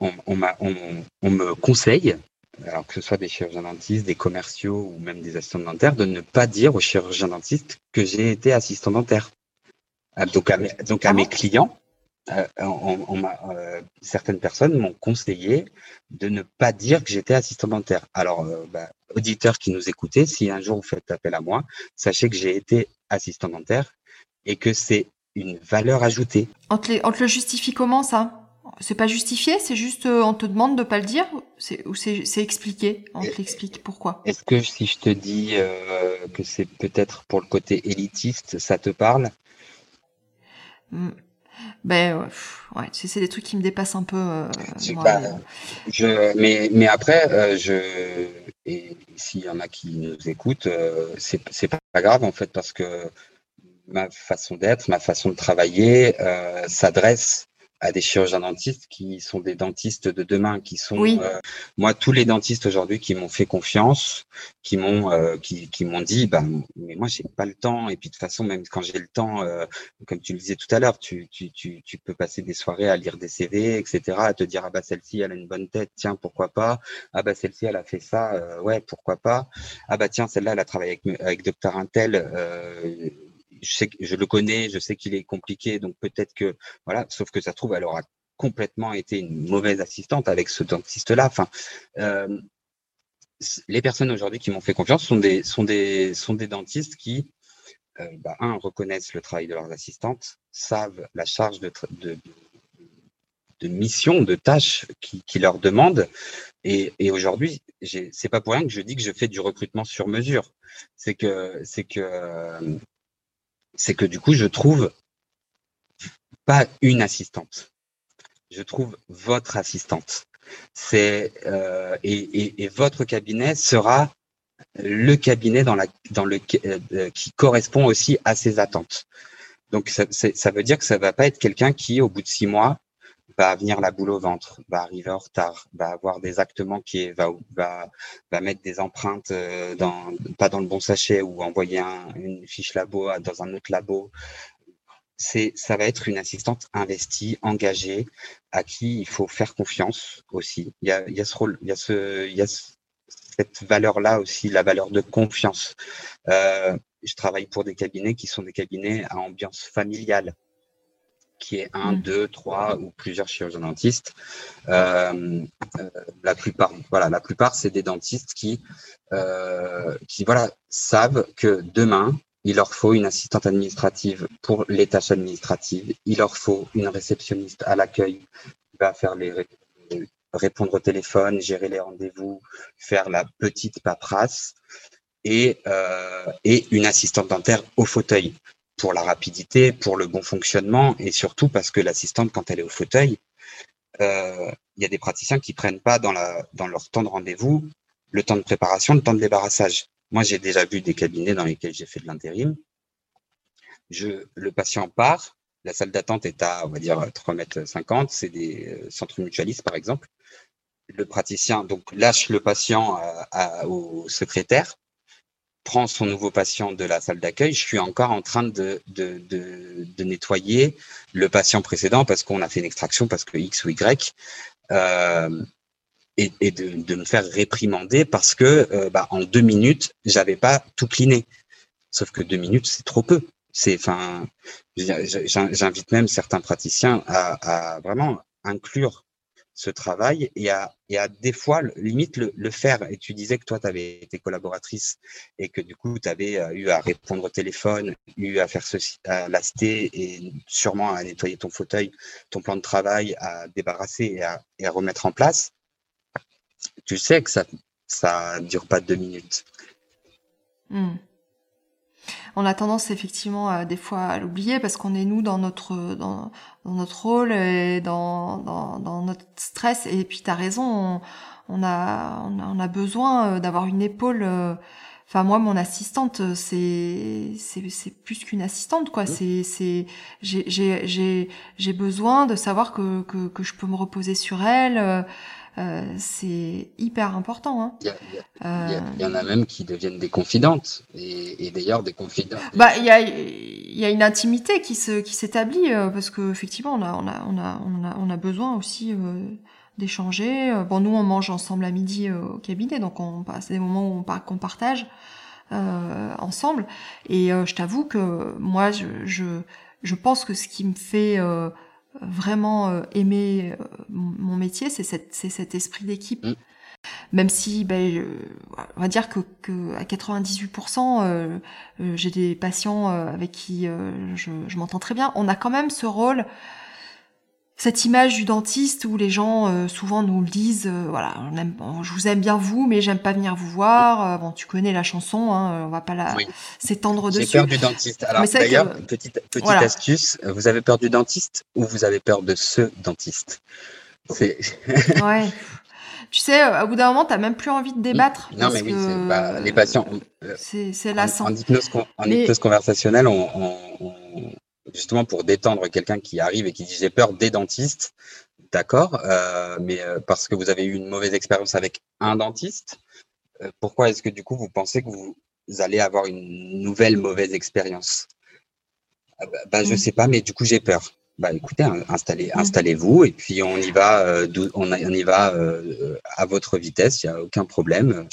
on, on, me conseille, alors que ce soit des chirurgiens dentistes, des commerciaux ou même des assistants dentaires, de ne pas dire aux chirurgiens dentistes que j'ai été assistant dentaire. Ah, donc à mes, donc à ah mes clients, euh, euh, certaines personnes m'ont conseillé de ne pas dire que j'étais assistant dentaire. Alors, bah, auditeurs qui nous écoutez, si un jour vous faites appel à moi, sachez que j'ai été assistant dentaire et que c'est une valeur ajoutée. On te, le justifie comment ça? C'est pas justifié, c'est juste euh, on te demande de pas le dire? Ou c'est expliqué? On te l'explique pourquoi? Est-ce que si je te dis euh, que c'est peut-être pour le côté élitiste, ça te parle? Hmm. Ben ouais, c'est des trucs qui me dépassent un peu. Euh, je, mais, mais après, je et s'il y en a qui nous écoutent, c'est c'est pas grave en fait parce que ma façon d'être, ma façon de travailler s'adresse à des chirurgiens dentistes qui sont des dentistes de demain, qui sont euh, moi tous les dentistes aujourd'hui qui m'ont fait confiance, qui m'ont euh, qui, qui m'ont dit bah mais moi j'ai pas le temps. Et puis de toute façon même quand j'ai le temps, euh, comme tu le disais tout à l'heure, tu, tu, tu, tu peux passer des soirées à lire des CV, etc. à te dire ah bah celle-ci elle a une bonne tête, tiens pourquoi pas, ah bah celle-ci elle a fait ça, ouais pourquoi pas, ah bah tiens celle-là elle a travaillé avec avec docteur Intel je sais je le connais, je sais qu'il est compliqué, donc peut-être que voilà. Sauf que ça trouve, elle aura complètement été une mauvaise assistante avec ce dentiste-là. Enfin, euh, les personnes aujourd'hui qui m'ont fait confiance sont des sont des sont des dentistes qui euh, bah, un reconnaissent le travail de leurs assistantes, savent la charge de, de, de mission, de tâches qui, qui leur demandent. Et, et aujourd'hui, c'est pas pour rien que je dis que je fais du recrutement sur mesure. C'est que c'est que euh, c'est que du coup, je trouve pas une assistante. Je trouve votre assistante. C'est euh, et, votre cabinet sera le cabinet dans, la, dans le, euh, qui correspond aussi à ses attentes. Donc ça, ça veut dire que ça va pas être quelqu'un qui, au bout de six mois, va venir la boule au ventre, va arriver en retard, va avoir des actes manqués, va, va, va mettre des empreintes euh, dans, pas dans le bon sachet ou envoyer une fiche labo dans un autre labo. C'est, ça va être une assistante investie, engagée, à qui il faut faire confiance aussi. Il y a, il y a ce rôle, il y a ce, il y a cette valeur-là aussi, la valeur de confiance. je travaille pour des cabinets qui sont des cabinets à ambiance familiale qui est un, mm. deux, trois ou plusieurs chirurgiens dentistes. Euh, euh, la plupart, voilà, la plupart, c'est des dentistes qui, euh, qui voilà, savent que demain, il leur faut une assistante administrative pour les tâches administratives. Il leur faut une réceptionniste à l'accueil qui va faire les répondre au téléphone, gérer les rendez-vous, faire la petite paperasse et, et une assistante dentaire au fauteuil pour la rapidité, pour le bon fonctionnement et surtout parce que l'assistante, quand elle est au fauteuil, euh, il y a des praticiens qui prennent pas dans, leur temps de rendez-vous le temps de préparation, le temps de débarrassage. Moi, j'ai déjà vu des cabinets dans lesquels j'ai fait de l'intérim. Je, le patient part, la salle d'attente est à, on va dire, 3 mètres 50, c'est des euh, centres mutualistes, par exemple. Le praticien donc lâche le patient au secrétaire prend son nouveau patient de la salle d'accueil, je suis encore en train de, de, de, nettoyer le patient précédent parce qu'on a fait une extraction, parce que X ou Y, euh, et, et de, me faire réprimander parce que euh, bah, en deux minutes, j'avais pas tout cliné. Sauf que deux minutes, c'est trop peu. C'est, enfin, j'invite même certains praticiens à vraiment inclure ce travail et à, des fois, limite, le, faire. Et tu disais que toi, tu avais été collaboratrice et que du coup, tu avais euh, eu à répondre au téléphone, eu à faire ceci, à laster et sûrement à nettoyer ton fauteuil, ton plan de travail, à débarrasser et à, et à remettre en place. Tu sais que ça ça dure pas deux minutes. Hmm on a tendance effectivement des fois à l'oublier parce qu'on est nous dans notre dans, notre rôle et dans, dans, notre stress et puis tu as raison on, a, on, a, besoin euh, d'avoir une épaule euh, Enfin moi mon assistante c'est c'est plus qu'une assistante quoi. C'est c'est j'ai j'ai j'ai besoin de savoir que, que que je peux me reposer sur elle. Euh, c'est hyper important. Hein. Il, y en a même qui deviennent des confidentes. Et, d'ailleurs, des confidentes. Bah, il y a, y a une intimité qui se qui s'établit euh, parce que effectivement, on a on a on a on a, on a besoin aussi euh, d'échanger. Bon, nous, on mange ensemble à midi au cabinet, donc on passe des moments où on qu'on partage ensemble. Et je t'avoue que moi, je, je je pense que ce qui me fait vraiment euh, aimer euh, mon métier, c'est cet esprit d'équipe. Mm. Même si, ben, on va dire que, que à 98%, j'ai des patients avec qui je, je m'entends très bien. On a quand même ce rôle cette image du dentiste où les gens euh, souvent nous le disent, euh, voilà, je vous aime bien vous, mais j'aime pas venir vous voir. Euh, bon, tu connais la chanson, hein, on va pas la s'étendre dessus. J'ai peur du dentiste. Alors d'ailleurs, petite, petite astuce, vous avez peur du dentiste ou vous avez peur de ce dentiste? C'est. ouais. Tu sais, au bout d'un moment, tu n'as même plus envie de débattre. Non, mais oui, bah, les patients. C'est lassant. En, en, hypnose, en hypnose conversationnelle, on, on justement pour détendre quelqu'un qui arrive et qui dit j'ai peur des dentistes, d'accord, euh, mais euh, parce que vous avez eu une mauvaise expérience avec un dentiste, euh, pourquoi est-ce que du coup vous pensez que vous allez avoir une nouvelle mauvaise expérience? Ah bah, bah, Je mm. sais pas, mais du coup j'ai peur. Bah écoutez, installez, mm. installez-vous et puis on y va, on, y va à votre vitesse, il n'y a aucun problème.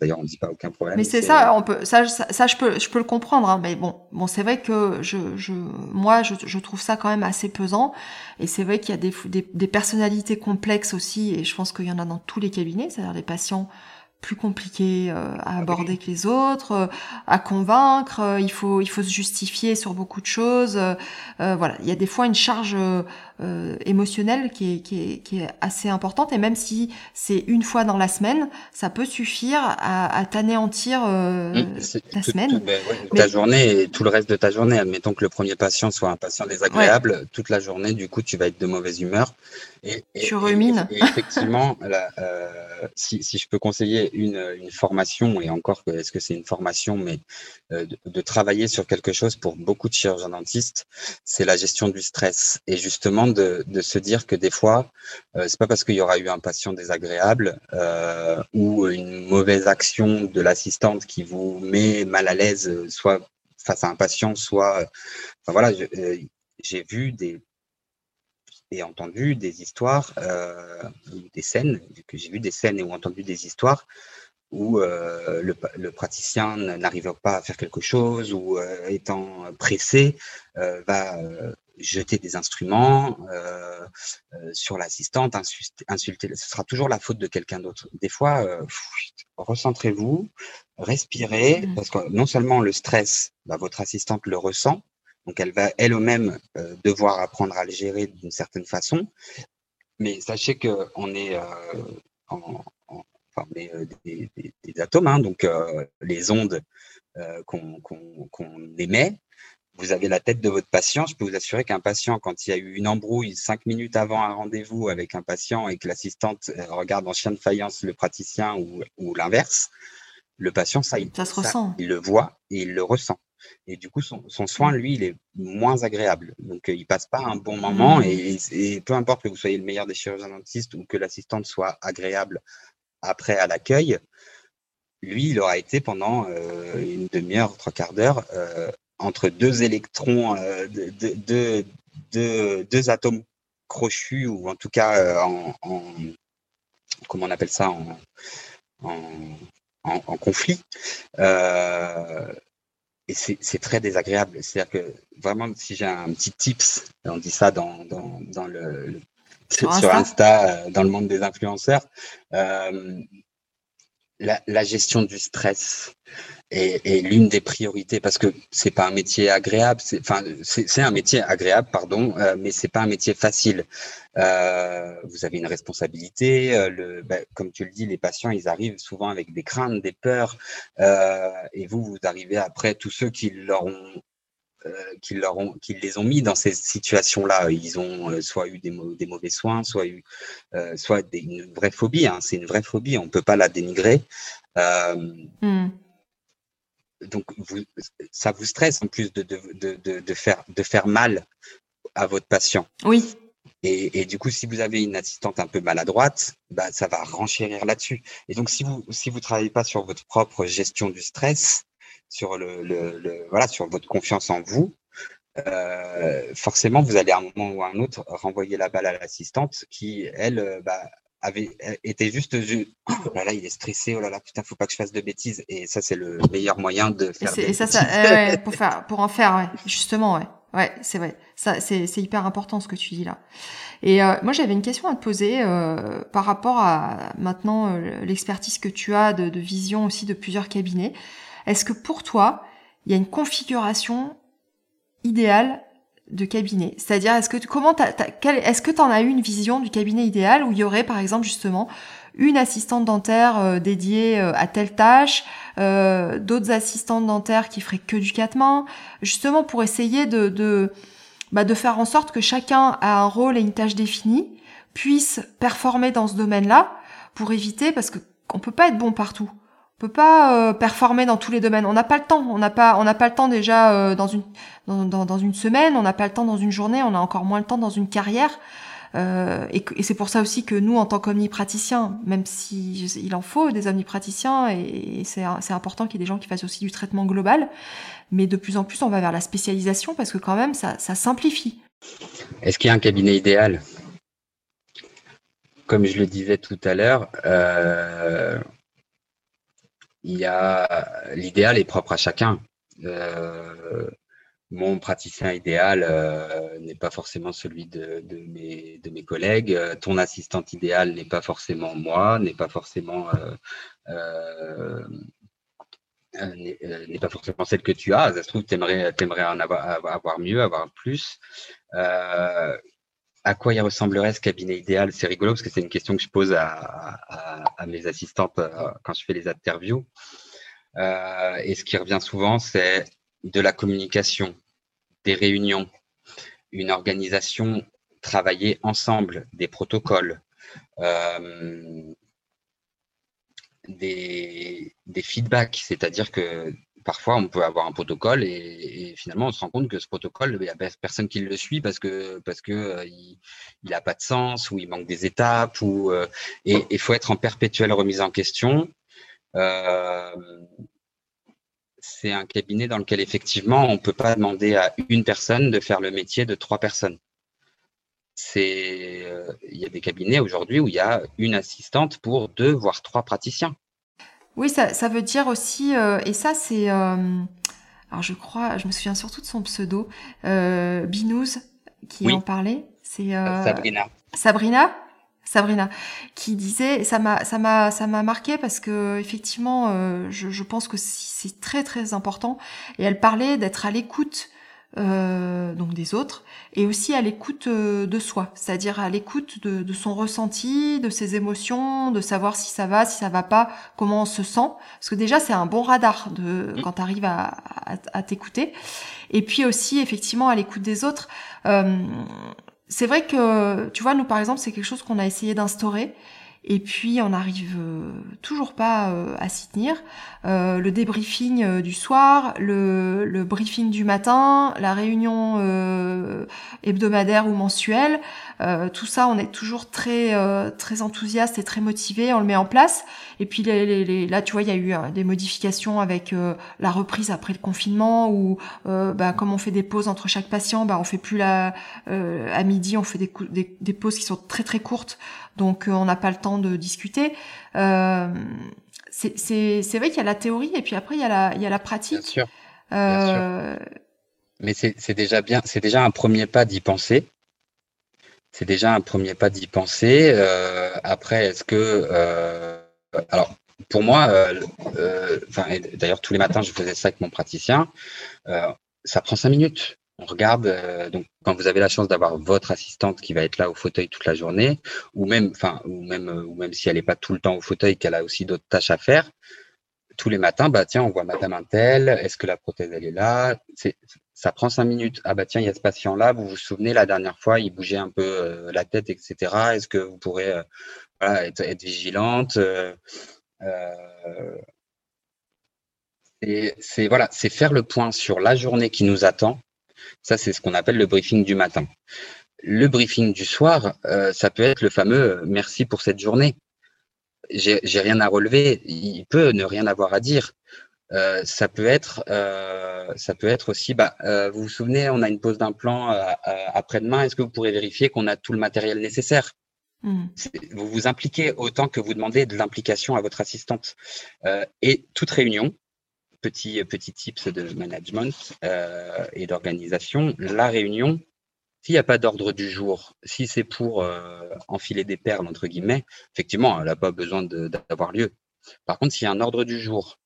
D'ailleurs, on ne dit pas aucun problème. Mais c'est ça, on peut, ça, ça, je peux, je peux le comprendre. Hein, mais bon, bon, c'est vrai que je, je, moi, je, je trouve ça quand même assez pesant. Et c'est vrai qu'il y a des, des, des, personnalités complexes aussi, et je pense qu'il y en a dans tous les cabinets, c'est-à-dire des patients plus compliqué euh, à aborder que les autres, euh, à convaincre. Euh, il faut il faut se justifier sur beaucoup de choses. voilà, il y a des fois une charge émotionnelle qui est, qui est qui est assez importante et même si c'est une fois dans la semaine, ça peut suffire à, à t'anéantir mmh, ta semaine. Ben ta journée et tout le reste de ta journée. Admettons que le premier patient soit un patient désagréable, toute la journée, du coup, tu vas être de mauvaise humeur. Et, tu rumines. effectivement, si, si je peux conseiller une, formation, et encore, est-ce que c'est une formation, mais euh, de, travailler sur quelque chose pour beaucoup de chirurgiens dentistes, c'est la gestion du stress. Et justement, de, se dire que des fois, euh, c'est pas parce qu'il y aura eu un patient désagréable euh, ou une mauvaise action de l'assistante qui vous met mal à l'aise, soit face à un patient, soit. Enfin voilà, j'ai vu des et entendu des histoires, euh, des scènes, que j'ai vu des scènes et ou entendu des histoires où le, praticien n'arrive pas à faire quelque chose ou étant pressé va jeter des instruments sur l'assistante, insulter. Ce sera toujours la faute de quelqu'un d'autre. Des fois, recentrez-vous, respirez, mmh. parce que non seulement le stress, bah, votre assistante le ressent, donc elle va elle-même devoir apprendre à le gérer d'une certaine façon, mais sachez qu'on est, enfin, des, atomes, hein, donc les ondes qu'on émet, vous avez la tête de votre patient. Je peux vous assurer qu'un patient, quand il y a eu une embrouille cinq minutes avant un rendez-vous avec un patient et que l'assistante regarde en chien de faïence le praticien ou, l'inverse, le patient, ça, il, ça se ressent. Il le voit et il le ressent. Et du coup, son, soin, lui, il est moins agréable. Donc, il passe pas un bon moment. Mmh. Et, peu importe que vous soyez le meilleur des chirurgiens dentistes ou que l'assistante soit agréable après à l'accueil, lui, il aura été pendant euh, une demi-heure, trois quarts d'heure, euh, entre deux électrons, euh, deux, deux, atomes crochus, ou en tout cas en, comment on appelle ça, en, en conflit et c'est très désagréable. C'est-à-dire que vraiment, si j'ai un petit tips, on dit ça dans, dans, dans le, sur, Insta, euh, dans le monde des influenceurs, euh, la, gestion du stress est, l'une des priorités parce que c'est pas un métier agréable. Enfin, c'est un métier agréable, pardon, euh, mais c'est pas un métier facile. Euh, vous avez une responsabilité. Euh, ben, comme tu le dis, les patients, ils arrivent souvent avec des craintes, des peurs, et vous, vous arrivez après tous ceux qui leur ont qui, leur ont, qui les ont mis dans ces situations-là. Ils ont soit eu des, des, mauvais soins, soit eu soit des, une vraie phobie. Hein. C'est une vraie phobie, on ne peut pas la dénigrer. Hmm. Donc, vous, ça vous stresse en plus de, de, de, de, faire, de faire mal à votre patient. Oui. Et, et, du coup, si vous avez une assistante un peu maladroite, bah, ça va renchérir là-dessus. Et donc, si vous si vous travaillez pas sur votre propre gestion du stress, sur le, le, voilà, sur votre confiance en vous, euh, forcément, vous allez à un moment ou à un autre renvoyer la balle à l'assistante qui, elle, euh, bah, avait été juste oh là là il est stressé oh là là putain faut pas que je fasse de bêtises. Et ça c'est le meilleur moyen de faire et, ça, ça ouais, pour faire pour en faire ouais, justement ouais. Ouais c'est vrai. Ça c'est c'est hyper important ce que tu dis là. Et euh, moi j'avais une question à te poser euh, par rapport à maintenant l'expertise que tu as de, de vision aussi de plusieurs cabinets est-ce que pour toi, il y a une configuration idéale de cabinet? C'est-à-dire, est-ce que comment est-ce que tu en as eu une vision du cabinet idéal où il y aurait par exemple justement une assistante dentaire euh, dédiée euh, à telle tâche, euh, d'autres assistantes dentaires qui feraient que du quatre mains, justement pour essayer de de, bah, de faire en sorte que chacun a un rôle et une tâche définie, puisse performer dans ce domaine-là, pour éviter parce que on peut pas être bon partout peut pas euh, performer dans tous les domaines. On n'a pas le temps. On n'a pas, on n'a pas le temps déjà euh, dans une dans, une semaine. On n'a pas le temps dans une journée. On a encore moins le temps dans une carrière. Euh, et, c'est pour ça aussi que nous, en tant qu'omnipraticiens, même si il en faut des omnipraticiens, et, et c'est important qu'il y ait des gens qui fassent aussi du traitement global, mais de plus en plus, on va vers la spécialisation parce que quand même, ça simplifie. Est-ce qu'il y a un cabinet idéal? Comme je le disais tout à l'heure. Euh il y a l'idéal est propre à chacun. Euh, mon praticien idéal euh, n'est pas forcément celui de, mes, collègues. Ton assistante idéale n'est pas forcément moi, n'est pas forcément euh, euh n'est pas forcément celle que tu as. Ça se trouve, tu aimerais, en avoir, avoir, mieux, avoir plus. À quoi il ressemblerait ce cabinet idéal? C'est rigolo parce que c'est une question que je pose à, mes assistantes euh, quand je fais les interviews. Euh, et ce qui revient souvent, c'est de la communication, des réunions, une organisation, travailler ensemble, des protocoles, euh, des, des feedbacks, c'est-à-dire que parfois on peut avoir un protocole et, finalement on se rend compte que ce protocole, il n'y a personne qui le suit parce que parce que euh, il n'a pas de sens ou il manque des étapes ou euh, et il faut être en perpétuelle remise en question. Euh, c'est un cabinet dans lequel effectivement on ne peut pas demander à une personne de faire le métier de trois personnes. C'est il y a des cabinets aujourd'hui où il y a une assistante pour deux voire trois praticiens. Oui, ça, ça veut dire aussi, euh, et ça c'est, euh, alors je crois, je me souviens surtout de son pseudo, euh, Binouz, qui en parlait. C'est euh, Sabrina. Sabrina? Sabrina, qui disait, ça m'a, ça m'a, ça m'a marqué parce que effectivement, euh, je, je, pense que c'est très très important. Et elle parlait d'être à l'écoute euh, donc des autres, et aussi à l'écoute euh, de soi, c'est-à-dire à, l'écoute de, de, son ressenti, de ses émotions, de savoir si ça va, si ça va pas, comment on se sent, parce que déjà c'est un bon radar de quand tu arrives à, à, à t'écouter, et puis aussi effectivement à l'écoute des autres. Euh, c'est vrai que tu vois nous par exemple c'est quelque chose qu'on a essayé d'instaurer et puis on n'arrive euh, toujours pas euh, à s'y tenir. Euh, le débriefing du soir, le, le, briefing du matin, la réunion hebdomadaire ou mensuelle, tout ça, on est toujours très très enthousiaste et très motivé. On le met en place. Et puis les, les, là, tu vois, il y a eu des modifications avec la reprise après le confinement, où bah, comme on fait des pauses entre chaque patient, bah, on fait plus la à midi, on fait des, des, des pauses qui sont très très courtes donc euh, on n'a pas le temps de discuter. Euh, c'est vrai qu'il y a la théorie et puis après il y a la, il y a la pratique. Bien sûr. Euh, Mais c'est déjà bien, c'est déjà un premier pas d'y penser. C'est déjà un premier pas d'y penser. après, est-ce que, alors pour moi, d'ailleurs tous les matins je faisais ça avec mon praticien. ça prend cinq minutes on regarde. Euh, donc, quand vous avez la chance d'avoir votre assistante qui va être là au fauteuil toute la journée, ou même, enfin, ou même, euh, ou même si elle n'est pas tout le temps au fauteuil, qu'elle a aussi d'autres tâches à faire, tous les matins, bah tiens, on voit Madame Intel. Est-ce que la prothèse elle est là? Ça prend cinq minutes. Ah bah tiens, il y a ce patient-là. Vous vous souvenez la dernière fois, il bougeait un peu euh, la tête, etc. Est-ce que vous pourrez voilà, être, être, vigilante c'est voilà, c'est faire le point sur la journée qui nous attend ça, c'est ce qu'on appelle le briefing du matin. Le briefing du soir, euh, ça peut être le fameux euh, merci pour cette journée. J'ai rien à relever. Il peut ne rien avoir à dire. Euh, ça peut être, ça peut être aussi. Bah, vous vous souvenez, on a une pause d'implant après-demain. Est-ce que vous pourrez vérifier qu'on a tout le matériel nécessaire? Mmh. Vous vous impliquez autant que vous demandez de l'implication à votre assistante. et toute réunion, petit, petit tips de management euh, et d'organisation. La réunion, s'il n'y a pas d'ordre du jour, si c'est pour euh, enfiler des perles, entre guillemets, effectivement, elle n'a pas besoin d'avoir lieu. Par contre, s'il y a un ordre du jour,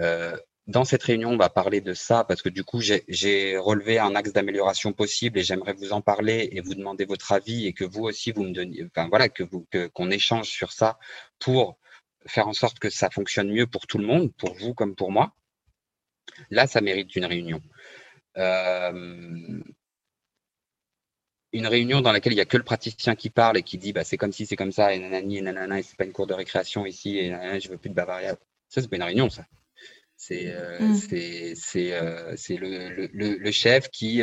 euh, dans cette réunion, on va parler de ça parce que du coup, j'ai relevé un axe d'amélioration possible et j'aimerais vous en parler et vous demander votre avis et que vous aussi, vous me donniez, enfin voilà, que vous, qu'on échange sur ça pour faire en sorte que ça fonctionne mieux pour tout le monde, pour vous comme pour moi. Là, ça mérite une réunion. Euh, une réunion dans laquelle il n'y a que le praticien qui parle et qui dit bah, c'est comme si c'est comme ça, et nanani, et nanana, et c'est pas une cour de récréation ici, et nanana, je veux plus de bavaria. Ça, c'est pas une réunion, ça. C'est euh, mm. euh, le, le, le, chef qui,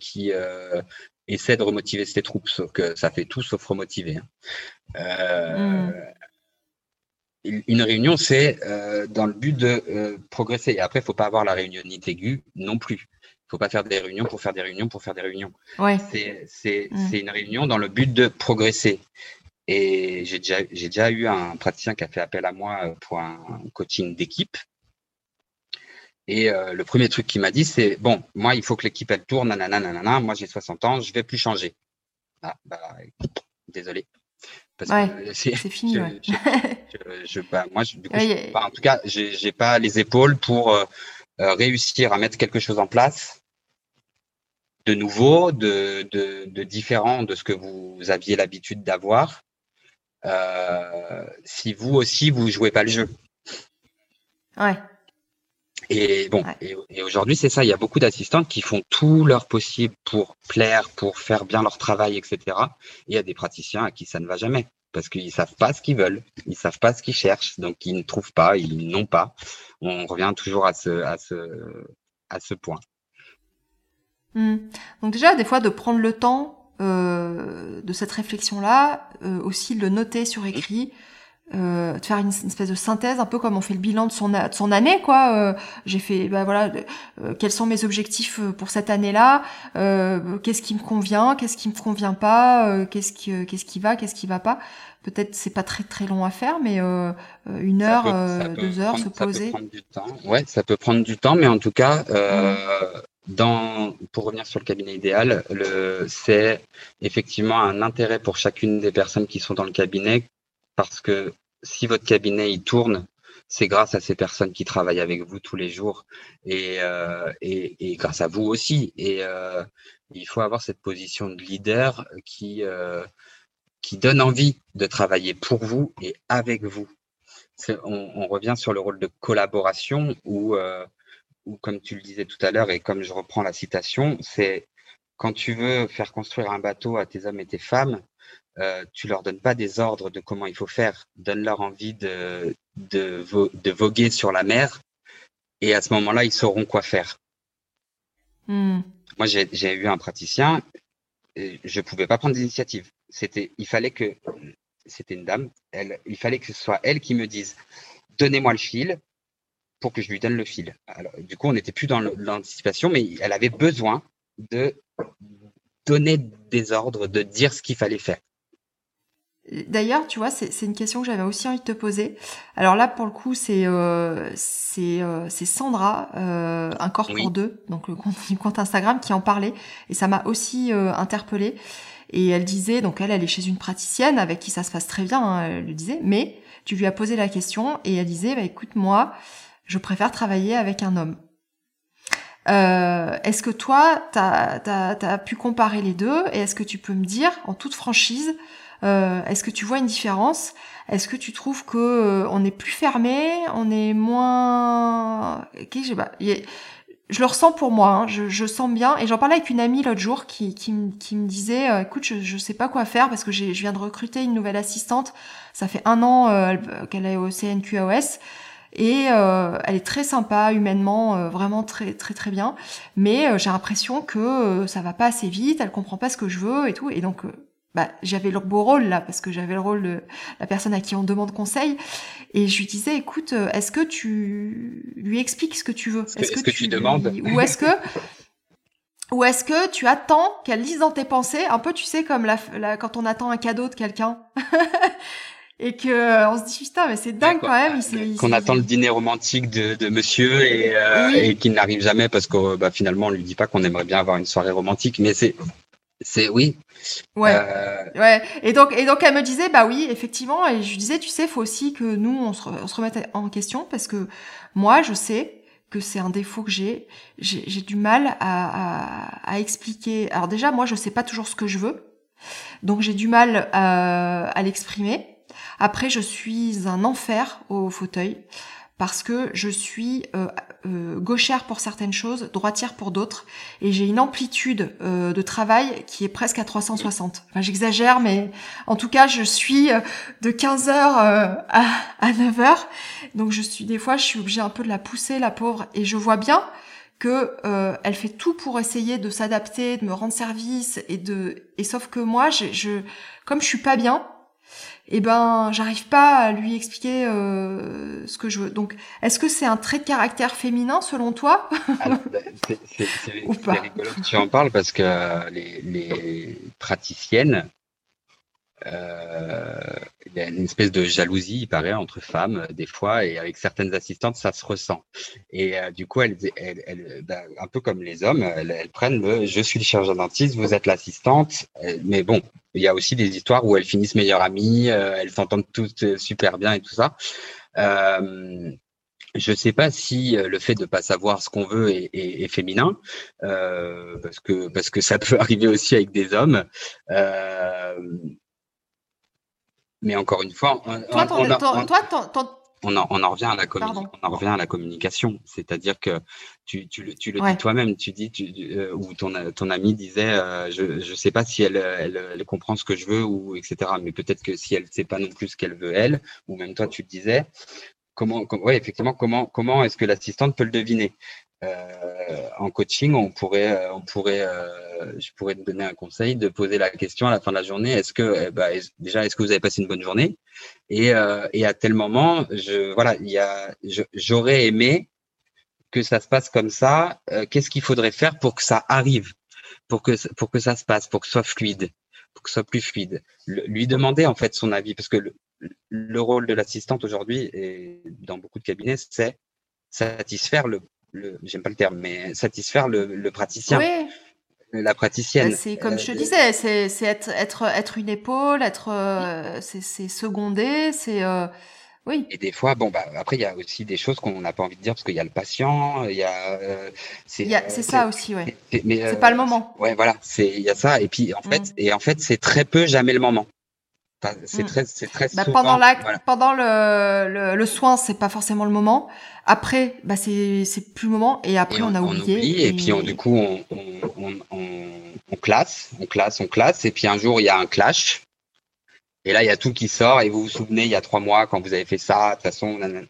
qui essaie de remotiver ses troupes, sauf que ça fait tout sauf remotiver. Hein. Mm une réunion, c'est euh, dans le but de euh, progresser. Et après, il ne faut pas avoir la réunionnite aiguë non plus. Il ne faut pas faire des réunions pour faire des réunions pour faire des réunions. Ouais. C'est mm. une réunion dans le but de progresser. Et j'ai déjà, déjà eu un praticien qui a fait appel à moi euh, pour un coaching d'équipe. Et le premier truc qu'il m'a dit, c'est bon, moi, il faut que l'équipe elle tourne, nanana, nanana. Moi, j'ai 60 ans, je vais plus changer. Ah, bah, désolé. c'est fini. Je, bah, moi, du coup, en tout cas, j'ai pas les épaules pour euh, euh, réussir à mettre quelque chose en place de nouveau, de, de, de différent de ce que vous aviez l'habitude d'avoir. Euh, si vous aussi vous jouez pas le jeu. Ouais. Et bon, et, aujourd'hui, c'est ça. Il y a beaucoup d'assistantes qui font tout leur possible pour plaire, pour faire bien leur travail, etc. Et il y a des praticiens à qui ça ne va jamais parce qu'ils savent pas ce qu'ils veulent, ils savent pas ce qu'ils cherchent, donc ils ne trouvent pas, ils n'ont pas. On revient toujours à ce, à ce, à ce point. Hmm. Donc déjà, des fois, de prendre le temps euh, de cette réflexion-là, euh, aussi le noter sur écrit. Euh, de faire une, espèce de synthèse, un peu comme on fait le bilan de son, de son année, quoi. Euh, j'ai fait, bah voilà, euh, quels sont mes objectifs pour cette année-là Qu'est-ce qui me convient Qu'est-ce qui me convient pas Qu'est-ce qui, qu'est-ce qui va Qu'est-ce qui va pas Peut-être c'est pas très très long à faire, mais une heure, deux heures, se poser. Ça peut prendre du temps. Ouais, ça peut prendre du temps, mais en tout cas, dans, pour revenir sur le cabinet idéal, le, c'est effectivement un intérêt pour chacune des personnes qui sont dans le cabinet parce que si votre cabinet il tourne, c'est grâce à ces personnes qui travaillent avec vous tous les jours et, euh, et, grâce à vous aussi. Et euh, il faut avoir cette position de leader qui, euh, qui donne envie de travailler pour vous et avec vous. On, on, revient sur le rôle de collaboration où, où, comme tu le disais tout à l'heure et comme je reprends la citation, c'est quand tu veux faire construire un bateau à tes hommes et tes femmes, euh, tu leur donnes pas des ordres de comment il faut faire, donne-leur envie de, de, de, voguer sur la mer et à ce moment-là, ils sauront quoi faire. Hmm. Moi, j'ai eu un praticien, je pouvais pas prendre d'initiative. C'était, il fallait que, c'était une dame, elle, il fallait que ce soit elle qui me dise, donnez-moi le fil pour que je lui donne le fil. Alors, du coup, on n'était plus dans l'anticipation, mais elle avait besoin de donner des ordres, de dire ce qu'il fallait faire. D'ailleurs, tu vois, c'est une question que j'avais aussi envie de te poser. Alors là, pour le coup, c'est euh, euh, Sandra, euh, un corps pour deux, donc le compte, compte Instagram, qui en parlait, et ça m'a aussi interpellée. Et elle disait, donc elle, elle est chez une praticienne avec qui ça se passe très bien, hein, elle le disait, mais tu lui as posé la question et elle disait, bah, écoute, moi, je préfère travailler avec un homme. Euh, est-ce que toi, tu as, as, pu comparer les deux et est-ce que tu peux me dire, en toute franchise, euh, est-ce que tu vois une différence? Est-ce que tu trouves que euh, on est plus fermé, on est moins, okay, je, sais pas, je le ressens pour moi, hein, je, je, sens bien. Et j'en parlais avec une amie l'autre jour qui, qui, qui, me disait, euh, écoute, je, je sais pas quoi faire parce que je viens de recruter une nouvelle assistante. Ça fait un an qu'elle est au CNQAOS. Et euh, elle est très sympa humainement, euh, vraiment très très très bien. Mais euh, j'ai l'impression que ça va pas assez vite, elle comprend pas ce que je veux et tout. Et donc bah, j'avais le beau rôle là parce que j'avais le rôle de la personne à qui on demande conseil. Et je lui disais écoute est-ce que tu lui expliques ce que tu veux? Est-ce que, tu, demandes? ou est-ce que ou est-ce que tu attends qu'elle lise dans tes pensées? Un peu tu sais comme la quand on attend un cadeau de quelqu'un. Et que euh, on se dit putain mais c'est dingue quand même qu'on attend le dîner romantique de, de monsieur et, euh, et qu'il n'arrive jamais parce que bah, finalement on lui dit pas qu'on aimerait bien avoir une soirée romantique. Mais c'est c'est oui. Ouais. Euh... ouais. Et donc et donc elle me disait bah oui effectivement. Et je lui disais tu sais faut aussi que nous on se, on se remette en question parce que moi je sais que c'est un défaut que j'ai. J'ai du mal à, à, à expliquer. Alors déjà moi je sais pas toujours ce que je veux. Donc j'ai du mal à, à l'exprimer. Après, je suis un enfer au fauteuil parce que je suis euh, euh, gauchère pour certaines choses, droitière pour d'autres, et j'ai une amplitude euh, de travail qui est presque à 360. Enfin, j'exagère, mais en tout cas, je suis de 15h à, à 9h, donc je suis des fois, je suis obligée un peu de la pousser, la pauvre, et je vois bien que elle fait tout pour essayer de s'adapter, de me rendre service, et de, et sauf que moi, je, je comme je suis pas bien, eh ben j'arrive pas à lui expliquer euh, ce que je veux. Donc, est-ce que c'est un trait de caractère féminin selon toi? Ah, bah, C'est rigolo que tu en parles parce que les, les praticiennes il y a une espèce de jalousie, il paraît, entre femmes, euh, des fois, et avec certaines assistantes, ça se ressent. Et euh, du coup, elles, bah, un peu comme les hommes, elles, prennent le je suis le chirurgien dentiste, vous êtes l'assistante. Mais bon, il y a aussi des histoires où elles finissent meilleures amies, elles s'entendent toutes super bien et tout ça. Euh, je ne sais pas si le fait de ne pas savoir ce qu'on veut est, féminin, euh, parce que parce que ça peut arriver aussi avec des hommes. Euh, mais encore une fois, on, en, revient à la on en revient à la communication. C'est-à-dire que tu, tu, tu le dis toi-même, tu dis, tu, euh, ou ton, ton ami disait, euh, je ne sais pas si elle, elle, comprend ce que je veux, ou etc. Mais peut-être que si elle ne sait pas non plus ce qu'elle veut, elle, ou même toi, tu te disais, comment, ouais, effectivement, comment, comment est-ce que l'assistante peut le deviner? En coaching, on pourrait, on pourrait, je pourrais te donner un conseil de poser la question à la fin de la journée est-ce que, ben, déjà, est-ce que vous avez passé une bonne journée? Et, et, à tel moment, je, voilà, il y a, j'aurais aimé que ça se passe comme ça. Qu'est-ce qu'il faudrait faire pour que ça arrive, pour que, pour que ça se passe, pour que ce soit fluide, pour que ce soit plus fluide. lui demander en fait son avis, parce que le, le rôle de l'assistante aujourd'hui, et dans beaucoup de cabinets, c'est satisfaire le, j'aime pas le terme, mais satisfaire le, praticien. Oui. La praticienne. Bah, c'est comme je te euh, disais, c'est être, être, être une épaule, être, euh, c'est seconder, c'est euh, oui. Et des fois, bon, bah, après, il y a aussi des choses qu'on n'a pas envie de dire parce qu'il y a le patient, il y a. c'est ça aussi, ouais. C'est pas le moment. Ouais, voilà, il y a ça. Et puis, en fait, mm. et en fait, c'est très peu jamais le moment. C'est mm. très, c'est très bah, pendant l'acte, pendant le, le, le soin, c'est pas forcément le moment. Après, bah c'est c'est plus le moment. Et après, on, a oublié. et... puis du coup, on, on, on, on, classe, on classe, on classe. Et puis un jour, il y a un clash. Et là, il y a tout qui sort. Et vous vous souvenez, il y a trois mois, quand vous avez fait ça, de toute façon, euh,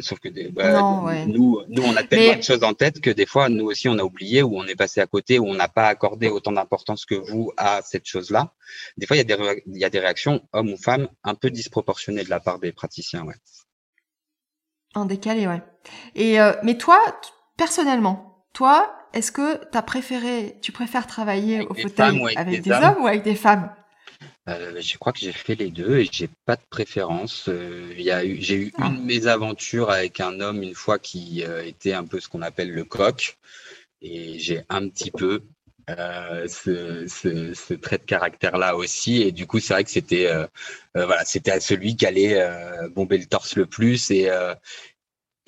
sauf que bah, nous, nous, on a tellement de choses en tête que des fois, nous aussi, on a oublié ou on est passé à côté ou on n'a pas accordé autant d'importance que vous à cette chose-là. Des fois, il y, a des, il y a des réactions, hommes ou femmes, un peu disproportionnées de la part des praticiens. Ouais. En décalé, ouais. Et euh, mais toi, personnellement, toi, est-ce que as préféré, tu préfères travailler au fauteuil avec des hommes ou avec des femmes? Euh, je crois que j'ai fait les deux et j'ai pas de préférence. Euh, j'ai eu ah. une mésaventure avec un homme une fois qui euh, était un peu ce qu'on appelle le coq et j'ai un petit peu ce, ce, ce, trait de caractère là aussi et du coup c'est vrai que c'était voilà c'était à celui qui allait bomber le torse le plus et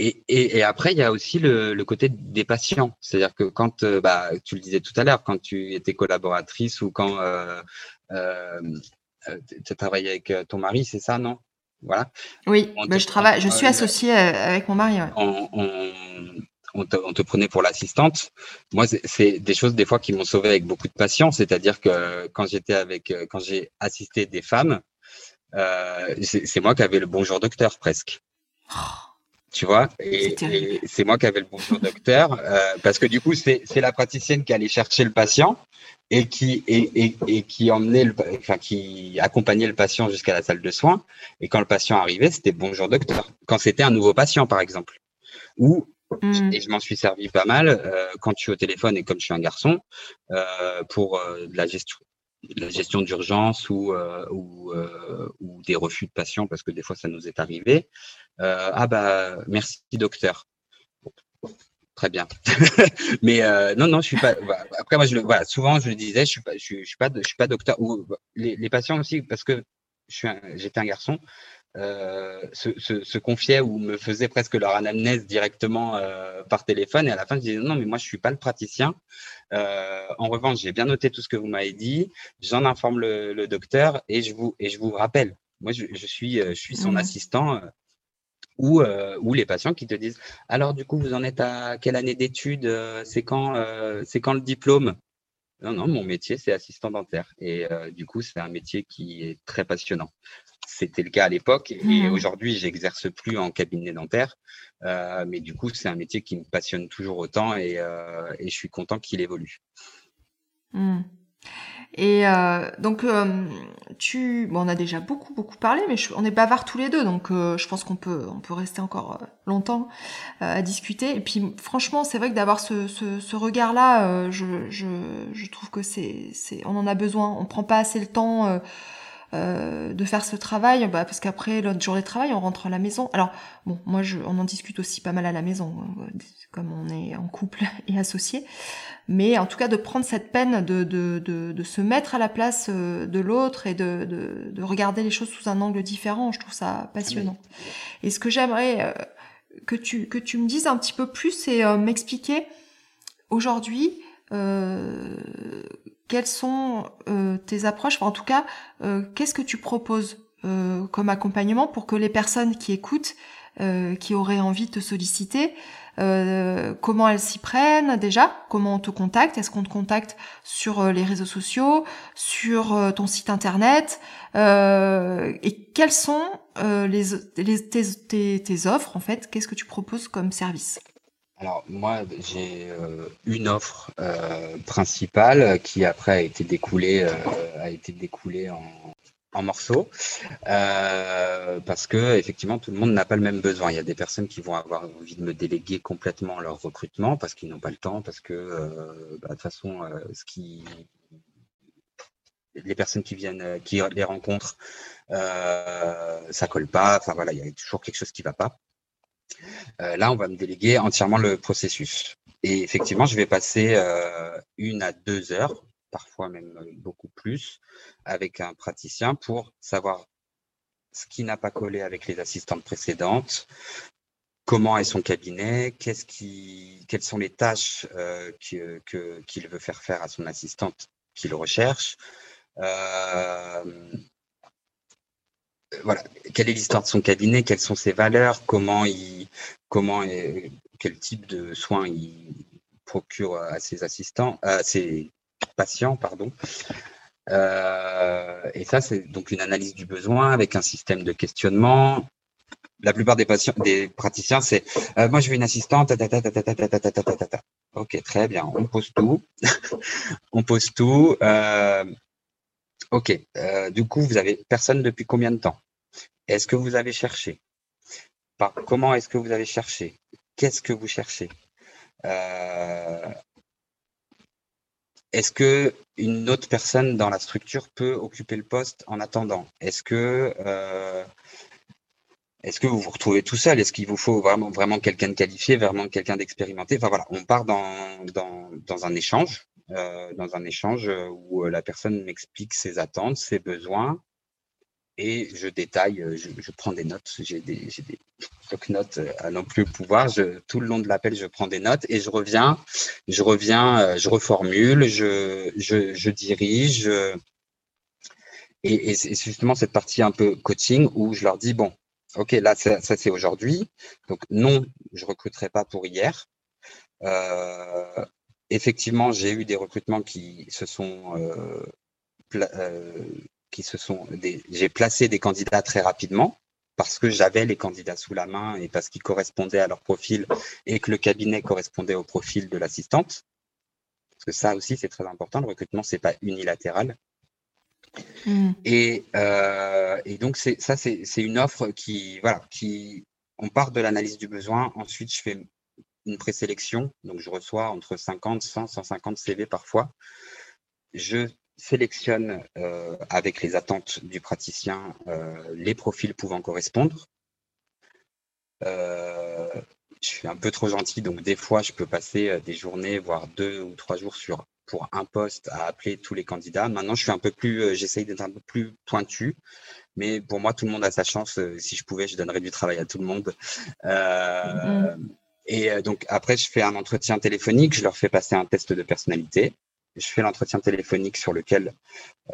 et, et, et, après, il y a aussi le, le côté des patients. C'est-à-dire que quand, bah, tu le disais tout à l'heure, quand tu étais collaboratrice ou quand euh, euh, euh, tu as travaillé avec euh, ton mari, c'est ça, non? Voilà. Oui, bah, je travaille, je suis associée avec mon mari. On, te, prenait pour l'assistante. Moi, c'est des choses des fois qui m'ont sauvé avec beaucoup de patience. C'est-à-dire que quand j'étais avec, quand j'ai assisté des femmes, c'est moi qui avais le bonjour docteur presque. Oh tu vois? Et, c'est moi qui avais le bonjour docteur, euh, parce que du coup, c'est la praticienne qui allait chercher le patient et qui, et, et, qui emmenait le, enfin, qui accompagnait le patient jusqu'à la salle de soins. Et quand le patient arrivait, c'était bonjour docteur. Quand c'était un nouveau patient, par exemple. Ou, hmm. et je m'en suis servi pas mal, euh, quand je suis au téléphone et comme je suis un garçon, euh, pour de la gestion la gestion d'urgence ou, ou, ou, des refus de patients, parce que des fois ça nous est arrivé. Euh, ah bah merci docteur. Très bien. mais euh, non, non, je suis pas. Après, moi, je le, voilà, souvent, je le disais, je suis pas, je suis, pas, je suis pas docteur. Ou les, les patients aussi, parce que j'étais un garçon, euh, se, se, se, confiaient ou me faisaient presque leur anamnèse directement euh, par téléphone. Et à la fin, je disais non, mais moi, je suis pas le praticien. En revanche, j'ai bien noté tout ce que vous m'avez dit. J'en informe le, le, docteur et je vous et je vous rappelle. Moi, je, je suis, je suis son mmh. assistant ou, euh, ou les patients qui te disent alors du coup vous en êtes à quelle année d'études euh, c'est quand euh, c'est quand le diplôme? Non non mon métier c'est assistant dentaire. Et euh, du coup c'est un métier qui est très passionnant. C'était le cas à l'époque et, mmh. aujourd'hui j'exerce plus en cabinet dentaire. Mais du coup c'est un métier qui me passionne toujours autant et, et je suis content qu'il évolue. Mmh. Et euh, donc, euh, tu, bon, on a déjà beaucoup beaucoup parlé, mais on est bavards tous les deux, donc euh, je pense qu'on peut on peut rester encore euh, longtemps euh, à discuter. Et puis, franchement, c'est vrai que d'avoir ce, ce, ce regard-là, je, je, je trouve que c'est c'est on en a besoin. On prend pas assez le temps. De faire ce travail, bah, parce qu'après l'autre journée de travail, on rentre à la maison. Alors bon, moi, je, on en discute aussi pas mal à la maison, comme on est en couple et associé mais en tout cas de prendre cette peine de, de, de, de se mettre à la place euh, de l'autre et de, de, de, regarder les choses sous un angle différent, je trouve ça passionnant. Et ce que j'aimerais euh, que tu, que tu me dises un petit peu plus, c'est euh, m'expliquer aujourd'hui euh, quelles sont tes approches, en tout cas, qu'est-ce que tu proposes comme accompagnement pour que les personnes qui écoutent, qui auraient envie de te solliciter, euh, comment elles s'y prennent déjà, comment on te contacte, est-ce qu'on te contacte sur euh, les réseaux sociaux, sur euh, ton site internet, et quelles sont les, tes, offres en fait, qu'est-ce que tu proposes comme service? Alors moi, j'ai euh, une offre euh, principale qui après a été découlée, euh, a été découlée en, morceaux parce que effectivement tout le monde n'a pas le même besoin. Il y a des personnes qui vont avoir envie de me déléguer complètement leur recrutement parce qu'ils n'ont pas le temps, parce que bah, de toute façon, les personnes qui viennent, qui les rencontrent, ça colle pas. Enfin voilà, il y a toujours quelque chose qui va pas. Euh, là, on va me déléguer entièrement le processus. Et effectivement, je vais passer euh, une à deux heures, parfois même beaucoup plus, avec un praticien pour savoir ce qui n'a pas collé avec les assistantes précédentes, comment est son cabinet, quelles sont les tâches euh, qu'il veut faire faire à son assistante qu'il recherche, voilà, quelle est l'histoire de son cabinet, quelles sont ses valeurs, comment il, comment et quel type de soins il procure à ses assistants, à ses patients, pardon. Euh, et ça, c'est donc une analyse du besoin avec un système de questionnement. La plupart des patients, des praticiens, c'est euh, moi je veux une assistante. ok, très bien. On pose tout. on pose tout. Euh, ok. du coup, vous avez personne depuis combien de temps est-ce que vous avez cherché Comment est-ce que vous avez cherché Qu'est-ce que vous cherchez? Euh, Est-ce que une autre personne dans la structure peut occuper le poste en attendant? Est-ce que euh, est-ce que vous vous retrouvez tout seul? Est-ce qu'il vous faut vraiment, quelqu'un de qualifié, vraiment quelqu'un d'expérimenté? Enfin voilà, on part dans, dans, un échange, euh, dans un échange où la personne m'explique ses attentes, ses besoins, et je détaille, euh, je, prends des notes. J'ai des, des notes euh, à non plus pouvoir. Je, tout le long de l'appel, je prends des notes et je reviens, je reviens, euh, je reformule, je, je, dirige. Et, c'est justement cette partie un peu coaching où je leur dis bon, ok, là ça, c'est aujourd'hui. Donc non, je recruterai pas pour hier. Effectivement, j'ai eu des recrutements qui se sont qui se sont j'ai placé des candidats très rapidement parce que j'avais les candidats sous la main et parce qu'ils correspondaient à leur profil et que le cabinet correspondait au profil de l'assistante. Parce que ça aussi, c'est très important. Le recrutement, c'est pas unilatéral. Hmm. Et, euh, et, donc, ça, c'est une offre qui, voilà, qui, on part de l'analyse du besoin. Ensuite, je fais une présélection. Donc, je reçois entre 50, 100, 150 CV parfois. Je sélectionne euh, avec les attentes du praticien euh, les profils pouvant correspondre. Euh, je suis un peu trop gentil, donc des fois, je peux passer des journées, voire deux ou trois jours sur pour un poste à appeler tous les candidats. Maintenant, je suis un peu plus, j'essaye d'être un peu plus pointu, mais pour moi, tout le monde a sa chance. Si je pouvais, je donnerais du travail à tout le monde. Mm-hmm. Et donc après, je fais un entretien téléphonique, je leur fais passer un test de personnalité je fais l'entretien téléphonique sur lequel,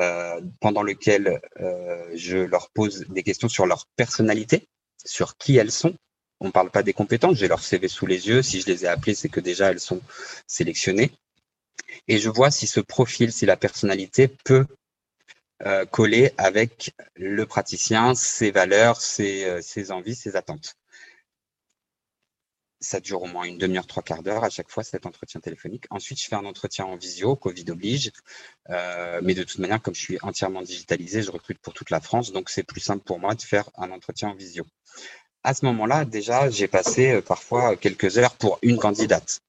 euh, pendant lequel euh, je leur pose des questions sur leur personnalité, sur qui elles sont. On ne parle pas des compétences, j'ai leur CV sous les yeux. Si je les ai appelées, c'est que déjà elles sont sélectionnées. Et je vois si ce profil, si la personnalité peut euh, coller avec le praticien, ses valeurs, ses, ses envies, ses attentes ça dure au moins une demi-heure, trois quarts d'heure à chaque fois cet entretien téléphonique. Ensuite, je fais un entretien en visio, Covid oblige. Euh, mais de toute manière, comme je suis entièrement digitalisé, je recrute pour toute la France, donc c'est plus simple pour moi de faire un entretien en visio. À ce moment-là, déjà, j'ai passé euh, parfois quelques heures pour une candidate.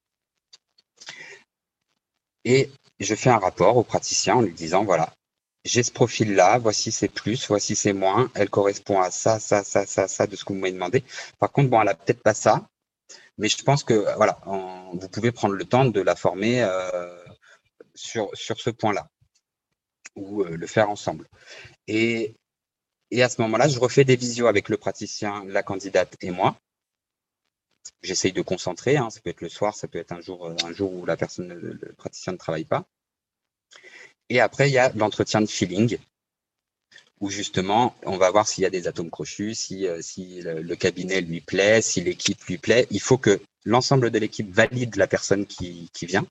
Et je fais un rapport au praticien en lui disant, voilà, j'ai ce profil-là, voici ses plus, voici ses moins, elle correspond à ça, ça, ça, ça, ça de ce que vous m'avez demandé. Par contre, bon, elle a peut-être pas ça, mais je pense que voilà, vous pouvez prendre le temps de la former euh, sur, sur ce point-là ou euh, le faire ensemble. Et, et à ce moment-là, je refais des visios avec le praticien, la candidate et moi. J'essaye de concentrer, hein, ça peut être le soir, ça peut être un jour, un jour où la personne, le praticien ne travaille pas. Et après, il y a l'entretien de feeling, où justement, on va voir s'il y a des atomes crochus, si, euh, si le, cabinet lui plaît, si l'équipe lui plaît. Il faut que l'ensemble de l'équipe valide la personne qui, qui vient.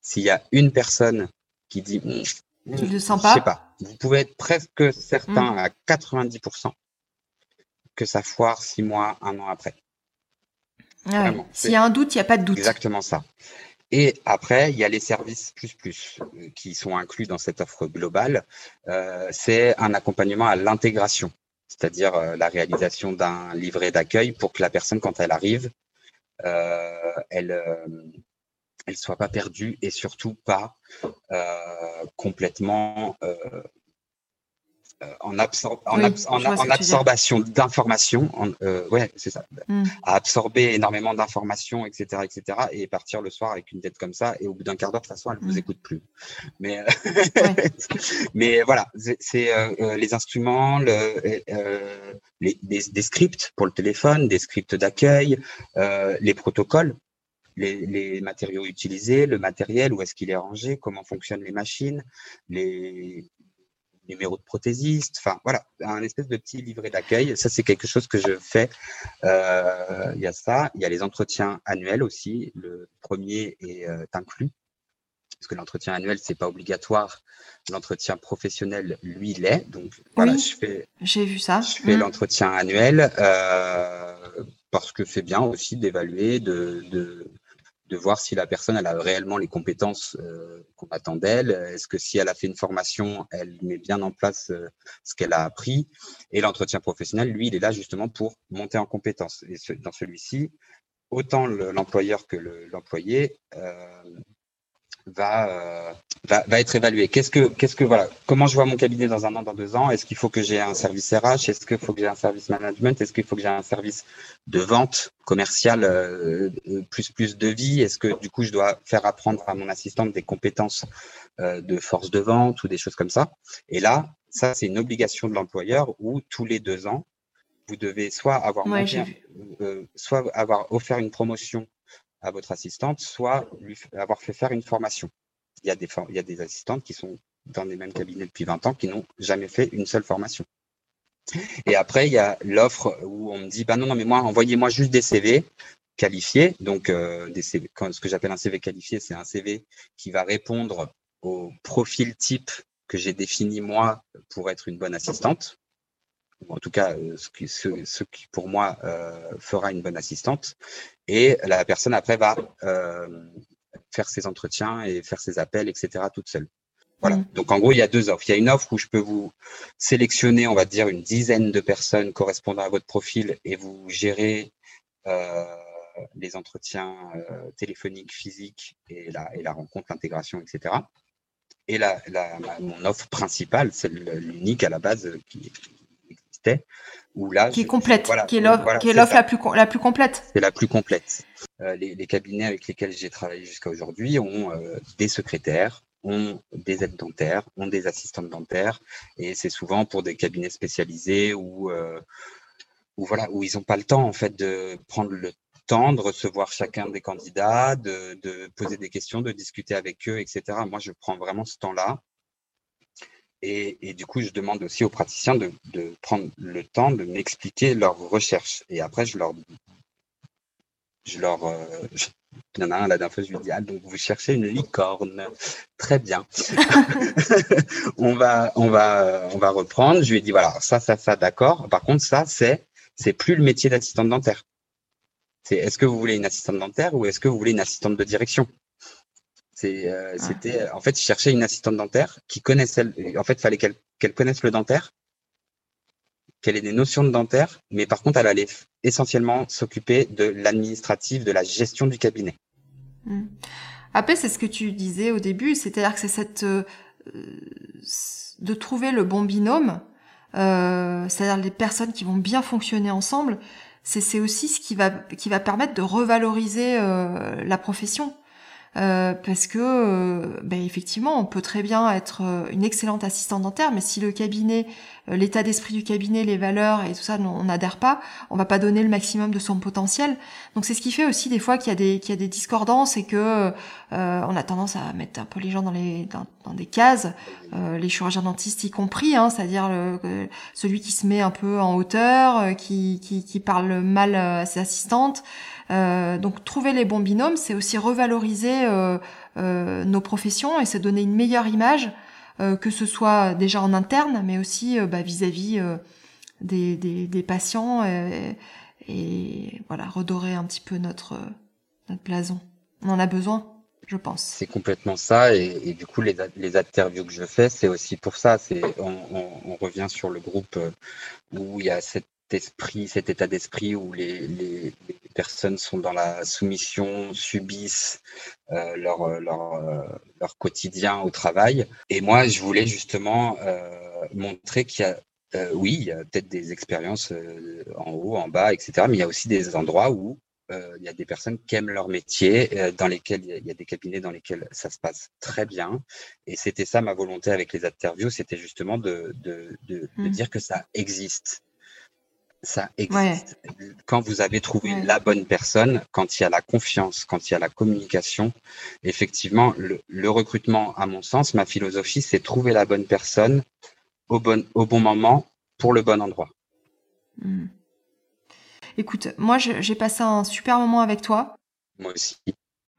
S'il y a une personne qui dit, hmm, tu le sens pas, sais pas, vous pouvez être presque certain hmm. à 90% que ça foire six mois, un an après. Ah S'il y a un doute, il n'y a pas de doute. Exactement ça. Et après, il y a les services plus plus euh, qui sont inclus dans cette offre globale. Euh, c'est un accompagnement à l'intégration, c'est-à-dire euh, la réalisation d'un livret d'accueil pour que la personne, quand elle arrive, elle elle soit pas perdue et surtout pas complètement euh, en, en, absorption d'informations, euh, ouais, c'est ça, hmm. à absorber énormément d'informations, etc., etc., et partir le soir avec une tête comme ça, et au bout d'un quart d'heure, de toute façon, elle ne vous hmm. écoute plus. Mais, mais voilà, c'est euh, les instruments, le, les, des, scripts pour le téléphone, des scripts d'accueil, les protocoles. Les, les, matériaux utilisés, le matériel, où est-ce qu'il est rangé, comment fonctionnent les machines, les, numéro de prothésiste, enfin voilà, un espèce de petit livret d'accueil. Ça, c'est quelque chose que je fais. Euh, il y a ça, il y a les entretiens annuels aussi. Le premier est euh, inclus, parce que l'entretien annuel, c'est pas obligatoire. L'entretien professionnel, lui, l'est. Donc voilà, je fais. J'ai vu ça. Je fais mm. l'entretien annuel euh, parce que c'est bien aussi d'évaluer, de, de de voir si la personne elle a réellement les compétences euh, qu'on attend d'elle. Est-ce que si elle a fait une formation, elle met bien en place euh, ce qu'elle a appris? Et l'entretien professionnel, lui, il est là justement pour monter en compétences. Et dans celui-ci, autant l'employeur que l'employé euh, va, euh, va, va être évalué. Qu'est-ce que, qu'est-ce que voilà, comment je vois mon cabinet dans un an, dans deux ans? Est-ce qu'il faut que j'ai un service RH Est-ce qu'il faut que j'ai un service management? Est-ce qu'il faut que j'ai un service de vente commerciale euh, euh, plus plus de vie? Est-ce que du coup je dois faire apprendre à mon assistante des compétences de force de vente ou des choses comme ça? Et là, ça c'est une obligation de l'employeur où tous les deux ans vous devez soit avoir soit avoir offert une promotion à votre assistante, soit lui avoir fait faire une formation. Il y a des, il y a des assistantes qui sont dans les mêmes cabinets depuis 20 ans qui n'ont jamais fait une seule formation. Et après, il y a l'offre où on me dit, bah non, non, mais moi, envoyez-moi juste des CV qualifiés. Donc, euh, des CV, ce que j'appelle un CV qualifié, c'est un CV qui va répondre au profil type que j'ai défini moi pour être une bonne assistante ou en tout cas euh, ce qui, ce, qui pour moi euh, fera une bonne assistante. Et la personne après va euh, faire ses entretiens et faire ses appels, etc. toute seule. Voilà. Mm. Donc en gros, il y a deux offres. Il y a une offre où je peux vous sélectionner, on va dire, une dizaine de personnes correspondant à votre profil et vous gérer euh, les entretiens euh, téléphoniques, physiques et la, et la rencontre, l'intégration, etc. Et la, la, mon offre principale, c'est l'unique à la base qui, là, qui est complète, qui est l'offre la plus la plus complète. C'est la plus complète. Euh, les, cabinets avec lesquels j'ai travaillé jusqu'à aujourd'hui ont euh, des secrétaires, ont des aides dentaires, ont des assistantes dentaires, et c'est souvent pour des cabinets spécialisés où, euh, où voilà où ils n'ont pas le temps en fait de prendre le temps de recevoir chacun des candidats, de, de poser des questions, de discuter avec eux, etc. Moi, je prends vraiment ce temps-là et, du coup, je demande aussi aux praticiens de, prendre le temps de m'expliquer leurs recherches. Et après, je leur. Je leur euh, il y en a un, la dernière fois, je lui dis Ah, donc vous cherchez une licorne. Très bien. on, va, on, va, on va reprendre. Je lui ai dit Voilà, ça, ça, ça, d'accord. Par contre, ça, c'est c'est plus le métier d'assistante dentaire. C'est est-ce que vous voulez une assistante dentaire ou est-ce que vous voulez une assistante de direction? Euh, ah. c'était, en fait, je cherchais une assistante dentaire qui connaissait, en fait, fallait qu'elle connaisse le dentaire, qu'elle ait des notions de dentaire, mais par contre, elle allait essentiellement s'occuper de l'administratif, de la gestion du cabinet. Hmm. Après, c'est ce que tu disais au début, c'est-à-dire que c'est cette euh, de trouver le bon binôme, euh, c'est-à-dire les personnes qui vont bien fonctionner ensemble. C'est aussi ce qui va qui va permettre de revaloriser la profession. Euh, parce que euh, ben, effectivement, on peut très bien être euh, une excellente assistante dentaire, mais si le cabinet, l'état d'esprit du cabinet, les valeurs et tout ça, on n'adhère pas, on va pas donner le maximum de son potentiel. Donc c'est ce qui fait aussi des fois qu'il y a des qu'il y a des discordances et que on a tendance à mettre un peu les gens dans les dans, des cases, les chirurgiens dentistes y compris, hein, c'est-à-dire celui qui se met un peu en hauteur, qui, qui qui parle mal à ses assistantes. Euh, donc trouver les bons binômes, c'est aussi revaloriser euh, euh, nos professions et se donner une meilleure image, que ce soit déjà en interne, mais aussi bah, vis-à-vis des, des, des, patients et voilà, redorer un petit peu notre, notre blason. On en a besoin, je pense. C'est complètement ça. Et, du coup, les, les, interviews que je fais, c'est aussi pour ça. C'est on, on, revient sur le groupe euh, où il y a cet esprit, cet état d'esprit où les, les, personnes sont dans la soumission, subissent euh, leur, leur, euh, leur, quotidien au travail. Et moi, je voulais justement euh, montrer qu'il y a euh, oui, il y a peut-être des expériences euh, en haut, en bas, etc. Mais il y a aussi des endroits où euh, il y a des personnes qui aiment leur métier, dans lesquels il y, a des cabinets dans lesquels ça se passe très bien. Et c'était ça ma volonté avec les interviews, c'était justement de, de, de, mmh. dire que ça existe. Ça existe. Quand vous avez trouvé la bonne personne, quand il y a la confiance, quand il y a la communication, effectivement, le, le recrutement, à mon sens, ma philosophie, c'est trouver la bonne personne au bon, au bon moment pour le bon endroit. Hmm. Écoute, moi j'ai passé un super moment avec toi. Moi aussi.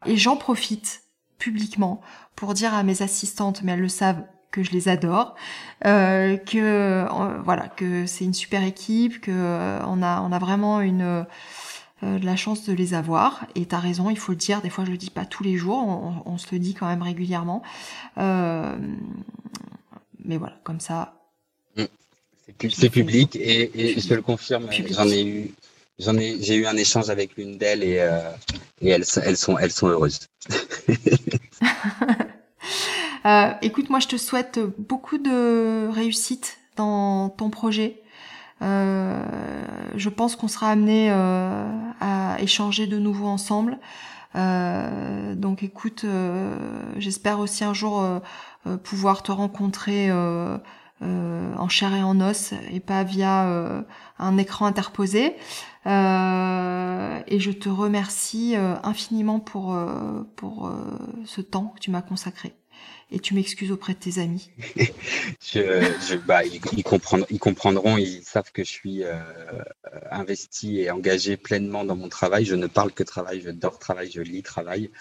Et j'en profite publiquement pour dire à mes assistantes, mais elles le savent, que je les adore, euh, que euh, voilà, que c'est une super équipe, que euh, on a on a vraiment une euh, de la chance de les avoir. Et t'as raison, il faut le dire. Des fois, je le dis pas tous les jours, on, on se le dit quand même régulièrement. mais voilà, comme ça, c'est public et, je te le confirme, j'en ai eu, j'en ai, j'ai eu un échange avec l'une d'elles et, euh, et elles, elles sont, elles sont heureuses. euh, écoute, moi je te souhaite beaucoup de réussite dans ton projet. Euh, je pense qu'on sera amené euh, à échanger de nouveau ensemble. Euh, donc écoute, j'espère aussi un jour pouvoir te rencontrer en chair et en os et pas via un écran interposé. Et je te remercie infiniment pour, pour ce temps que tu m'as consacré. Et tu m'excuses auprès de tes amis. je, je, bah, ils, ils, comprendront, ils, comprendront, ils savent que je suis investi et engagé pleinement dans mon travail. Je ne parle que travail, je dors travail, je lis travail.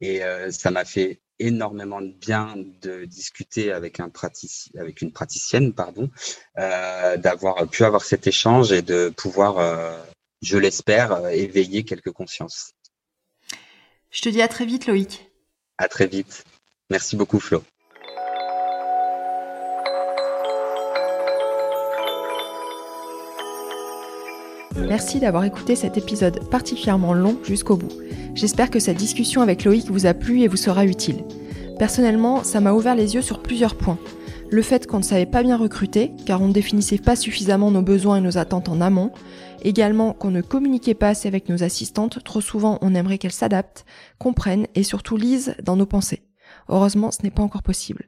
Et ça m'a fait énormément de bien de discuter avec un praticien, avec une praticienne, pardon, euh, d'avoir pu avoir cet échange et de pouvoir, euh, je l'espère, euh, éveiller quelques consciences. Je te dis à très vite, Loïc. À très vite. Merci beaucoup, Flo. Merci d'avoir écouté cet épisode particulièrement long jusqu'au bout. J'espère que cette discussion avec Loïc vous a plu et vous sera utile. Personnellement, ça m'a ouvert les yeux sur plusieurs points. Le fait qu'on ne savait pas bien recruter, car on ne définissait pas suffisamment nos besoins et nos attentes en amont. Également qu'on ne communiquait pas assez avec nos assistantes, trop souvent on aimerait qu'elles s'adaptent, comprennent et surtout lisent dans nos pensées. Heureusement, ce n'est pas encore possible.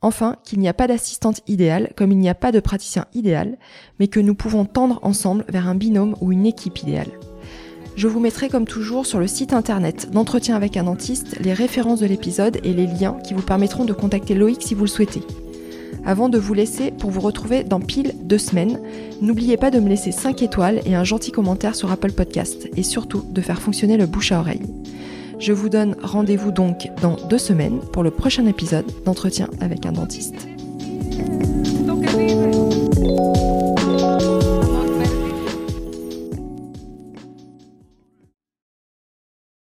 Enfin, qu'il n'y a pas d'assistante idéale, comme il n'y a pas de praticien idéal, mais que nous pouvons tendre ensemble vers un binôme ou une équipe idéale. Je vous mettrai comme toujours sur le site internet d'entretien avec un dentiste les références de l'épisode et les liens qui vous permettront de contacter Loïc si vous le souhaitez. Avant de vous laisser pour vous retrouver dans pile deux semaines, n'oubliez pas de me laisser 5 étoiles et un gentil commentaire sur Apple Podcast et surtout de faire fonctionner le bouche à oreille. Je vous donne rendez-vous donc dans deux semaines pour le prochain épisode d'entretien avec un dentiste.